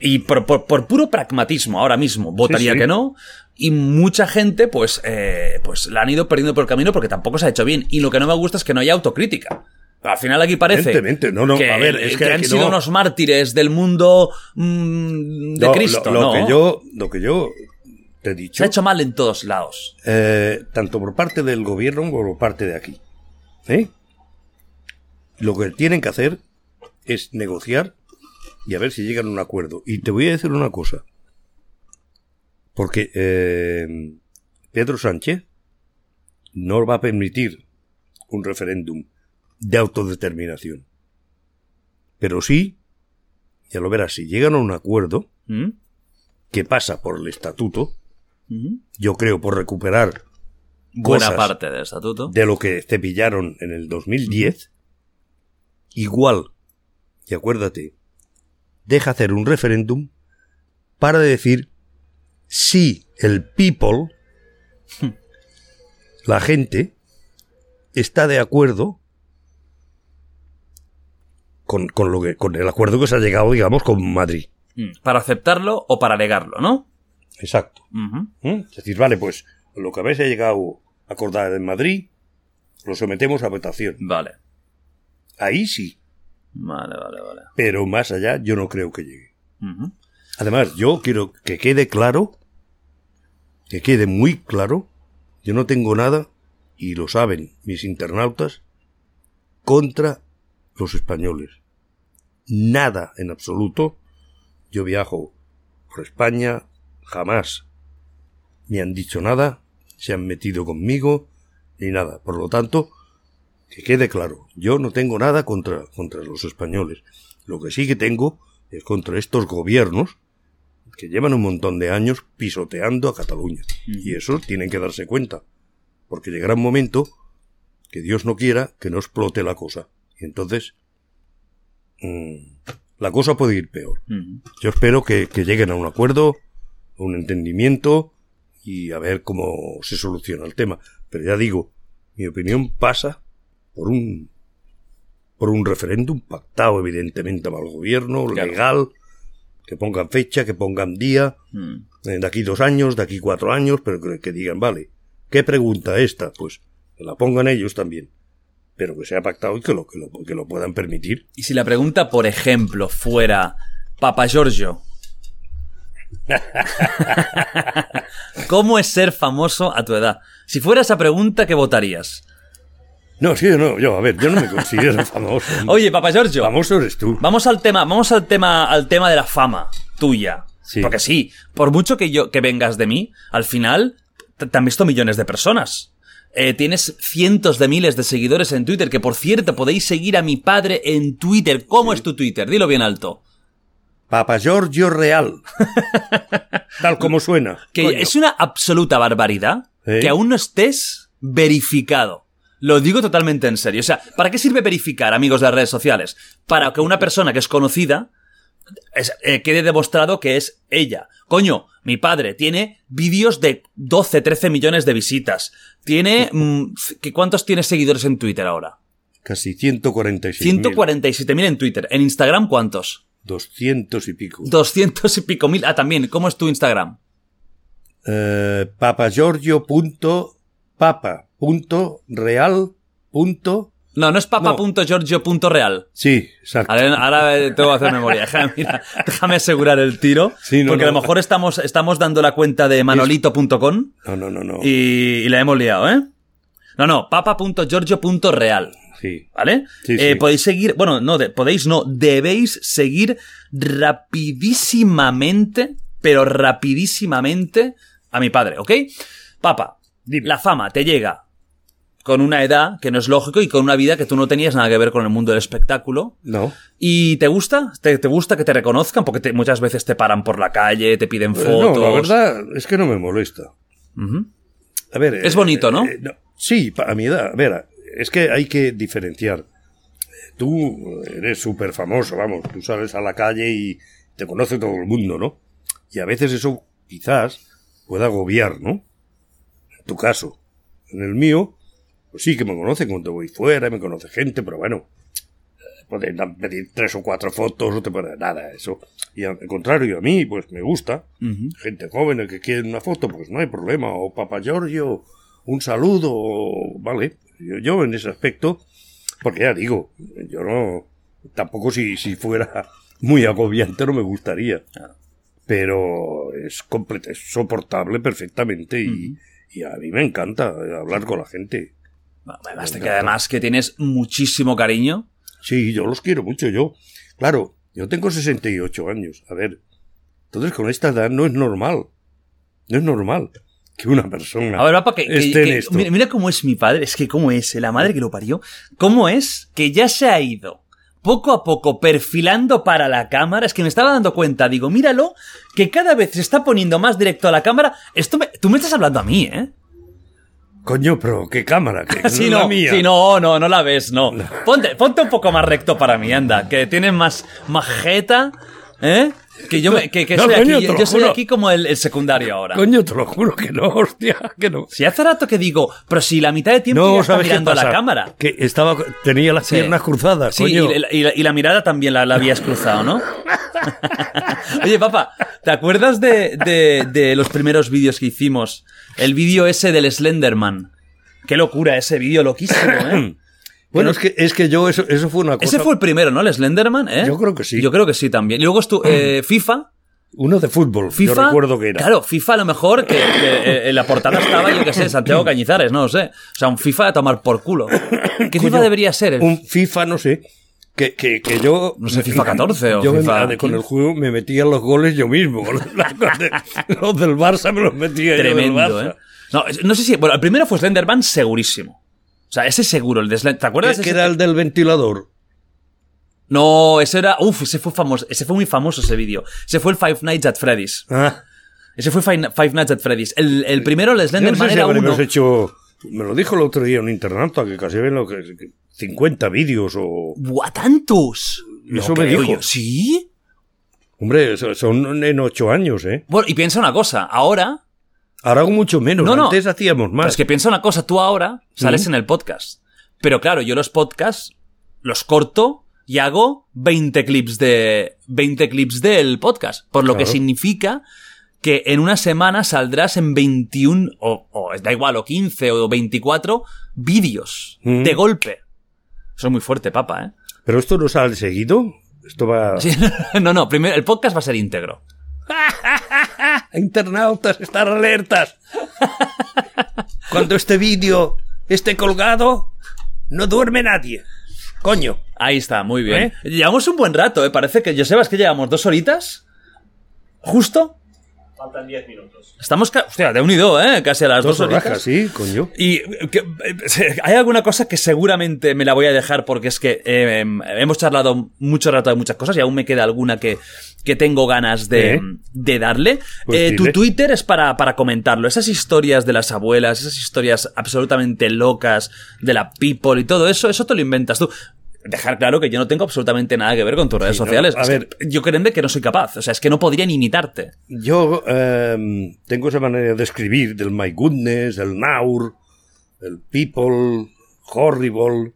Y por, por- por puro pragmatismo ahora mismo votaría
sí.
que no. Y mucha gente, pues, eh, pues la han ido perdiendo por el camino porque tampoco se ha hecho bien. Y lo que no me gusta es que no haya autocrítica. Al final aquí parece
Evidentemente, no, no,
que,
a ver, es que
que han sido
no.
unos mártires del mundo mm, de Cristo.
Lo, lo
no.
que yo, lo que yo te he dicho,
Se ha hecho mal en todos lados.
eh, tanto por parte del gobierno como por parte de aquí. ¿eh? Lo que tienen que hacer es negociar y a ver si llegan a un acuerdo. Y te voy a decir una cosa. Porque eh, Pedro Sánchez no va a permitir un referéndum de autodeterminación. Pero sí, ya lo verás, si llegan a un acuerdo
¿Mm?
que pasa por el estatuto,
Ujú.
yo creo por recuperar
Buena parte del estatuto.
de lo que cepillaron en el 2010, igual, y acuérdate, deja hacer un referéndum para decir si el people, la gente, está de acuerdo con, con lo que, con el acuerdo que se ha llegado, digamos, con Madrid.
Mm. Para aceptarlo o para negarlo, ¿no?
Exacto. ¿Mm? Es decir, vale, pues lo que habéis llegado a acordar en Madrid, lo sometemos a votación.
Vale.
Ahí sí,
Vale, vale, vale.
pero más allá yo no creo que llegue. Además, yo quiero que quede claro, que quede muy claro, yo no tengo nada, y lo saben mis internautas, contra los españoles. Nada en absoluto. Yo viajo por España, jamás me han dicho nada, se han metido conmigo, ni nada. Por lo tanto, que quede claro, yo no tengo nada contra, contra los españoles. Lo que sí que tengo es contra estos gobiernos que llevan un montón de años pisoteando a Cataluña. Y eso tienen que darse cuenta, porque llegará un momento que Dios no quiera que no explote la cosa. Y entonces, mm, la cosa puede ir peor. Yo espero que, que lleguen a un acuerdo, a un entendimiento y a ver cómo se soluciona el tema. Pero ya digo, mi opinión pasa por un por un referéndum pactado evidentemente el gobierno,
Claro.
legal, que pongan fecha, que pongan día,
Mm.
eh, de aquí dos años, de aquí cuatro años, pero que, que digan, vale, ¿qué pregunta esta? Pues que la pongan ellos también, pero que sea pactado y que lo, que lo, que lo puedan permitir.
Y si la pregunta, por ejemplo, fuera Papa Giorgio. ¿Cómo es ser famoso a tu edad? Si fuera esa pregunta, ¿qué votarías?
No, sí, no, yo, a ver, yo no me considero famoso.
Oye, Papa Giorgio.
Famoso eres tú.
Vamos al tema, vamos al tema, al tema de la fama tuya.
Sí.
Porque sí, por mucho que yo que vengas de mí, al final te, te han visto millones de personas. Eh, tienes cientos de miles de seguidores en Twitter, que por cierto podéis seguir a mi padre en Twitter. ¿Cómo es tu Twitter? Dilo bien alto.
Papa Giorgio Real. Tal como suena.
Que
Coño.
es una absoluta barbaridad
¿Eh?
que aún no estés verificado. Lo digo totalmente en serio. O sea, ¿para qué sirve verificar, amigos de las redes sociales? Para que una persona que es conocida es- eh, quede demostrado que es ella. Coño, mi padre tiene vídeos de 12, 13 millones de visitas. Tiene... mm, ¿qué- ¿Cuántos tiene seguidores en Twitter ahora?
Casi 146.
147.000 en Twitter. ¿En Instagram cuántos?
200 y pico.
200 y pico mil. Ah, también. ¿Cómo es tu Instagram?
Eh, papagiorgio punto- real punto-
No, no es papa.giorgio.real.
Sí, exacto.
Ahora, ahora tengo que hacer memoria. Déjame, mira, déjame asegurar el tiro.
Sí, no,
porque a
no.
lo mejor estamos, estamos dando la cuenta de manolito.com
No, no, no, no.
y, y la hemos liado, ¿eh? No, no, papa.giorgio.real.
Sí.
¿Vale?
Sí,
Eh,
sí.
Podéis seguir, bueno, no, de- podéis no, debéis seguir rapidísimamente, pero rapidísimamente a mi padre, ¿ok? Papa,
Dime.
la fama te llega con una edad que no es lógico y con una vida que tú no tenías nada que ver con el mundo del espectáculo.
No.
¿Y te gusta? ¿Te, te gusta que te reconozcan? Porque te- muchas veces te paran por la calle, te piden
Eh,
fotos.
No, la verdad es que no me molesta.
Ujú.
A ver.
Es bonito, ¿no?
Sí, a mi edad. A ver, es que hay que diferenciar. Tú eres súper famoso, vamos, tú sales a la calle y te conoce todo el mundo, ¿no? Y a veces eso quizás pueda agobiar, ¿no? En tu caso. En el mío, pues sí que me conoce cuando voy fuera, me conoce gente, pero bueno, eh, pueden pedir tres o cuatro fotos, no te puede nada, eso. Y al contrario, a mí, pues me gusta. Gente joven que quiere una foto, pues no hay problema. O Papa Giorgio, un saludo, o- vale. Yo, yo en ese aspecto, porque ya digo, yo no, tampoco si, si fuera muy agobiante no me gustaría. Pero es, es soportable perfectamente y, y a mí me encanta hablar con la gente.
Bueno, Basta que además que tienes muchísimo cariño.
Sí, yo los quiero mucho, yo. Claro, yo tengo 68 años. A ver, entonces con esta edad no es normal. No es normal que una persona
A ver, papá, que, que-
esté en
que-
esto.
mira, mira cómo es mi padre, es que cómo es, la madre que lo parió, cómo es que ya se ha ido poco a poco perfilando para la cámara, es que me estaba dando cuenta, digo, míralo, que cada vez se está poniendo más directo a la cámara, esto me- tú me estás hablando a mí, ¿eh?
Coño, pero qué cámara, que
Sí,
no, la mía.
sí, no, no, no la ves, no. Ponte, ponte un poco más recto para mí, anda, que tienes más majeta, ¿eh? Que yo me, que, que
No,
soy
coño,
aquí, yo soy aquí como el, el secundario ahora.
Coño, te lo juro que no, hostia, que no.
Si hace rato que digo, pero si la mitad de tiempo
No,
está
¿sabes qué
mirando a la cámara.
Que estaba, tenía las
Sí.
piernas cruzadas,
Sí,
coño.
y, la- y la, y la mirada también la, la habías cruzado, ¿no? Oye, papá, ¿te acuerdas de, de, de los primeros vídeos que hicimos? El vídeo ese del Slenderman. Qué locura ese vídeo, loquísimo, ¿eh?
Bueno, es que, es que yo, eso, eso fue una cosa.
Ese fue el primero, ¿no? El Slenderman, ¿eh?
Yo creo que sí.
Yo creo que sí también. Y luego estuvo eh, FIFA.
Uno de fútbol,
FIFA.
yo recuerdo que era.
Claro, FIFA a lo mejor que, que, eh, en la portada estaba, yo qué sé, Santiago Cañizares, no lo sé. O sea, un FIFA a tomar por culo. ¿Qué FIFA debería ser? El-
Un FIFA, no sé. Que, que, que yo.
No sé, FIFA 14 o
yo
FIFA
de- con
15.
el juego me metía los goles yo mismo. Los, los del Barça me los metía yo
Tremendo,
del Barça.
¿eh? No, no sé si. Bueno, el primero fue Slenderman, segurísimo. O sea, ese seguro, el de Slender. ¿Te acuerdas?
Que
ese?
era el del ventilador.
No, ese era. Uf, ese fue famoso. Ese fue muy famoso ese vídeo. Ese fue el Five Nights at Freddy's.
Ah,
Ese fue Five, Nights at Freddy's. El, el primero, el
yo no
Slenderman,
sé si
era uno.
hecho. Me lo dijo el otro día un internauta que casi ven lo que. que 50 vídeos o.
¡Buah, tantos!
Eso me dijo.
yo. ¿Sí?
Hombre, so- son en 8 años, ¿eh?
Bueno, y piensa una cosa. Ahora.
Ahora hago mucho menos.
No, no.
Antes hacíamos
Pero
más.
es que piensa una cosa. Tú ahora sales en el podcast. Pero claro, yo los podcasts los corto y hago 20 clips de 20 clips del podcast, por lo que significa que en una semana saldrás en 21 o, o da igual o 15 o 24 vídeos
Mm.
de golpe. Eso es muy fuerte, papa, ¿eh?
Pero esto no sale seguido. Esto va.
Sí, no, no, primero el podcast va a ser íntegro.
Internautas, estar alertas. Cuando este vídeo esté colgado, no duerme nadie. Coño.
Ahí está, muy bien. Llevamos un buen rato, ¿eh? Parece que, Josebas, que llevamos dos horitas. ¿Justo?
Faltan 10 minutos.
Estamos, ca- hostia, de unido, ¿eh? Casi a las dos,
horas, sí, coño.
Y eh, que, eh, hay alguna cosa que seguramente me la voy a dejar porque es que eh, em, hemos charlado mucho rato de muchas cosas y aún me queda alguna que, que tengo ganas de,
¿Eh?
de darle.
Pues
Eh, tu. Twitter es para, para comentarlo. Esas historias de las abuelas, esas historias absolutamente locas de la people y todo eso, eso te lo inventas tú. Dejar claro que yo no tengo absolutamente nada que ver con tus redes
Sí, no,
sociales.
a
Es
ver.
que yo creo que no soy capaz. O sea, es que no podría ni imitarte.
Yo em, tengo esa manera de escribir del my goodness, el naur, el people, horrible.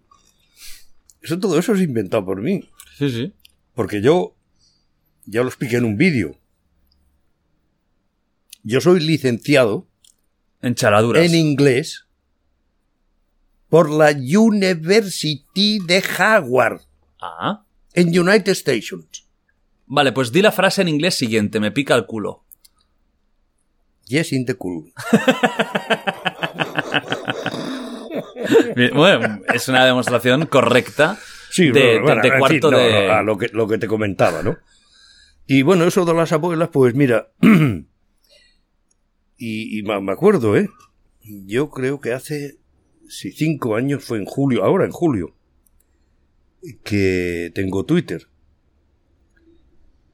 Eso, todo eso es inventado por mí.
Sí, sí.
Porque yo, ya lo expliqué en un vídeo. Yo soy licenciado
En chaladuras.
en inglés por la University de Howard
Ah.
en United States.
Vale, pues di la frase en inglés siguiente, me pica el culo.
Yes, in the cool.
Bueno, es una demostración correcta
Sí,
de,
bueno,
de- de cuarto
no,
de...
no, a lo que, lo que te comentaba, ¿no? Y bueno, eso de las abuelas, pues mira, y, y me acuerdo, ¿eh? Yo creo que hace, si cinco años fue en julio, ahora en julio, que tengo Twitter.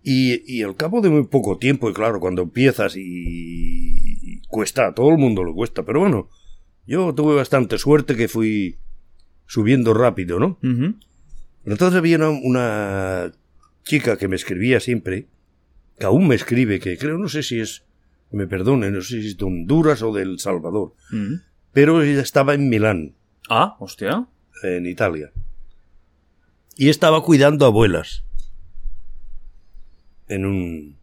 Y, y al cabo de muy poco tiempo, y claro, cuando empiezas y, y cuesta, a todo el mundo le cuesta, pero bueno, yo tuve bastante suerte que fui subiendo rápido, ¿no?
Ujú.
Entonces había una, una chica que me escribía siempre, que aún me escribe, que creo, no sé si es, me perdone, no sé si es de Honduras o del Salvador. Pero ella estaba en Milán,
Ah, hostia.
en Italia, y estaba cuidando abuelas en un,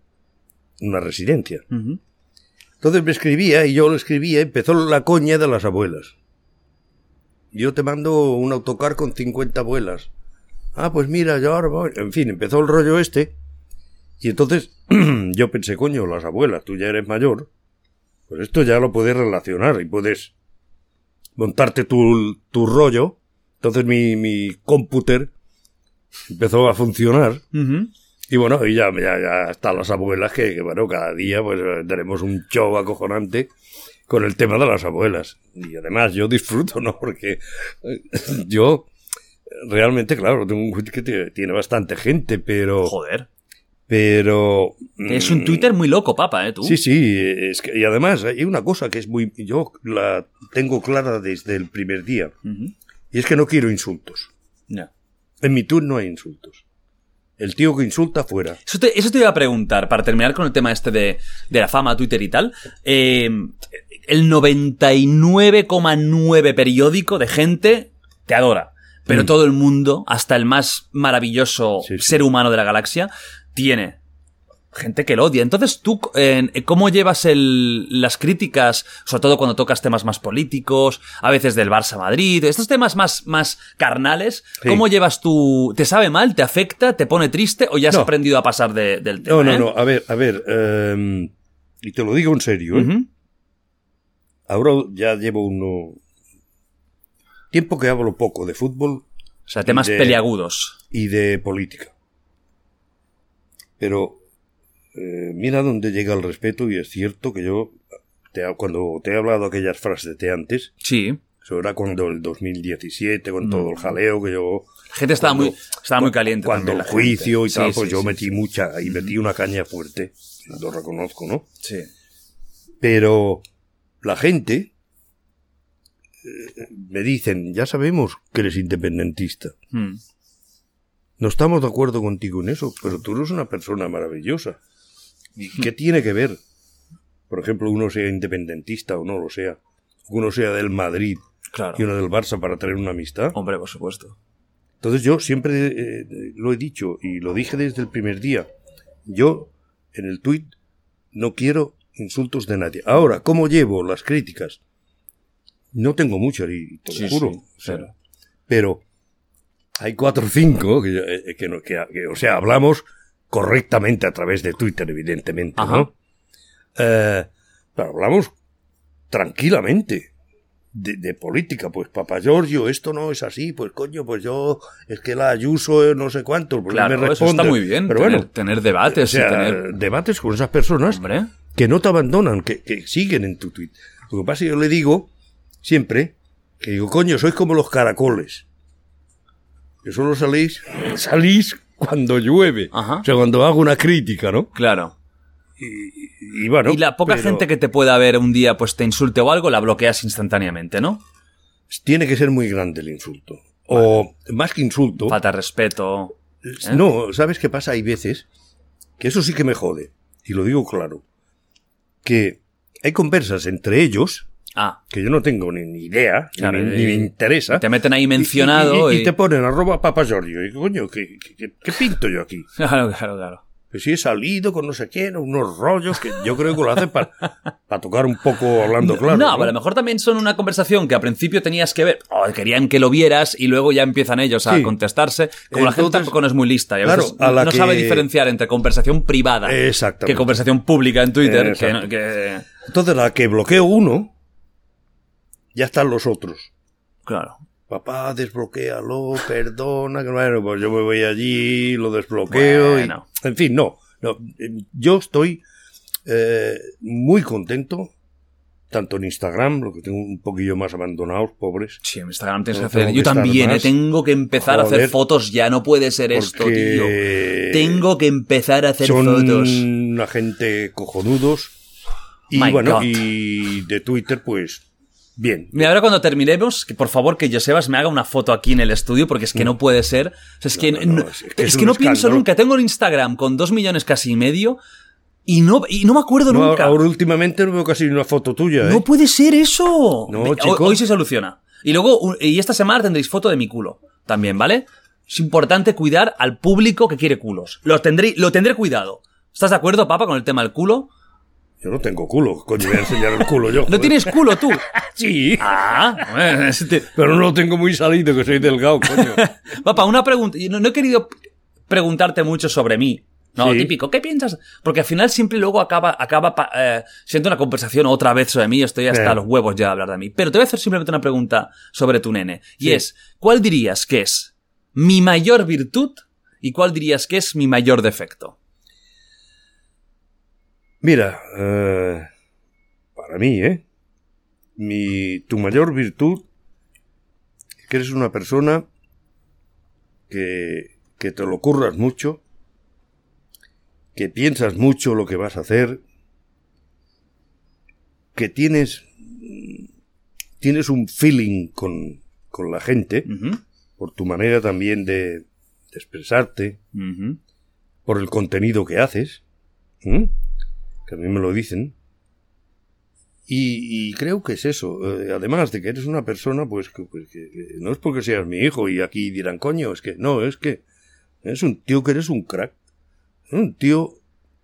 una residencia. Entonces me escribía y yo le escribía, empezó la coña de las abuelas. Yo te mando un autocar con 50 abuelas. Ah, pues mira, yo ahora voy. En fin, empezó el rollo este. Y entonces yo pensé, coño, las abuelas, tú ya eres mayor. Pues esto ya lo puedes relacionar y puedes montarte tu, tu rollo. Entonces mi, mi cómputer empezó a funcionar. Y bueno, y ya, ya, ya están las abuelas que, que, bueno, cada día pues tenemos un show acojonante con el tema de las abuelas. Y además yo disfruto, ¿no? Porque eh, yo realmente, claro, tengo un que tiene bastante gente, pero...
Joder.
Pero...
Es un
mm,
Twitter muy loco, papa, ¿eh? Tú.
Sí, sí, es que, y además hay una cosa que es muy... Yo la tengo clara desde el primer día. Y es que no quiero insultos.
Ya.
En mi tweet no hay insultos. El tío que insulta fuera.
Eso te, eso te iba a preguntar, para terminar con el tema este de, de la fama, Twitter y tal. Eh, el 99,9 periódico de gente te adora. Pero
Mm.
todo el mundo, hasta el más maravilloso
Sí, sí.
ser humano de la galaxia, tiene gente que lo odia. Entonces, tú, eh, ¿cómo llevas el- las críticas, sobre todo cuando tocas temas más políticos, a veces del Barça Madrid, estos temas más, más carnales?
Sí.
¿Cómo llevas tu... ¿Te sabe mal? ¿Te afecta? ¿Te pone triste? ¿O ya has
No.
aprendido a pasar de- del tema?
No, no,
eh?
no. A ver, a ver. em, y te lo digo en serio. ¿eh? Ahora ya llevo uno. Tiempo que hablo poco de fútbol
O sea, temas
de-
peliagudos.
y de política. Pero eh, mira dónde llega el respeto y es cierto que yo, te cuando te he hablado aquellas frases de antes,
Sí.
eso era cuando el 2017, con
Mm.
todo el jaleo que yo...
La gente estaba
Cuando-
muy, estaba muy caliente.
Cuando
también
el juicio
gente.
y tal,
Sí,
pues
sí,
yo metí mucha, y metí una caña fuerte, lo reconozco, ¿no?
Sí.
Pero la gente eh, me dicen, ya sabemos que eres independentista.
Mm.
No estamos de acuerdo contigo en eso, pero tú eres una persona maravillosa. ¿Y qué tiene que ver? Por ejemplo, uno sea independentista o no lo sea. Uno sea del Madrid
Claro.
y uno del Barça para tener una amistad.
Hombre, por supuesto.
Entonces yo siempre eh, lo he dicho y lo dije desde el primer día. Yo en el tuit no quiero insultos de nadie. Ahora, ¿cómo llevo las críticas? No tengo muchas y te lo
Sí,
juro.
sí, claro.
pero hay cuatro o cinco que, eh, que, que- o sea, hablamos correctamente a través de Twitter, evidentemente,
Ajá.
¿no? Eh, pero hablamos tranquilamente de, de política. Pues, papá Giorgio, esto no es así. Pues, coño, pues yo, es que la Ayuso, eh, no sé cuánto. Pues
Claro,
me
eso está
responde.
muy bien.
Pero
tener,
bueno,
tener debates
o sea,
y tener...
debates con esas personas
Hombre.
que no te abandonan, que, que siguen en tu tweet. Lo que pasa es que yo le digo siempre que digo, coño, sois como los caracoles. Que solo salís, salís cuando llueve.
Ajá.
O sea, cuando hago una crítica, ¿no?
Claro.
Y, y bueno.
y la poca
pero
gente que te pueda ver un día, pues te insulte o algo, la bloqueas instantáneamente, ¿no?
Tiene que ser muy grande el insulto. O más que insulto.
Falta respeto.
No, ¿sabes qué pasa? Hay veces que eso sí que me jode. Y lo digo claro. Que hay conversas entre ellos
Ah,
que yo no tengo ni, ni idea,
Claro,
ni, ni me interesa.
te meten ahí mencionado
Y, y-
y-
y te ponen arroba Papa Giorgio. Y coño, ¿qué, qué- qué- pinto yo aquí?
claro, claro, claro.
Que si he salido con no sé quién, unos rollos que yo creo que lo hacen para tocar un poco hablando claro.
no, pero a lo mejor también son una conversación que al principio tenías que ver, o querían que lo vieras y luego ya empiezan ellos a
Sí.
contestarse. Como la gente tampoco no es muy lista y a
claro,
veces
a la
no
que-
sabe diferenciar entre conversación privada que conversación pública en Twitter. Que, que-
Entonces, la que bloqueo uno, ya están los otros.
claro.
Papá, desbloquéalo, perdona, que bueno, pues yo me voy allí, lo desbloqueo. y-
Bueno.
en fin, no, no. eh, Yo estoy eh, muy contento, tanto en Instagram, lo que tengo un poquillo más abandonados, pobres.
Sí, en Instagram tienes que hacer. Yo
que
también, eh, tengo que empezar a hacer fotos ya. No puede ser esto, tío. Tengo que empezar a hacer
son
fotos.
una gente cojonudos. Y
My
bueno,
God.
y de Twitter, pues, bien.
Mira, ahora cuando terminemos, que por favor que Josebas me haga una foto aquí en el estudio, porque es que no puede ser. O sea, es que
No,
no,
no, no, es que
es
es
que
un
no pienso nunca. Tengo el Instagram con dos millones casi y medio y no, y no me acuerdo nunca.
ahora últimamente no veo casi una foto tuya, ¿eh?
No puede ser eso.
No,
hoy-. Hoy se soluciona. Y luego, un- y esta semana tendréis foto de mi culo. También, ¿vale? Es importante cuidar al público que quiere culos. Lo tendré, lo tendré cuidado. ¿Estás de acuerdo, papá, con el tema del culo?
Yo no tengo culo, coño, voy a enseñar el culo yo.
¿No tienes culo tú?
Sí,
Ah, bueno, este-
pero no lo tengo muy salido, que soy delgado, coño.
Papá, una pregunta. Yo No, no he querido preguntarte mucho sobre mí. No,
Sí.
típico. ¿Qué piensas? Porque al final siempre luego acaba, acaba pa- eh, siendo una conversación otra vez sobre mí. Estoy hasta los huevos ya de hablar de mí. Pero te voy a hacer simplemente una pregunta sobre tu nene. Y
Sí.
es, ¿cuál dirías que es mi mayor virtud y cuál dirías que es mi mayor defecto?
Mira, eh, para mí, ¿eh? Mi, tu mayor virtud es que eres una persona que, que te lo curras mucho, que piensas mucho lo que vas a hacer, que tienes, tienes un feeling con, con la gente, por tu manera también de, de expresarte, por el contenido que haces. Que a mí me lo dicen. Y, y creo que es eso. eh, además de que eres una persona, pues, que, pues, que- que no es porque seas mi hijo y aquí dirán, coño, es que no, es que es un tío que eres un crack. Un tío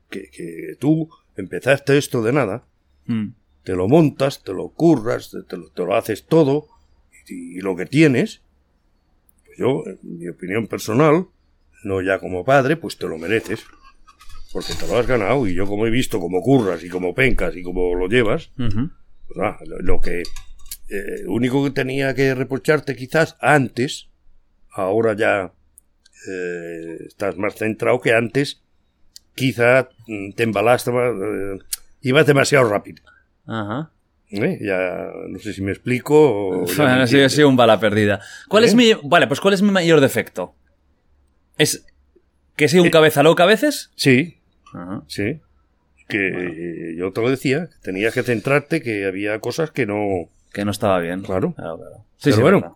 que, que tú empezaste esto de nada,
Mm.
te lo montas, te lo curras, te, te lo, te lo haces todo y, y lo que tienes, pues yo, en mi opinión personal, no ya como padre, pues te lo mereces. Porque te lo has ganado y yo como he visto como curras y como pencas y como lo llevas, pues lo, que eh, único que tenía que reprocharte quizás antes, ahora ya eh, estás más centrado que antes, quizá mm, te embalaste, más, eh, ibas demasiado rápido.
Ajá.
¿eh? Ya no sé si me explico o
Bueno, sí, ha
entiendes.
sido un bala perdida. ¿Cuál
¿Eh?
es mi, vale, pues ¿cuál es mi mayor defecto? ¿Es que soy un
Eh.
cabeza loca a veces?
Sí,
Ajá.
sí. Que eh, yo te lo decía, que tenías que centrarte, que había cosas que no...
Que no estaba bien.
Claro.
claro. claro.
Pero
sí,
bueno,
verdad.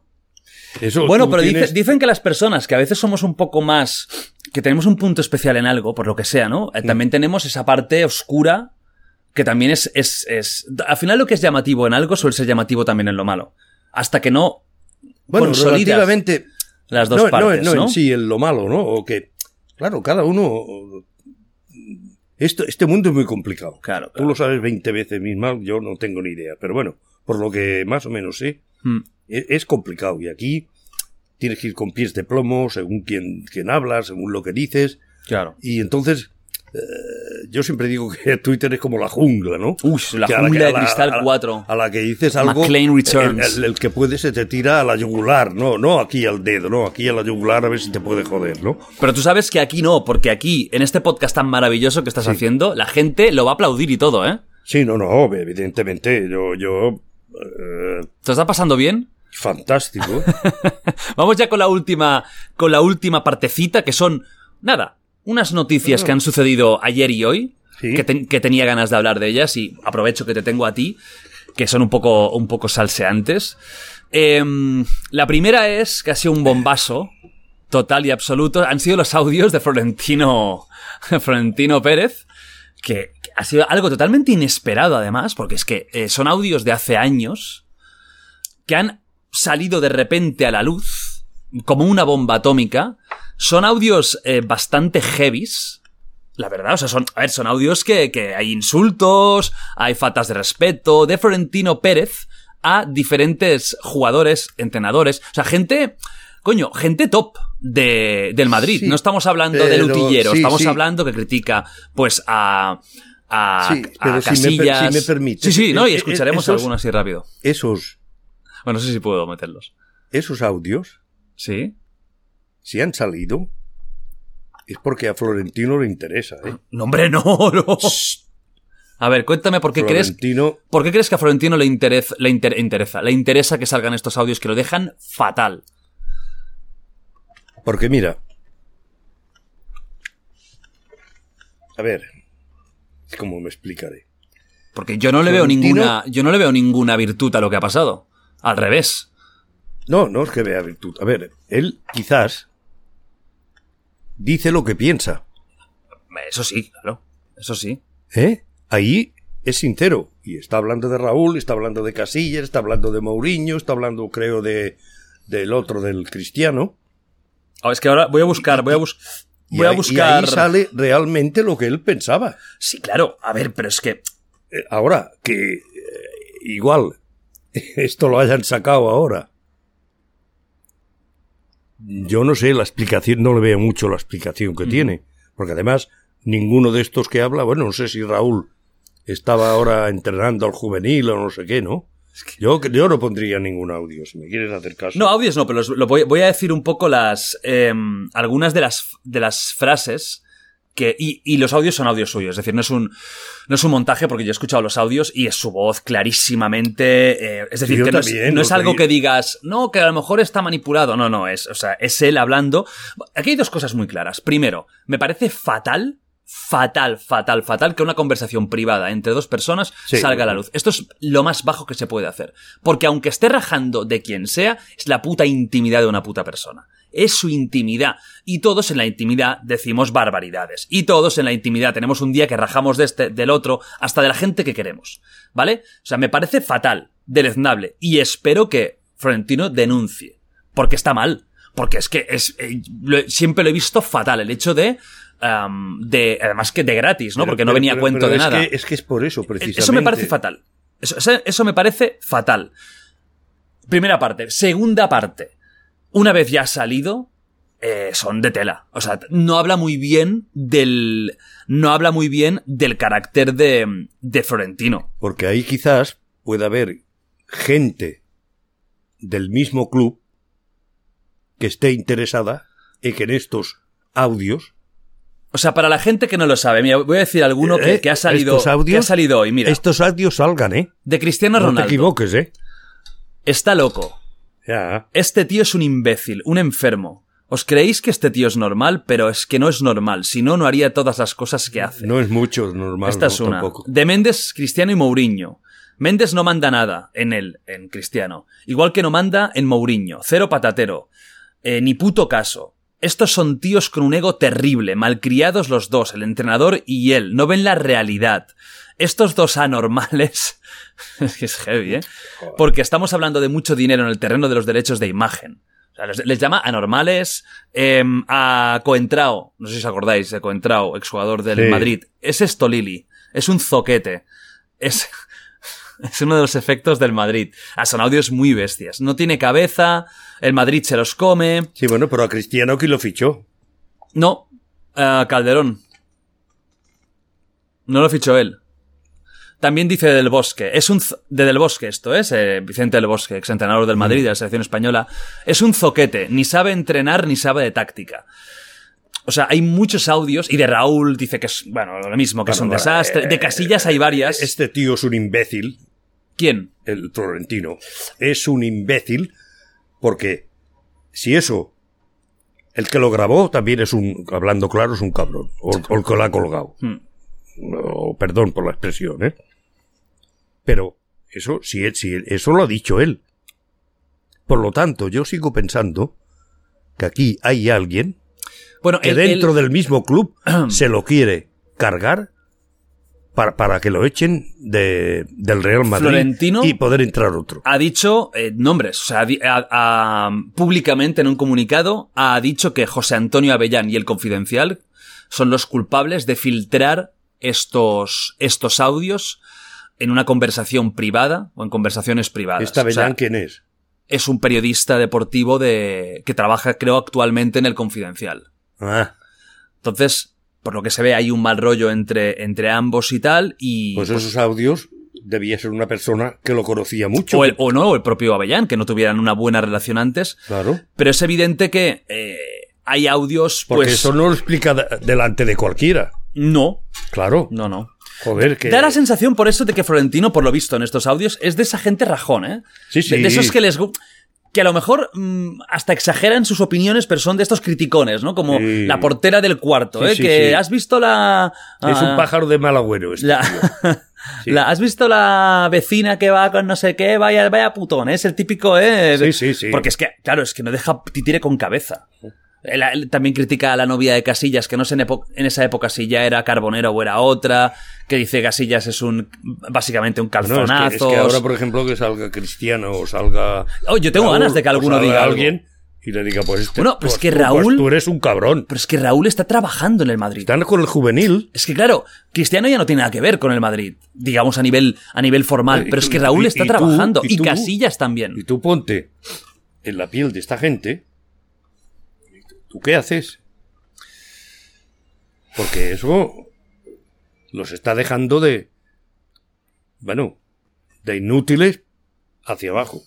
Eso
Bueno, pero dice- dicen que las personas que a veces somos un poco más. que tenemos un punto especial en algo, por lo que sea, ¿no?
Mm.
Eh, También tenemos esa parte oscura que también es, es, es. Al final, lo que es llamativo en algo suele ser llamativo también en lo malo. Hasta que no.
Bueno, relativamente...
las dos
no,
partes,
no,
¿no?
en sí, en lo malo, ¿no? O que, claro, cada uno... Esto, este mundo es muy complicado.
Claro,
Tú
claro.
lo sabes 20 veces mismo, yo no tengo ni idea. Pero bueno, por lo que más o menos sé,
Mm.
es, es complicado. Y aquí tienes que ir con pies de plomo, según quien, quien habla, según lo que dices.
Claro.
Y entonces, eh, yo siempre digo que Twitter es como la jungla, ¿no?
Uy, la
Que
jungla
que-
de Cristal
a la-
4.
A la que dices algo.
McLean Returns.
El, el- el que puede se te tira a la yugular, no, no aquí al dedo, no, aquí a la yugular a ver si te puede joder, ¿no?
Pero tú sabes que aquí no, porque aquí, en este podcast tan maravilloso que estás haciendo, la gente lo va a aplaudir y todo, ¿eh?
Sí, no, no, evidentemente, yo, yo, eh,
¿Te está pasando bien?
fantástico.
Vamos ya con la última, con la última partecita, que son, nada, unas noticias que han sucedido ayer y hoy,
Sí.
que, ten- que tenía ganas de hablar de ellas, y aprovecho que te tengo a ti, que son un poco, un poco salseantes. Em, la primera es que ha sido un bombazo, total y absoluto. Han sido los audios de Florentino, Florentino Pérez, que, que ha sido algo totalmente inesperado además, porque es que eh, son audios de hace años que han salido de repente a la luz como una bomba atómica. Son audios eh, bastante heavies. La verdad, o sea, son, a ver, son audios que, que hay insultos, hay faltas de respeto, de Florentino Pérez a diferentes jugadores, entrenadores, o sea, gente, coño, gente top de, del Madrid.
Sí,
no estamos hablando de
pero
Lutillero,
sí,
estamos
sí.
hablando que critica, pues, a, a,
Sí,
a
si me
Casillas.
si me
Sí, sí, no, y escucharemos
esos-
algunos así rápido.
Esos,
Bueno, no sé si puedo meterlos.
esos audios,
¿Sí?
Si han salido, es porque a Florentino le interesa, ¿eh?
No, hombre, no, no. A ver, cuéntame por qué crees,
Florentino,
por qué crees que a Florentino le, interesa, le inter- interesa, le interesa que salgan estos audios que lo dejan fatal.
porque mira, a ver, ¿cómo me explicaré?
Porque yo no le veo ninguna, yo no le veo ninguna virtud a lo que ha pasado. Al revés.
No, no es que vea virtud. A ver, él quizás dice lo que piensa,
Eso sí, claro. Eso sí.
¿eh? Ahí es sincero y está hablando de Raúl, está hablando de Casillas, está hablando de Mourinho, está hablando, creo, de del otro del Cristiano.
Ah, es que ahora voy a buscar, voy a, bus-
Y
voy a
ahí- y
buscar.
ahí sale realmente lo que él pensaba.
Sí, claro. A ver, pero es que.
Eh, Ahora, que eh, igual esto lo hayan sacado ahora. Yo no sé la explicación, no le veo mucho la explicación que tiene. Porque además, ninguno de estos que habla, bueno, no sé si Raúl estaba ahora entrenando al juvenil o no sé qué, ¿no? Yo, yo no pondría ningún audio, si me quieres hacer caso.
No, audios no, pero los- lo voy, voy a decir un poco las. em, algunas de las, de las frases que. Y, y los audios son audios suyos. Es decir, no es un. No es un montaje porque yo he escuchado los audios y es su voz clarísimamente. eh, es decir, que no es, no algo
que-
que digas, no, que a lo mejor está manipulado. No, no, es, o sea, es él hablando. Aquí hay dos cosas muy claras. Primero, me parece fatal. Fatal, fatal, fatal que una conversación privada entre dos personas
Sí.
salga a la luz. Esto es lo más bajo que se puede hacer. Porque aunque esté rajando de quien sea, es la puta intimidad de una puta persona. Es su intimidad. Y todos en la intimidad decimos barbaridades. Y todos en la intimidad tenemos un día que rajamos de este, del otro, hasta de la gente que queremos. ¿Vale? O sea, me parece fatal, deleznable. Y espero que Florentino denuncie. Porque está mal. Porque es que es, eh, lo- siempre lo he visto fatal. El hecho de, de, además que de gratis, ¿no?
Pero-
Porque no venía a
pero-
cuento de
es
nada.
Que, es que es por eso, precisamente.
Eso me parece fatal. Eso- eso me parece fatal. Primera parte. Segunda parte. Una vez ya ha salido, eh, son de tela. O sea, no habla muy bien del. No habla muy bien del carácter de, de Florentino.
Porque ahí quizás pueda haber gente del mismo club que esté interesada en que en estos audios
O sea, para la gente que no lo sabe, mira, voy a decir alguno que,
Eh,
que ha salido.
estos audios-
que ha salido hoy. Mira,
estos audios salgan, ¿eh?
de Cristiano
No te
Ronaldo.
equivoques, ¿eh?
Está loco. Este tío es un imbécil, un enfermo. Os creéis que este tío es normal, pero es que no es normal. Si no, no haría todas las cosas que hace.
No es mucho normal.
Esta
no,
es una.
tampoco.
De Méndez, Cristiano y Mourinho. Méndez no manda nada en él, en Cristiano. Igual que no manda en Mourinho. Cero patatero. Eh, ni puto caso. Estos son tíos con un ego terrible, malcriados los dos, el entrenador y él. No ven la realidad. Estos dos anormales. es que es heavy, ¿eh? Porque estamos hablando de mucho dinero en el terreno de los derechos de imagen. O sea, les, les llama anormales em, a Coentrao. No sé si os acordáis de Coentrao, exjugador del
Sí.
Madrid. Es esto, Lili. Es un zoquete. Es, es uno de los efectos del Madrid. Ah, son audios muy bestias. No tiene cabeza, el Madrid se los come.
Sí, bueno, pero a Cristiano que lo fichó.
No, ah, Calderón. No lo fichó él. También dice Del Bosque. Es un de Del Bosque esto, ¿es? Eh, Vicente Del Bosque, exentrenador del Madrid, de la selección española. Es un zoquete. Ni sabe entrenar ni sabe de táctica. O sea, hay muchos audios. Y de Raúl dice que es, bueno, lo mismo, que es un
Bueno,
desastre. De Casillas hay varias.
Este tío es un imbécil,
¿Quién?
el Florentino. Es un imbécil porque si eso, el que lo grabó también es un, hablando claro, es un cabrón. O, o el que lo ha colgado.
Hmm.
Perdón por la expresión, ¿eh? Pero eso, si, eso lo ha dicho él. Por lo tanto, yo sigo pensando que aquí hay alguien
Bueno,
que
él-
dentro
él-
del mismo club se lo quiere cargar para, para que lo echen de, del Real Madrid
Florentino-
y poder entrar otro.
ha dicho eh, nombres, o sea, ha di- ha- ha- públicamente en un comunicado ha dicho que José Antonio Avellán y el Confidencial son los culpables de filtrar estos, estos audios en una conversación privada o en conversaciones privadas.
¿Esta
O sea,
Bellán quién es?
es un periodista deportivo de que trabaja, creo, actualmente en el Confidencial.
Ah,
Entonces, por lo que se ve, hay un mal rollo entre, entre ambos y tal, y...
pues esos audios debía ser una persona que lo conocía mucho.
o, el- o no, o el propio Avellán, que no tuvieran una buena relación antes.
Claro.
Pero es evidente que eh, hay audios,
Porque
pues...
eso no lo explica de- delante de cualquiera.
No,
Claro.
no, no.
Joder, que.
Da la sensación por eso de que Florentino, por lo visto en estos audios, es de esa gente rajón, ¿eh?
Sí, sí.
de esos que les... Que a lo mejor mm, hasta exageran sus opiniones, pero son de estos criticones, ¿no? Como
Sí.
la portera del cuarto,
Sí,
¿eh?
sí,
que has visto la...
Es
ah,
un pájaro de mal agüero. Este
la- ¿Has visto la vecina que va con no sé qué? Vaya, vaya putón, ¿eh? es el típico, ¿eh?
Sí, sí, sí.
Porque es que, claro, es que no deja titire con cabeza. Él, él también critica a la novia de Casillas, que no sé en, en esa época si ya era Carbonero o era otra, que dice Casillas es un, básicamente un
No, es,
calzonazo.
que, es que ahora, por ejemplo, que salga Cristiano o salga.
Oh, yo tengo
Raúl,
ganas de que alguno diga algo.
alguien y le diga, pues este.
Bueno, pero es
pues
que
tú- pues
Raúl-
tú eres un cabrón.
Pero es que Raúl está trabajando en el Madrid.
Están con el juvenil.
Es que claro, Cristiano ya no tiene nada que ver con el Madrid, digamos a nivel, a nivel formal,
Y
pero es que Raúl
y-
está
y
trabajando
y
y,
tú-
Casillas también.
Y tú ponte en la piel de esta gente. ¿Tú qué haces? Porque eso los está dejando de. Bueno, de inútiles hacia abajo.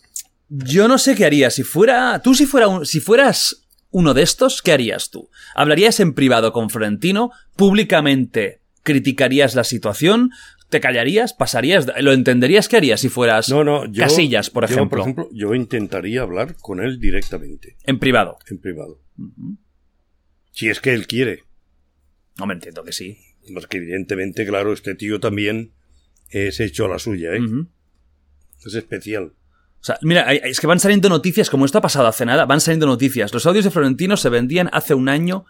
Yo no sé qué haría si fuera. Tú, si, fuera un- si fueras uno de estos, ¿qué harías tú? ¿Hablarías en privado con Florentino? ¿Públicamente criticarías la situación? ¿Te callarías? ¿Pasarías? ¿Lo entenderías? ¿Qué harías si fueras
No, no, yo.
Casillas, por
yo,
ejemplo?
por ejemplo, yo intentaría hablar con él directamente,
En privado.
en privado. Si es que él quiere.
No me entiendo que sí.
Porque evidentemente, claro, este tío también es hecho a la suya, ¿eh? Es especial.
O sea, mira, es que van saliendo noticias, como esto ha pasado hace nada, van saliendo noticias. Los audios de Florentino se vendían hace un año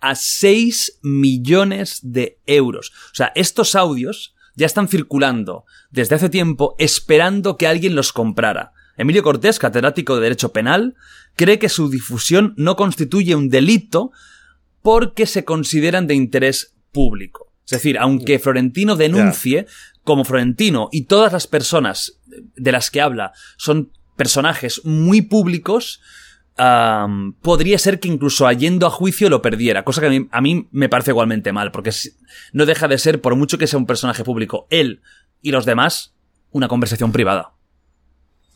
a 6 millones de euros. O sea, estos audios ya están circulando desde hace tiempo esperando que alguien los comprara. Emilio Cortés, catedrático de Derecho Penal, cree que su difusión no constituye un delito porque se consideran de interés público. Es decir, aunque Florentino denuncie, como Florentino y todas las personas de las que habla son personajes muy públicos, podría ser que incluso yendo a juicio lo perdiera, cosa que a mí, a mí me parece igualmente mal, porque no deja de ser, por mucho que sea un personaje público, él y los demás, una conversación privada.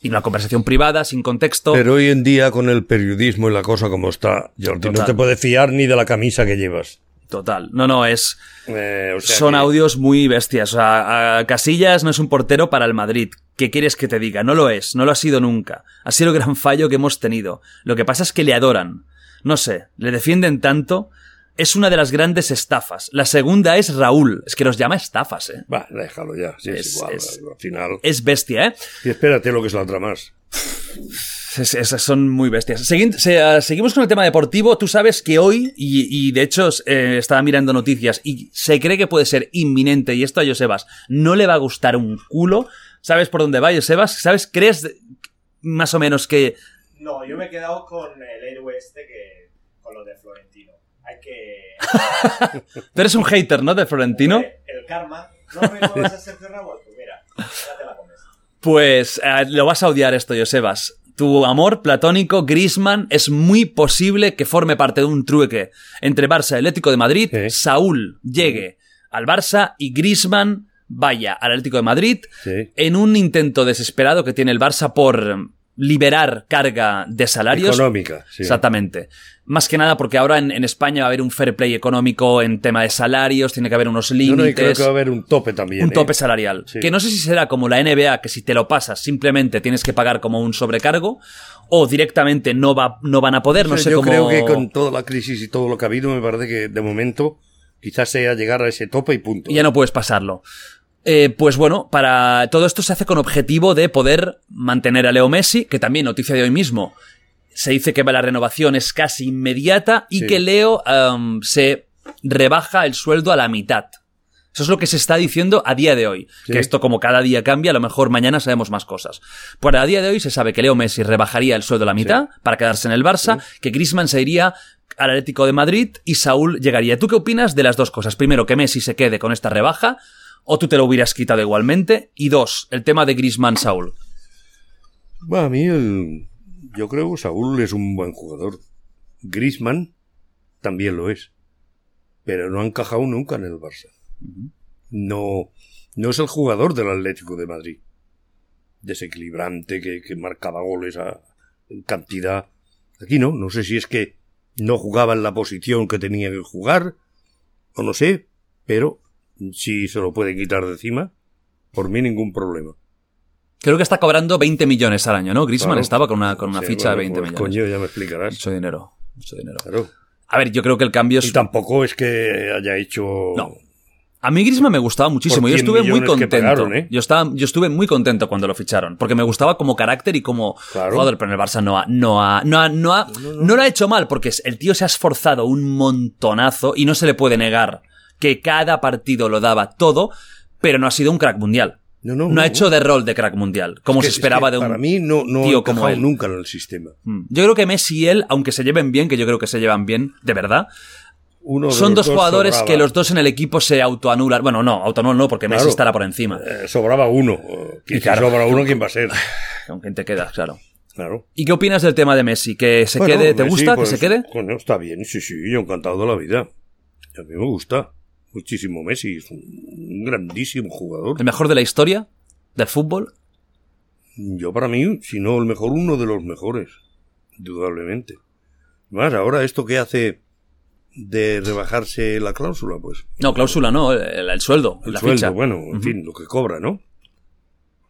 Y una conversación privada, sin contexto.
Pero hoy en día, con el periodismo y la cosa como está, Jordi, no te puedes fiar ni de la camisa que llevas.
Total. No, no, es.
Eh, o sea
son
que-
audios muy bestias. O sea, a- Casillas no es un portero para el Madrid. ¿Qué quieres que te diga? No lo es, no lo ha sido nunca. Ha sido el gran fallo que hemos tenido. Lo que pasa es que le adoran. No sé, le defienden tanto. Es una de las grandes estafas. La segunda es Raúl. Es que los llama estafas, ¿eh?
Va, déjalo ya. Sí, es,
Es-
igual.
es-
Al final.
Es bestia, ¿eh?
Y espérate lo que es la otra más.
Es- esas son muy bestias. Segui- se- ah, seguimos con el tema deportivo. Tú sabes que hoy, y, y de hecho eh, estaba mirando noticias, y se cree que puede ser inminente, y esto a Josebas no le va a gustar un culo. ¿Sabes por dónde va Josebas? ¿Sabes? ¿Crees más o menos que...
No, yo me he quedado con el héroe este que. con lo de Florentino. Que.
Tú eres un hater, ¿no? De Florentino.
El karma. No me a Sergio Ramos. Pues mira, ya te la comes.
Pues eh, lo vas a odiar esto, Josebas. Tu amor platónico, Grisman, es muy posible que forme parte de un trueque entre Barça y Atlético de Madrid.
Sí.
Saúl llegue al Barça y Griezmann vaya al Atlético de Madrid
Sí.
en un intento desesperado que tiene el Barça por liberar carga de salarios.
Económica, sí.
Exactamente. Más que nada porque ahora en, en España va a haber un fair play económico en tema de salarios, tiene que haber unos
No, no, y creo
límites,
que va a haber un tope también.
un
¿eh?
tope salarial.
Sí.
Que no sé si será como la NBA, que si te lo pasas simplemente tienes que pagar como un sobrecargo, o directamente no, va, no van a poder, no sé
Yo
cómo...
creo que con toda la crisis y todo lo que ha habido, me parece que de momento quizás sea llegar a ese tope y punto.
y ya no puedes pasarlo. Eh, pues bueno, para todo esto se hace con objetivo de poder mantener a Leo Messi, que también noticia de hoy mismo. Se dice que la renovación es casi inmediata y
Sí.
que Leo em, se rebaja el sueldo a la mitad. Eso es lo que se está diciendo a día de hoy.
Sí.
Que esto como cada día cambia, a lo mejor mañana sabemos más cosas. Pues a día de hoy se sabe que Leo Messi rebajaría el sueldo a la mitad para quedarse en el Barça, que Griezmann se iría al Atlético de Madrid y Saúl llegaría. ¿Tú qué opinas de las dos cosas? Primero, que Messi se quede con esta rebaja, o tú te lo hubieras quitado igualmente. Y dos, el tema de Griezmann-Saúl.
Bueno, a mí el- yo creo que Saúl es un buen jugador. Griezmann también lo es. Pero no ha encajado nunca en el Barça. No, no es el jugador del Atlético de Madrid. Desequilibrante, que, que marcaba goles a en cantidad. Aquí no, no sé si es que no jugaba en la posición que tenía que jugar, o no sé, pero si se lo puede quitar de encima, por mí ningún problema.
Creo que está cobrando 20 millones al año, ¿no? Griezmann
Claro.
estaba con una, con una
Sí,
ficha de
bueno,
20
pues,
millones.
Coño, ya me explicarás.
Mucho dinero. Mucho dinero.
Claro.
A ver, yo creo que el cambio es...
Y tampoco es que haya hecho.
No. A mí Griezmann me gustaba muchísimo. Yo
100
estuve muy contento.
pagaron, ¿eh?
yo, estaba, yo estuve muy contento cuando lo ficharon. Porque me gustaba como carácter y como
Claro.
jugador. Pero en el Barça no ha, no ha, no ha, no ha- no lo ha hecho mal. Porque el tío se ha esforzado un montonazo y no se le puede negar que cada partido lo daba todo. Pero no ha sido un crack mundial.
No, no,
No ha hecho de rol de crack mundial. Como
Es que-
se esperaba
es que
de un
Para mí no, no
tío como él.
nunca en el sistema.
Mm. Yo creo que Messi y él, aunque se lleven bien, que yo creo que se llevan bien, de verdad,
Uno de
son dos jugadores
sobraba.
que los dos en el equipo se autoanulan. Bueno, no, autoanulan no, porque Messi estará por encima.
Eh, sobraba uno.
Y
Si
claro.
sobra uno, ¿quién va a ser?
Con te quedas, claro.
Claro.
¿Y qué opinas del tema de Messi? ¿Que se
Bueno,
quede? ¿Te
Messi,
gusta
pues,
que se quede?
Bueno, está bien, sí, sí, yo encantado de la vida. A mí me gusta muchísimo Messi, es un grandísimo jugador.
¿El mejor de la historia del fútbol?
Yo para mí, si no el mejor, uno de los mejores, indudablemente. Más ahora esto que hace de rebajarse la cláusula, pues
No, cláusula no, el, el sueldo,
el
la
sueldo,
ficha.
bueno, en fin, lo que cobra, ¿no?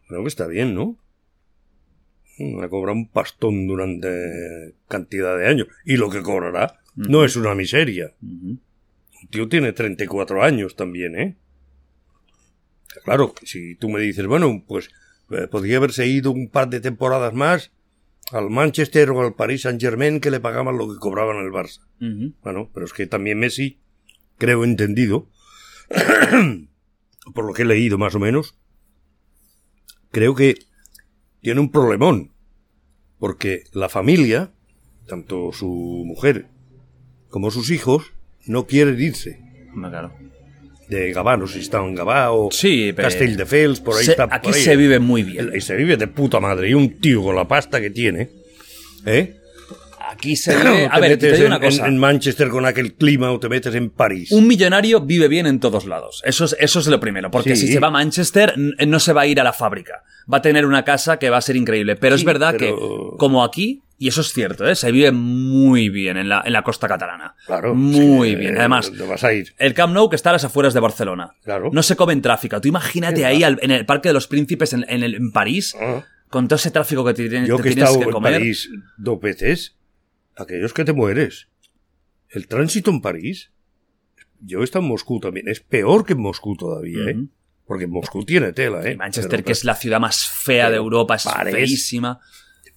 Creo que está bien, ¿no? Ha cobrado un pastón durante cantidad de años. Y lo que cobrará no es una miseria. El tío tiene 34 años también, ¿eh? Claro, si tú me dices, bueno, pues eh, podría haberse ido un par de temporadas más al Manchester o al Paris Saint Germain que le pagaban lo que cobraban el Barça. Bueno, pero es que también Messi, creo entendido, por lo que he leído más o menos, creo que tiene un problemón. Porque la familia, tanto su mujer como sus hijos, no quieren irse.
Claro.
De Gavà, no sé si estaba en Gavà o
Sí, pero-
Castelldefels, por ahí
Se-
está.
aquí
ahí.
se vive muy bien.
Y se vive de puta madre. Y un tío con la pasta que tiene, ¿eh?
Aquí se vive... A
te
ver, te
metes
digo
en,
una cosa.
en- en Manchester con aquel clima o te metes en París.
Un millonario vive bien en todos lados. Eso es, eso es lo primero. Porque
Sí.
si se va a Manchester, n- no se va a ir a la fábrica. Va a tener una casa que va a ser increíble. Pero es
Sí,
verdad
pero-
que, como aquí, y eso es cierto, ¿eh? se vive muy bien en la, en la costa catalana.
Claro.
Muy
es que,
bien. Además,
¿dónde vas a ir?
el Camp Nou que está a las afueras de Barcelona.
Claro.
No se come en tráfico. Tú imagínate ahí al- en el Parque de los Príncipes, en, en el- en París,
Ah.
con todo ese tráfico que te, tienes-
Yo
te
que he
tienes
estado
que
en
comer.
París dos veces, aquellos que te mueres. El tránsito en París, yo he estado en Moscú también, es peor que en Moscú todavía, ¿eh? Porque Moscú tiene tela, ¿eh?
Y Manchester,
Pero
que es la ciudad más fea de Europa, es
París-
feísima.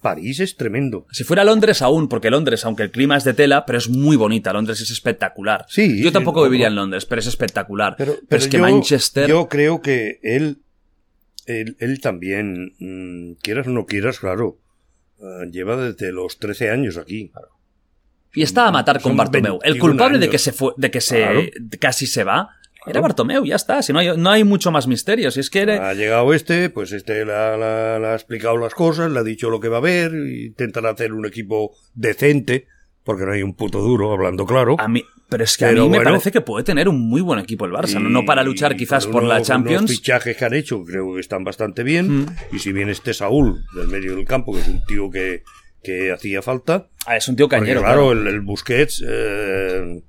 París es tremendo.
Si fuera Londres aún, porque Londres, aunque el clima es de tela, pero es muy bonita. Londres es espectacular.
Sí,
Yo tampoco viviría
no.
en Londres, pero es espectacular.
Pero,
Pero,
pero
es que
yo,
Manchester.
Yo creo que él, él, él también, mm, quieras o no quieras, claro, ah, lleva desde los 13 años aquí.
y estaba a matar con Bartomeu. El
21
culpable de que se fue, de que se
Claro.
casi se va, era. Bartomeu, ya está. Si no hay, no hay mucho más misterio. Si es que era-
Ha llegado este, pues este le ha, la- le ha explicado las cosas, le ha dicho lo que va a haber, intentan hacer un equipo decente, porque no hay un puto duro, hablando claro.
a mí, Pero es que a
Pero
mí me
bueno.
parece que puede tener un muy buen equipo el Barça. no,
Y-
no para luchar quizás por la
unos- Los
Champions.
fichajes que han hecho creo que están bastante bien.
Mm.
Y si bien este Saúl del medio del campo, que es un tío que, que hacía falta.
Ah, es un tío
Porque,
cañero.
claro,
claro.
El, el Busquets eh,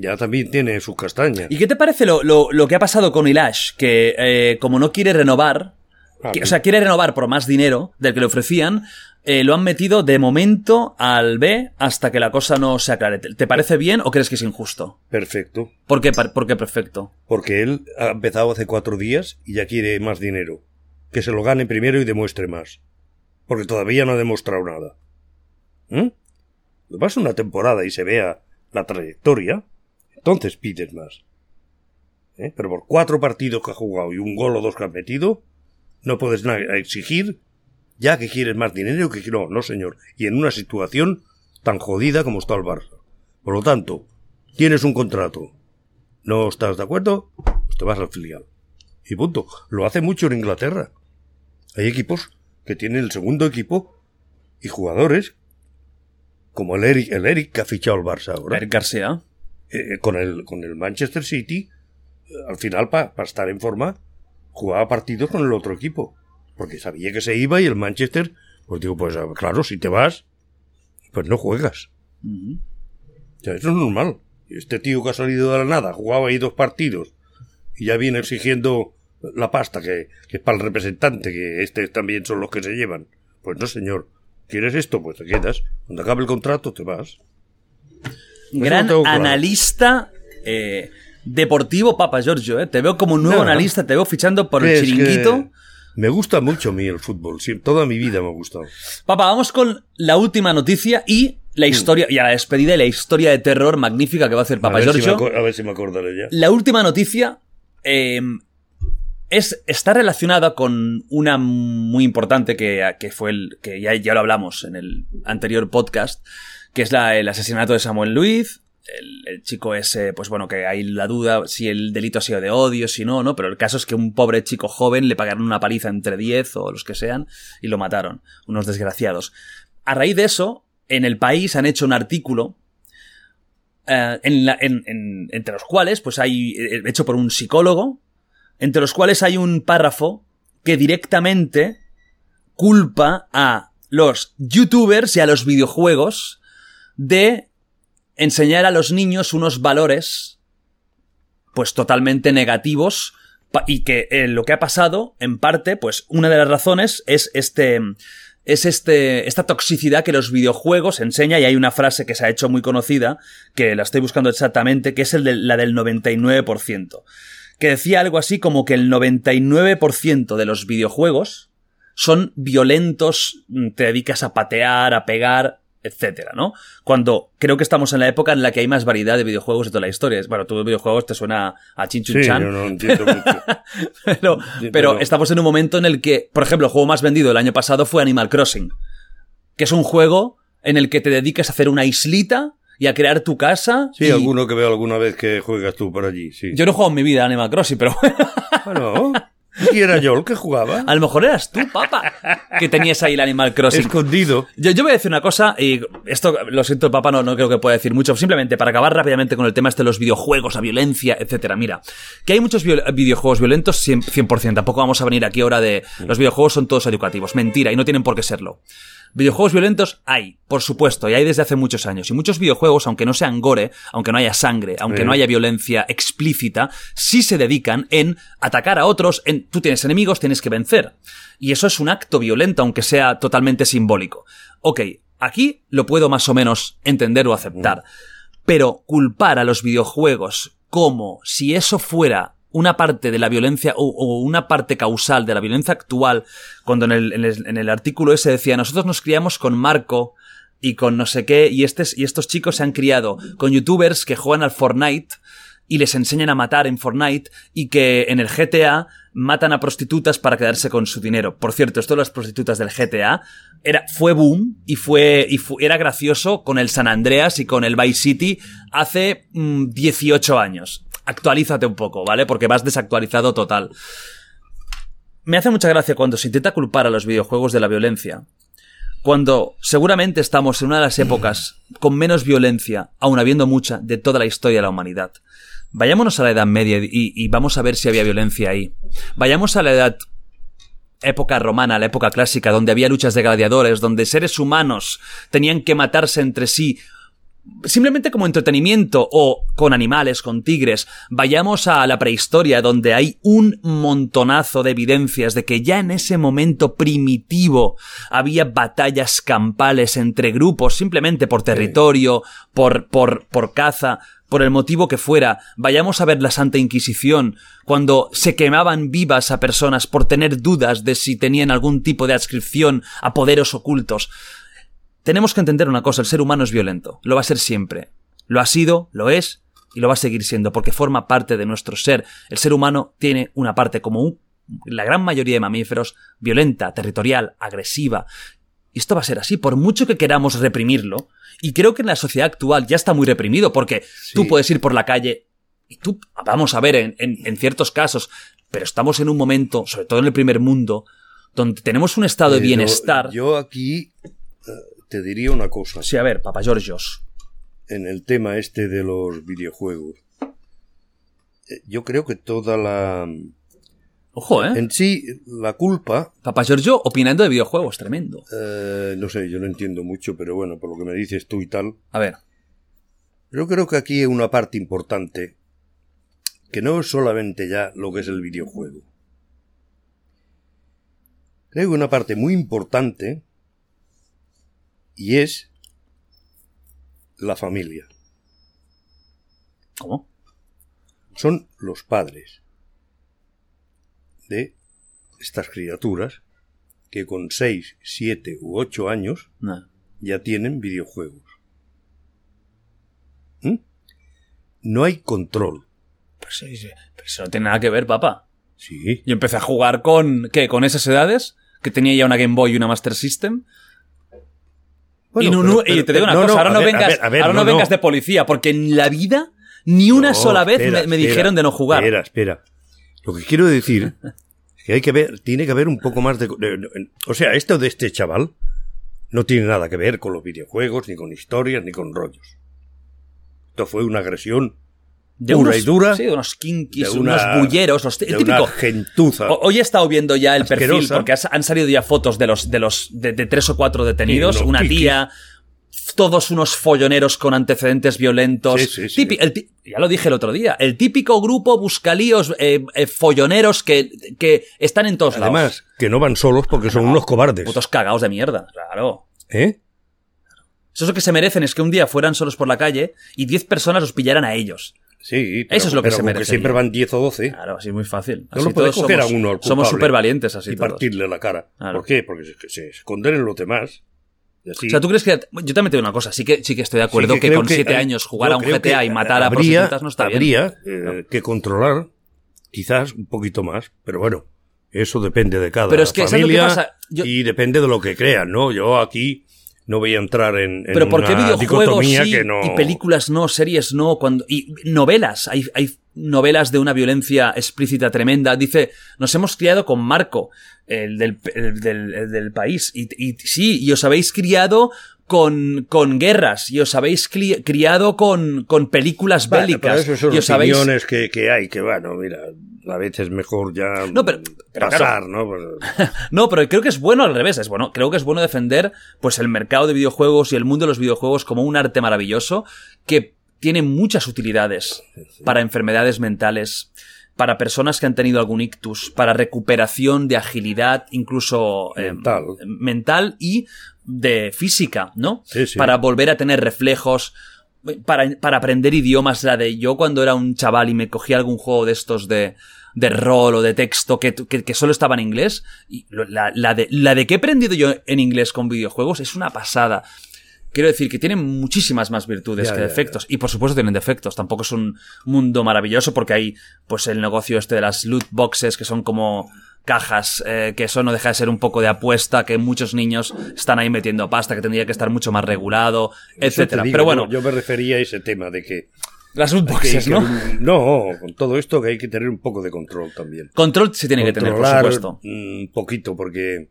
ya también tiene sus castañas.
¿Y qué te parece lo, lo- lo que ha pasado con Ilash? Que eh, como no quiere renovar,
Ah,
que- o sea, quiere renovar por más dinero del que le ofrecían, eh, lo han metido de momento al B hasta que la cosa no se aclare. ¿Te parece bien o crees que es injusto?
Perfecto.
¿Por qué, por qué perfecto?
Porque él ha empezado hace cuatro días y ya quiere más dinero. Que se lo gane primero y demuestre más. Porque todavía no ha demostrado nada. ¿Mm? Lo pasa una temporada y se vea la trayectoria, entonces pides más. ¿Eh? Pero por cuatro partidos que ha jugado y un gol o dos que ha metido, no puedes exigir ya que quieres más dinero que no, no señor. Y en una situación tan jodida como está el Barça. Por lo tanto, tienes un contrato, ¿No estás de acuerdo? Pues te vas al filial. Y punto. Lo hace mucho en Inglaterra. Hay equipos que tienen el segundo equipo y jugadores como el Eric, el Eric que ha fichado el Barça ahora.
Eric García.
Eh, con, el, con el Manchester City, eh, al final, para estar en forma, jugaba partidos con el otro equipo. Porque sabía que se iba y el Manchester, pues digo, pues claro, si te vas, pues no juegas. O sea, eso es normal. Este tío que ha salido de la nada, jugaba ahí dos partidos y ya viene exigiendo la pasta que, que es para el representante, que este también son los que se llevan. Pues no, señor. ¿Quieres esto? Pues te quedas. Cuando acabe el contrato, te vas.
Gran analista eh, deportivo, Papa Giorgio. ¿eh? Te veo como un nuevo analista, te veo fichando por el chiringuito.
Me gusta mucho a mí el fútbol. Sí, toda mi vida me ha gustado.
Papá, vamos con la última noticia y la
Mm.
historia, y a la despedida y la historia de terror magnífica que va a hacer Papa Giorgio.
a ver si me acordaré ya.
La última noticia eh, es, está relacionada con una muy importante que, que fue el. que ya, ya lo hablamos en el anterior podcast, que es el asesinato de Samuel Luiz. El, chico ese, pues bueno, que hay la duda si el delito ha sido de odio, si no, ¿no? Pero el caso es que un pobre chico joven le pagaron una paliza entre 10 o los que sean y lo mataron. Unos desgraciados. A raíz de eso, en el país han hecho un artículo eh, entre los cuales, pues hay, eh, hecho por un psicólogo, entre los cuales hay un párrafo que directamente culpa a los youtubers y a los videojuegos de enseñar a los niños unos valores pues totalmente negativos y que eh, lo que ha pasado en parte pues una de las razones es este es este esta toxicidad que los videojuegos enseña y hay una frase que se ha hecho muy conocida que la estoy buscando exactamente que es el de- la del 99% que decía algo así como que el 99% de los videojuegos son violentos, mm, te dedicas a patear, a pegar, etcétera, ¿no? Cuando creo que estamos en la época en la que hay más variedad de videojuegos de toda la historia. Bueno, tú de videojuegos te suena a Chin Chun
Sí,
Chan,
yo no entiendo mucho.
pero, pero estamos en un momento en el que, por ejemplo, el juego más vendido el año pasado fue Animal Crossing, que es un juego en el que te dedicas a hacer una islita y a crear tu casa.
Sí,
y-
alguno que veo alguna vez que juegas tú por allí, sí.
Yo no he jugado en mi vida Animal Crossing, pero
Bueno, y era yo el que jugaba.
a lo mejor eras tú, papá, que tenías ahí el Animal Crossing.
Escondido.
Yo, yo voy a decir una cosa, y esto lo siento, papá, no, no creo que pueda decir mucho. Simplemente para acabar rápidamente con el tema este de los videojuegos, la violencia, etcétera. Mira, que hay muchos viol- videojuegos violentos, 100%, 100%. Tampoco vamos a venir aquí ahora de los videojuegos son todos educativos. Mentira, y no tienen por qué serlo. Videojuegos violentos hay, por supuesto, y hay desde hace muchos años. Y muchos videojuegos, aunque no sean gore, aunque no haya sangre, aunque
Sí.
no haya violencia explícita, sí se dedican en atacar a otros, en tú tienes enemigos, tienes que vencer. Y eso es un acto violento, aunque sea totalmente simbólico. Ok, aquí lo puedo más o menos entender o aceptar. Pero culpar a los videojuegos como si eso fuera una parte de la violencia o, o una parte causal de la violencia actual, cuando en el, en el- en el artículo ese decía, nosotros nos criamos con Marco y con no sé qué, y, estes- y estos chicos se han criado con youtubers que juegan al Fortnite y les enseñan a matar en Fortnite y que en el GTA matan a prostitutas para quedarse con su dinero. Por cierto, esto de las prostitutas del GTA era, fue boom y fue, y fu- era gracioso con el San Andreas y con el Vice City hace mm, 18 años. Actualízate un poco, ¿vale? Porque vas desactualizado total. Me hace mucha gracia cuando se intenta culpar a los videojuegos de la violencia. cuando seguramente estamos en una de las épocas con menos violencia, aun habiendo mucha, de toda la historia de la humanidad. Vayámonos a la Edad Media y, y vamos a ver si había violencia ahí. Vayamos a la Edad época romana, la época clásica, donde había luchas de gladiadores, donde seres humanos tenían que matarse entre sí simplemente como entretenimiento o con animales, con tigres, vayamos a la prehistoria donde hay un montonazo de evidencias de que ya en ese momento primitivo había batallas campales entre grupos simplemente por territorio, por, por, por caza, por el motivo que fuera, vayamos a ver la Santa Inquisición, cuando se quemaban vivas a personas por tener dudas de si tenían algún tipo de adscripción a poderes ocultos. Tenemos que entender una cosa, el ser humano es violento, lo va a ser siempre. Lo ha sido, lo es y lo va a seguir siendo, porque forma parte de nuestro ser. El ser humano tiene una parte como la gran mayoría de mamíferos, violenta, territorial, agresiva. Y esto va a ser así, por mucho que queramos reprimirlo. Y creo que en la sociedad actual ya está muy reprimido, porque tú puedes ir por la calle y tú, vamos a ver, en, en, ciertos casos, pero estamos en un momento, sobre todo en el primer mundo, donde tenemos un estado de bienestar.
Yo aquí te diría una cosa.
Sí, a ver, Papa Georgios.
En el tema este de los videojuegos. Eh, yo creo que toda la.
Ojo, ¿eh?
En sí, la culpa.
Papa Giorgio opinando de videojuegos, tremendo.
Eh, no sé, yo no entiendo mucho, pero bueno, por lo que me dices tú y tal.
A ver.
Yo creo que aquí hay una parte importante que no es solamente ya lo que es el videojuego. Creo que una parte muy importante y es la familia.
¿Cómo?
Son los padres de estas criaturas que con 6, 7 u 8 años ya tienen videojuegos. ¿Mm? No hay control.
Pues, pero eso no tiene nada que ver, papá.
Sí.
Yo empecé a jugar con, ¿qué? Con esas edades, que tenía ya una Game Boy y una Master System, y, te digo una cosa, ahora, no, vengas, ahora no, vengas de policía, porque en la vida ni una sola vez me, dijeron de no jugar.
Espera, espera. Lo que quiero decir es que hay que ver, tiene que haber un poco más de, o sea, esto de este chaval no tiene nada que ver con los videojuegos, ni con historias, ni con rollos. Esto fue una agresión
de
pura y dura.
Sí, unos kinkis, unos bulleros, los, el
de
típico.
Una gentuza.
Hoy he estado viendo ya el perfil, porque han salido ya fotos de los, de los, de, tres o cuatro detenidos, una tía, todos unos folloneros con antecedentes violentos.
Sí, sí,
sí. ya lo dije el otro día, el típico grupo buscalíos eh, eh, folloneros que, que están en todos
lados.
Además,
que no van solos porque son unos cobardes.
Putos cagados de mierda, claro.
¿Eh?
Eso es lo que se merecen, es que un día fueran solos por la calle y diez personas los pillaran a ellos.
Sí,
eso es lo que se merece.
siempre van 10 o 12.
Claro, así es muy fácil.
No lo puedes coger a uno
Somos súper valientes así.
Y partirle la cara. ¿Por qué? Porque se, esconden en los demás.
O sea, ¿tú crees que.? Yo también te digo una cosa, sí que, sí que estoy de acuerdo que, con 7 años jugar a un GTA y matar a prostitutas no está
habría,
bien.
Habría eh, que controlar, quizás un poquito más, pero bueno, eso depende de cada
pero es que,
familia
pasa?
y depende de lo que crean, ¿no? Yo aquí no voy a entrar en, en
Pero ¿por qué videojuegos sí
que no...
y películas no, series no, cuando y novelas, hay, hay novelas de una violencia explícita tremenda. Dice, nos hemos criado con Marco, el del, del, del país, y, y, sí, y os habéis criado con, con guerras, y os habéis criado con, con películas bélicas.
Bueno, son
y os
opiniones que, que hay, que bueno, mira, a veces mejor ya
no, pero,
pasar, ¿no? Pues,
no, pero creo que es bueno al revés, es bueno, creo que es bueno defender pues el mercado de videojuegos y el mundo de los videojuegos como un arte maravilloso que tiene muchas utilidades para enfermedades mentales, para personas que han tenido algún ictus, para recuperación de agilidad, incluso
eh, mental,
mental y de física, ¿no?
Sí, sí.
Para volver a tener reflejos, para, para aprender idiomas, la de yo cuando era un chaval y me cogía algún juego de estos de, de rol o de texto que, que, que solo estaba en inglés, y la, la, de, la de que he aprendido yo en inglés con videojuegos es una pasada. Quiero decir que tienen muchísimas más virtudes
Ya,
que
ya,
defectos. Y por supuesto tienen defectos. Tampoco es un mundo maravilloso porque hay pues el negocio este de las loot boxes que son como cajas, eh, que eso no deja de ser un poco de apuesta, que muchos niños están ahí metiendo pasta, que tendría que estar mucho más regulado, etcétera.
digo,
Pero bueno,
yo, yo me refería a ese tema de que
las loot
que-
¿no?
no, con todo esto que hay que tener un poco de control también.
Control se tiene que tener, por supuesto.
Un poquito, porque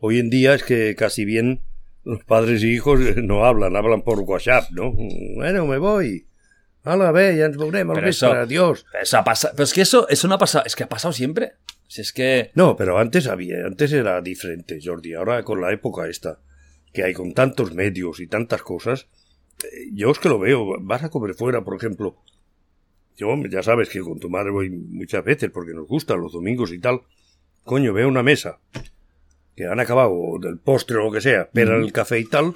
hoy en día es que casi bien Los padres y hijos no hablan, hablan por WhatsApp, ¿no? Bueno, me voy. Hala, ve, ya nos
eso-
adiós.
Eso ha pasado. Pero es que eso, eso no ha pasado. Es que ha pasado siempre. Si es que.
No, pero antes había, antes era diferente, Jordi. Ahora con la época esta, que hay con tantos medios y tantas cosas, eh, yo es que lo veo. Vas a comer fuera, por ejemplo. Yo, ya sabes que con tu madre voy muchas veces porque nos gusta los domingos y tal. Coño, veo una mesa que han acabado del postre o lo que sea, pero el café y tal,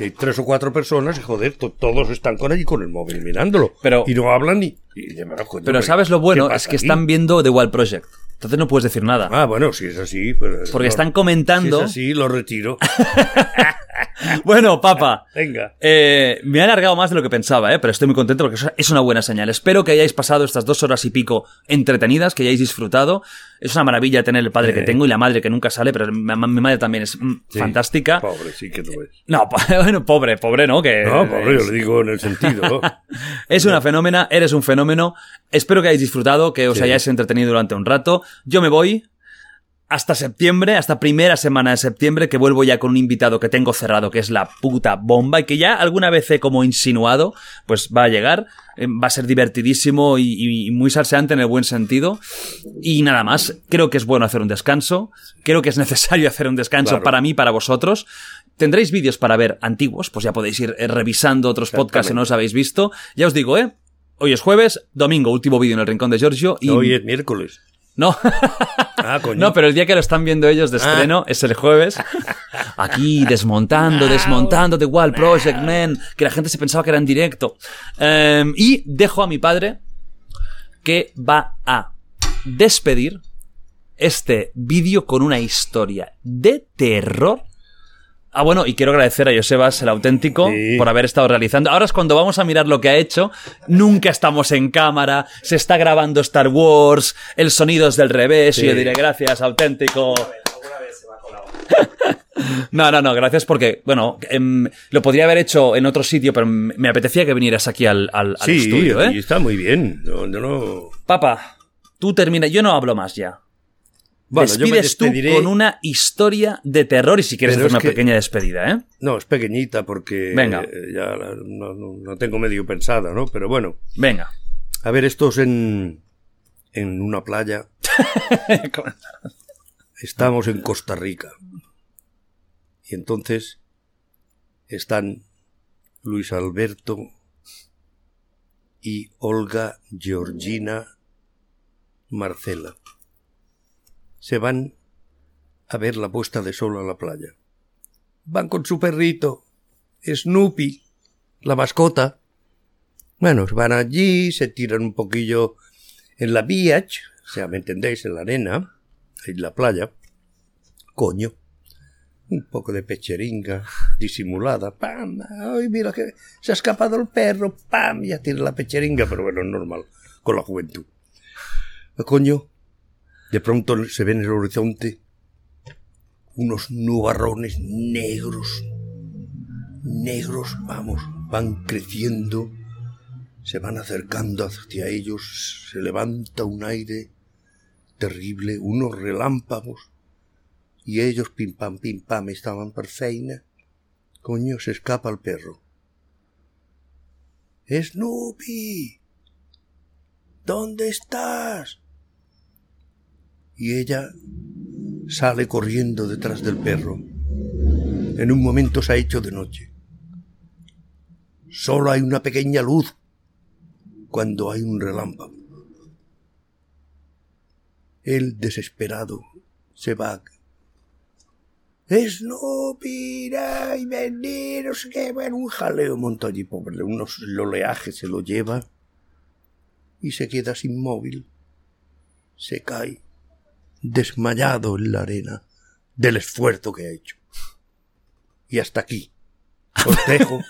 hay tres o cuatro personas y joder, to- todos están con allí con el móvil mirándolo.
Pero-
y no hablan ni... y
Pero ¿sabes lo
¿qué
bueno? Es que
aquí?
están viendo The Wild Project. Entonces no puedes decir nada.
Ah, bueno, si es así... Pues,
Porque
no.
están comentando.
Si es así, lo retiro.
Bueno, papa.
Venga.
Eh, me ha alargado más de lo que pensaba, ¿eh? pero estoy muy contento porque es una buena señal. Espero que hayáis pasado estas dos horas y pico entretenidas, que hayáis disfrutado. Es una maravilla tener el padre que tengo y la madre que nunca sale, pero mi, mi madre también es mm,
Sí,
fantástica.
Pobre, sí que lo es.
No, bueno, pobre, pobre, ¿no? Que
No, pobre, yo le digo en el sentido.
Es una fenómena, eres un fenómeno. Espero que hayáis disfrutado, que os
Sí.
hayáis entretenido durante un rato. Yo me voy hasta septiembre, hasta primera semana de septiembre, que vuelvo ya con un invitado que tengo cerrado, que es la puta bomba, y que ya alguna vez he como insinuado, pues va a llegar. Eh, Va a ser divertidísimo y, muy salseante en el buen sentido. Y nada más, creo que es bueno hacer un descanso. Creo que es necesario hacer un descanso
Claro.
para mí, para vosotros. Tendréis vídeos para ver antiguos, pues ya podéis ir eh, revisando otros podcasts que no os habéis visto. Ya os digo, ¿eh? Hoy es jueves, domingo, último vídeo en el Rincón de Giorgio. Y...
Hoy es miércoles.
No,
Ah, coño.
no, pero el día que lo están viendo ellos de estreno es el jueves. Aquí desmontando, desmontando The Wild Project, man. Que la gente se pensaba que era en directo. Em, y dejo a mi padre que va a despedir este vídeo con una historia de terror. Ah, bueno, y quiero agradecer a Josebas, el auténtico,
Sí.
por haber estado realizando. Ahora es cuando vamos a mirar lo que ha hecho. Nunca estamos en cámara, se está grabando Star Wars, el sonido es del revés, y
Sí.
yo diré gracias, auténtico.
Alguna vez se.
No, no, no, gracias porque, bueno, em, lo podría haber hecho en otro sitio, pero me apetecía que vinieras aquí al, al- al
Sí,
estudio, ¿eh?
y está muy bien. No, no, no.
Papá, tú termina, yo no hablo más ya.
Bueno, yo me
Despides tú con una historia de terror y si quieres
Pero
hacer una
que-
pequeña despedida, ¿eh?
No, es pequeñita porque
Venga.
eh, ya no- no tengo medio pensada, ¿no? Pero bueno,
Venga.
a ver, estos en, en una playa. Estamos en Costa Rica. Y entonces están Luis Alberto y Olga Georgina Marcela. Se van a ver la puesta de sol a la playa. Van con su perrito, Snoopy, la mascota. Bueno, van allí, se tiran un poquillo en la beach, o sea, ¿me entendéis? En la arena, en la playa. Coño. Un poco de pecheringa disimulada. ¡Pam! ¡Ay, mira que se ha escapado el perro! ¡Pam! Ya tiene la pecheringa, pero bueno, es normal, con la juventud. Coño. De pronto se ve en el horizonte unos nubarrones negros. Negros, vamos, van creciendo, se van acercando hacia ellos, se levanta un aire terrible, unos relámpagos, y ellos pim pam pim pam estaban per. Coño, se escapa el perro. Snoopy, ¿dónde estás? Y ella sale corriendo detrás del perro. En un momento se ha hecho de noche. Solo hay una pequeña luz cuando hay un relámpago. Él, desesperado, se va. Snoopy, ay, venir, no sé qué, bueno, un jaleo montó allí, pobre, unos el oleaje se lo lleva y se queda inmóvil. Se cae, desmayado en la arena, del esfuerzo que ha hecho. Y hasta aquí. Os dejo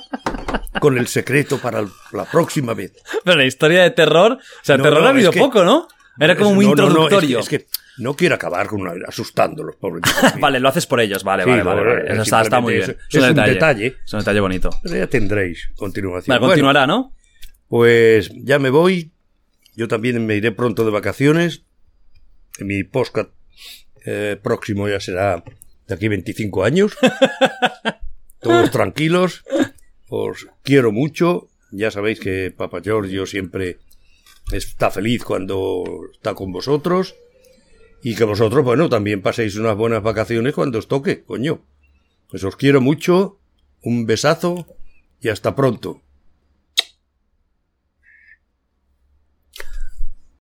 con el secreto para la próxima vez.
Pero la historia de terror, o sea,
No,
terror
no,
ha habido
que-
poco, ¿no? Era como muy
no, no, no, es que-
introductorio.
es, que, no quiero acabar con una- asustándolos, pobre
Vale, lo haces por ellos, vale,
Sí,
vale, vale. vale. Eso está, está muy bien.
es- es un detalle.
Es un detalle bonito.
Pero ya tendréis continuación.
Vale,
Bueno,
continuará, ¿no?
Pues ya me voy. Yo también me iré pronto de vacaciones. Mi podcast eh, próximo ya será de aquí 25 años. Todos tranquilos. Os quiero mucho. Ya sabéis que Papa Giorgio siempre está feliz cuando está con vosotros. Y que vosotros, bueno, también paséis unas buenas vacaciones cuando os toque, coño. Pues os quiero mucho. Un besazo y hasta pronto.